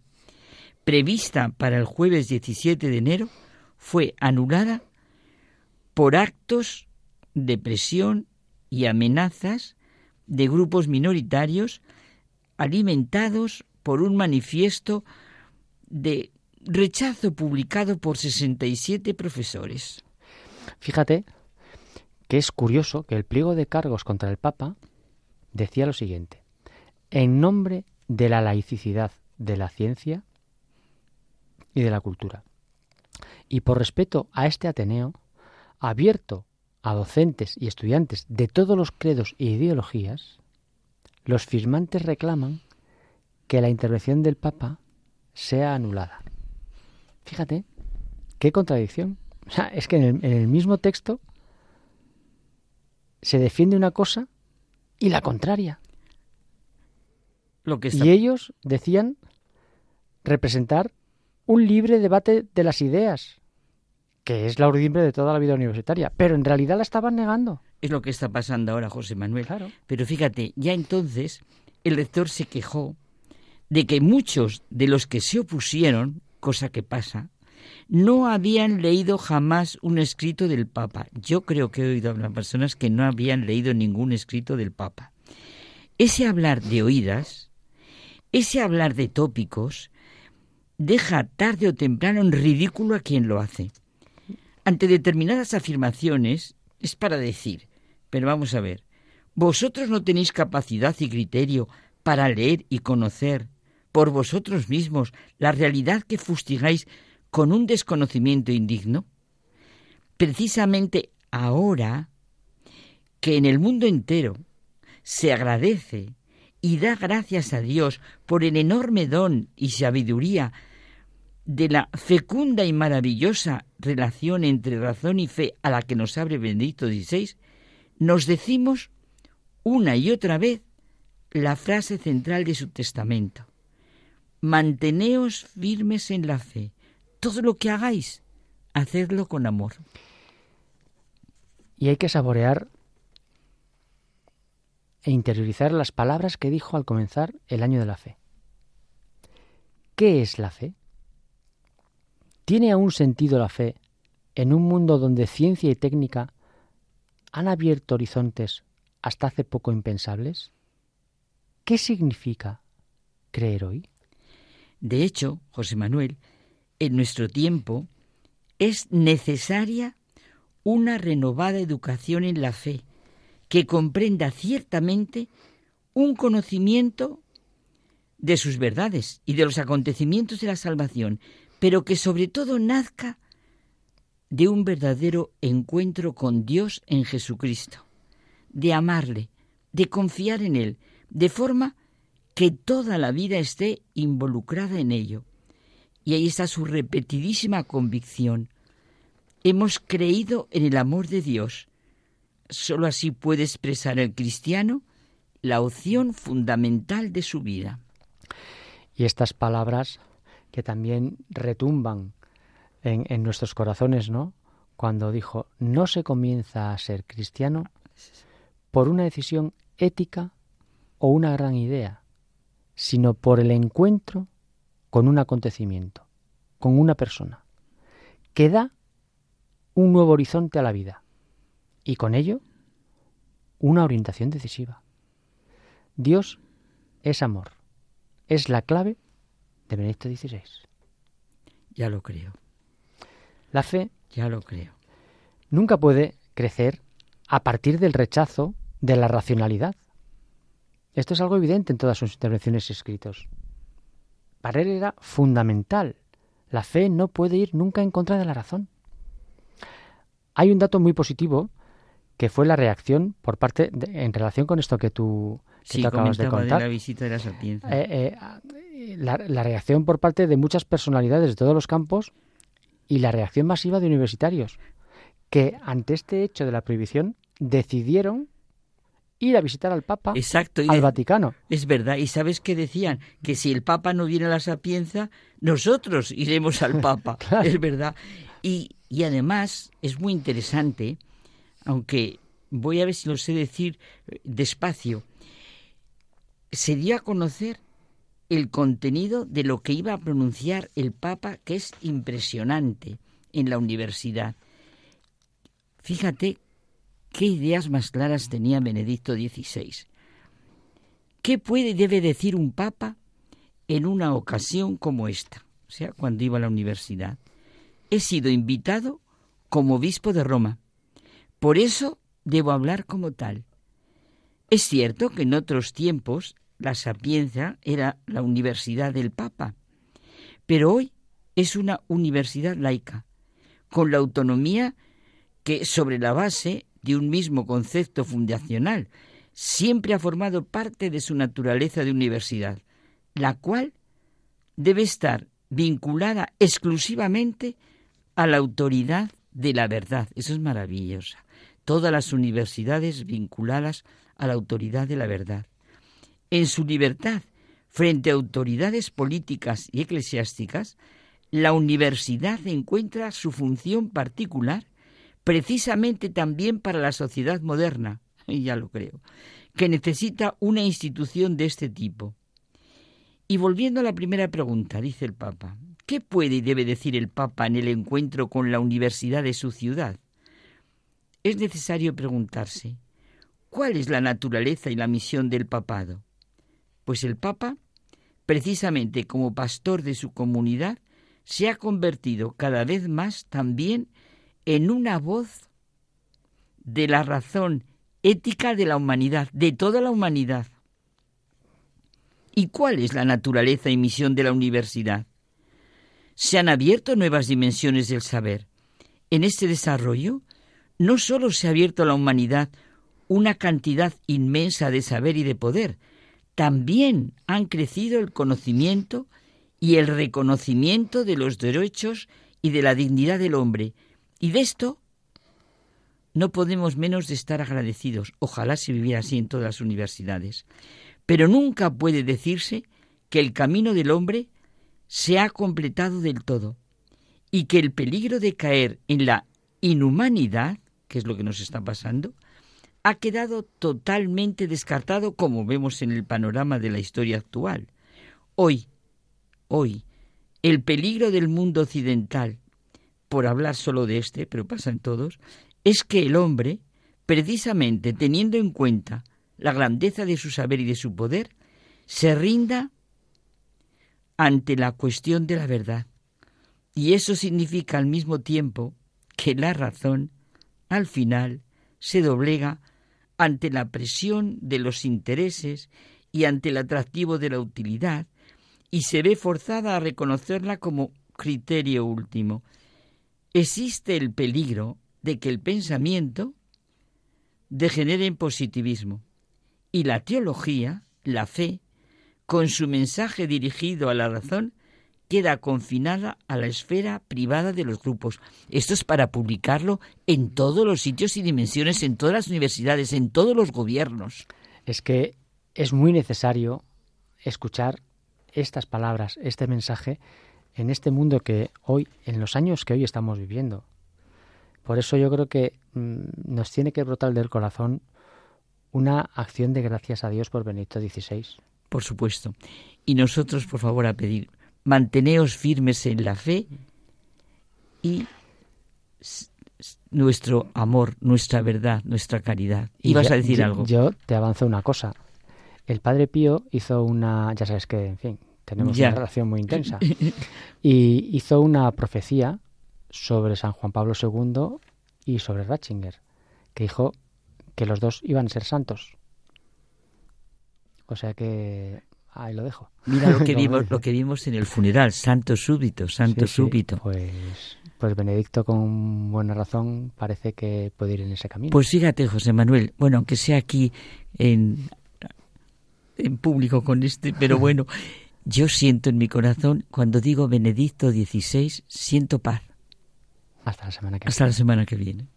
prevista para el jueves 17 de enero, fue anulada por actos de presión y amenazas de grupos minoritarios alimentados por un manifiesto de rechazo publicado por 67 profesores. Fíjate que es curioso que el pliego de cargos contra el Papa decía lo siguiente, en nombre de la laicidad de la ciencia y de la cultura. Y por respeto a este Ateneo, abierto a docentes y estudiantes de todos los credos e ideologías, los firmantes reclaman que la intervención del Papa sea anulada. Fíjate, qué contradicción. Es que en el mismo texto se defiende una cosa y la contraria. Lo que Y ellos decían representar un libre debate de las ideas, que es la urdimbre de toda la vida universitaria, pero en realidad la estaban negando. Es lo que está pasando ahora, José Manuel. Claro. Pero fíjate, ya entonces el rector se quejó de que muchos de los que se opusieron, cosa que pasa, no habían leído jamás un escrito del Papa. Yo creo que he oído a personas que no habían leído ningún escrito del Papa. Ese hablar de oídas, ese hablar de tópicos, deja tarde o temprano en ridículo a quien lo hace. Ante determinadas afirmaciones es para decir, pero vamos a ver, vosotros no tenéis capacidad y criterio para leer y conocer por vosotros mismos la realidad que fustigáis con un desconocimiento indigno? Precisamente ahora que en el mundo entero se agradece y da gracias a Dios por el enorme don y sabiduría de la fecunda y maravillosa relación entre razón y fe a la que nos abre Benedicto XVI, nos decimos una y otra vez la frase central de su testamento. Manteneos firmes en la fe. Todo lo que hagáis, hacedlo con amor. Y hay que saborear e interiorizar las palabras que dijo al comenzar el año de la fe. ¿Qué es la fe? ¿Tiene aún sentido la fe en un mundo donde ciencia y técnica han abierto horizontes hasta hace poco impensables? ¿Qué significa creer hoy? De hecho, José Manuel, en nuestro tiempo es necesaria una renovada educación en la fe que comprenda ciertamente un conocimiento de sus verdades y de los acontecimientos de la salvación, pero que sobre todo nazca de un verdadero encuentro con Dios en Jesucristo, de amarle, de confiar en Él, de forma que toda la vida esté involucrada en ello. Y ahí está su repetidísima convicción. Hemos creído en el amor de Dios. Solo así puede expresar el cristiano la opción fundamental de su vida. Y estas palabras que también retumban en, en, nuestros corazones, ¿no? Cuando dijo, no se comienza a ser cristiano por una decisión ética o una gran idea, sino por el encuentro con un acontecimiento, con una persona, que da un nuevo horizonte a la vida y con ello una orientación decisiva. Dios es amor, es la clave de Benedicto XVI. Ya lo creo. La fe, ya lo creo, nunca puede crecer a partir del rechazo de la racionalidad. Esto es algo evidente en todas sus intervenciones escritos. Para él era fundamental. La fe no puede ir nunca en contra de la razón. Hay un dato muy positivo que fue la reacción por parte en relación con esto que tú, sí, acabas de contar. De la visita de la. Eh, eh, la, la, reacción por parte de muchas personalidades de todos los campos y la reacción masiva de universitarios que ante este hecho de la prohibición decidieron ir a visitar al Papa Exacto, al Vaticano. Es verdad, y sabes qué decían, que si el Papa no viene a la Sapienza, nosotros iremos al Papa. claro. Es verdad. Y, y además es muy interesante, aunque voy a ver si lo sé decir despacio, se dio a conocer el contenido de lo que iba a pronunciar el Papa, que es impresionante en la universidad. Fíjate qué ideas más claras tenía Benedicto XVI. ¿Qué puede y debe decir un Papa en una ocasión como esta? O sea, cuando iba a la universidad. He sido invitado como obispo de Roma. Por eso debo hablar como tal. Es cierto que en otros tiempos la Sapienza era la universidad del Papa, pero hoy es una universidad laica, con la autonomía que sobre la base de un mismo concepto fundacional siempre ha formado parte de su naturaleza de universidad, la cual debe estar vinculada exclusivamente a la autoridad de la verdad. Eso es maravilloso. Todas las universidades vinculadas a la autoridad de la verdad. En su libertad frente a autoridades políticas y eclesiásticas, la universidad encuentra su función particular precisamente también para la sociedad moderna, ya lo creo, que necesita una institución de este tipo. Y volviendo a la primera pregunta, dice el Papa, ¿qué puede y debe decir el Papa en el encuentro con la universidad de su ciudad? Es necesario preguntarse, ¿cuál es la naturaleza y la misión del papado? Pues el Papa, precisamente como pastor de su comunidad, se ha convertido cada vez más también en una voz de la razón ética de la humanidad, de toda la humanidad. ¿Y cuál es la naturaleza y misión de la universidad? Se han abierto nuevas dimensiones del saber. En este desarrollo, no sólo se ha abierto a la humanidad una cantidad inmensa de saber y de poder, también han crecido el conocimiento y el reconocimiento de los derechos y de la dignidad del hombre. Y de esto no podemos menos de estar agradecidos. Ojalá se viviera así en todas las universidades. Pero nunca puede decirse que el camino del hombre se ha completado del todo y que el peligro de caer en la inhumanidad, que es lo que nos está pasando, ha quedado totalmente descartado como vemos en el panorama de la historia actual. Hoy, hoy, el peligro del mundo occidental, por hablar solo de este, pero pasa en todos, es que el hombre, precisamente teniendo en cuenta la grandeza de su saber y de su poder, se rinda ante la cuestión de la verdad. Y eso significa al mismo tiempo que la razón, al final, se doblega ante la presión de los intereses y ante el atractivo de la utilidad, y se ve forzada a reconocerla como criterio último. Existe el peligro de que el pensamiento degenere en positivismo y la teología, la fe, con su mensaje dirigido a la razón, queda confinada a la esfera privada de los grupos. Esto es para publicarlo en todos los sitios y dimensiones, en todas las universidades, en todos los gobiernos. Es que es muy necesario escuchar estas palabras, este mensaje, en este mundo que hoy, en los años que hoy estamos viviendo. Por eso yo creo que mm, nos tiene que brotar del corazón una acción de gracias a Dios por Benedicto XVI. Por supuesto. Y nosotros, por favor, a pedir, manteneos firmes en la fe y nuestro amor, nuestra verdad, nuestra caridad. Y vas a decir algo. Yo te avanzo una cosa. El Padre Pío hizo una, ya sabes que, en fin, tenemos una relación muy intensa, y hizo una profecía sobre San Juan Pablo II y sobre Ratzinger, que dijo que los dos iban a ser santos. O sea que ahí lo dejo. Mira lo que vimos, lo que vimos en el funeral, santo súbito, santo súbito. Pues, pues Benedicto con buena razón parece que puede ir en ese camino. Pues fíjate, José Manuel, bueno, aunque sea aquí en, en público con este, pero bueno, yo siento en mi corazón, cuando digo Benedicto XVI, siento paz. Hasta la semana que Hasta la semana que viene.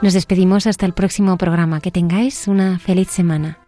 Nos despedimos hasta el próximo programa. Que tengáis una feliz semana.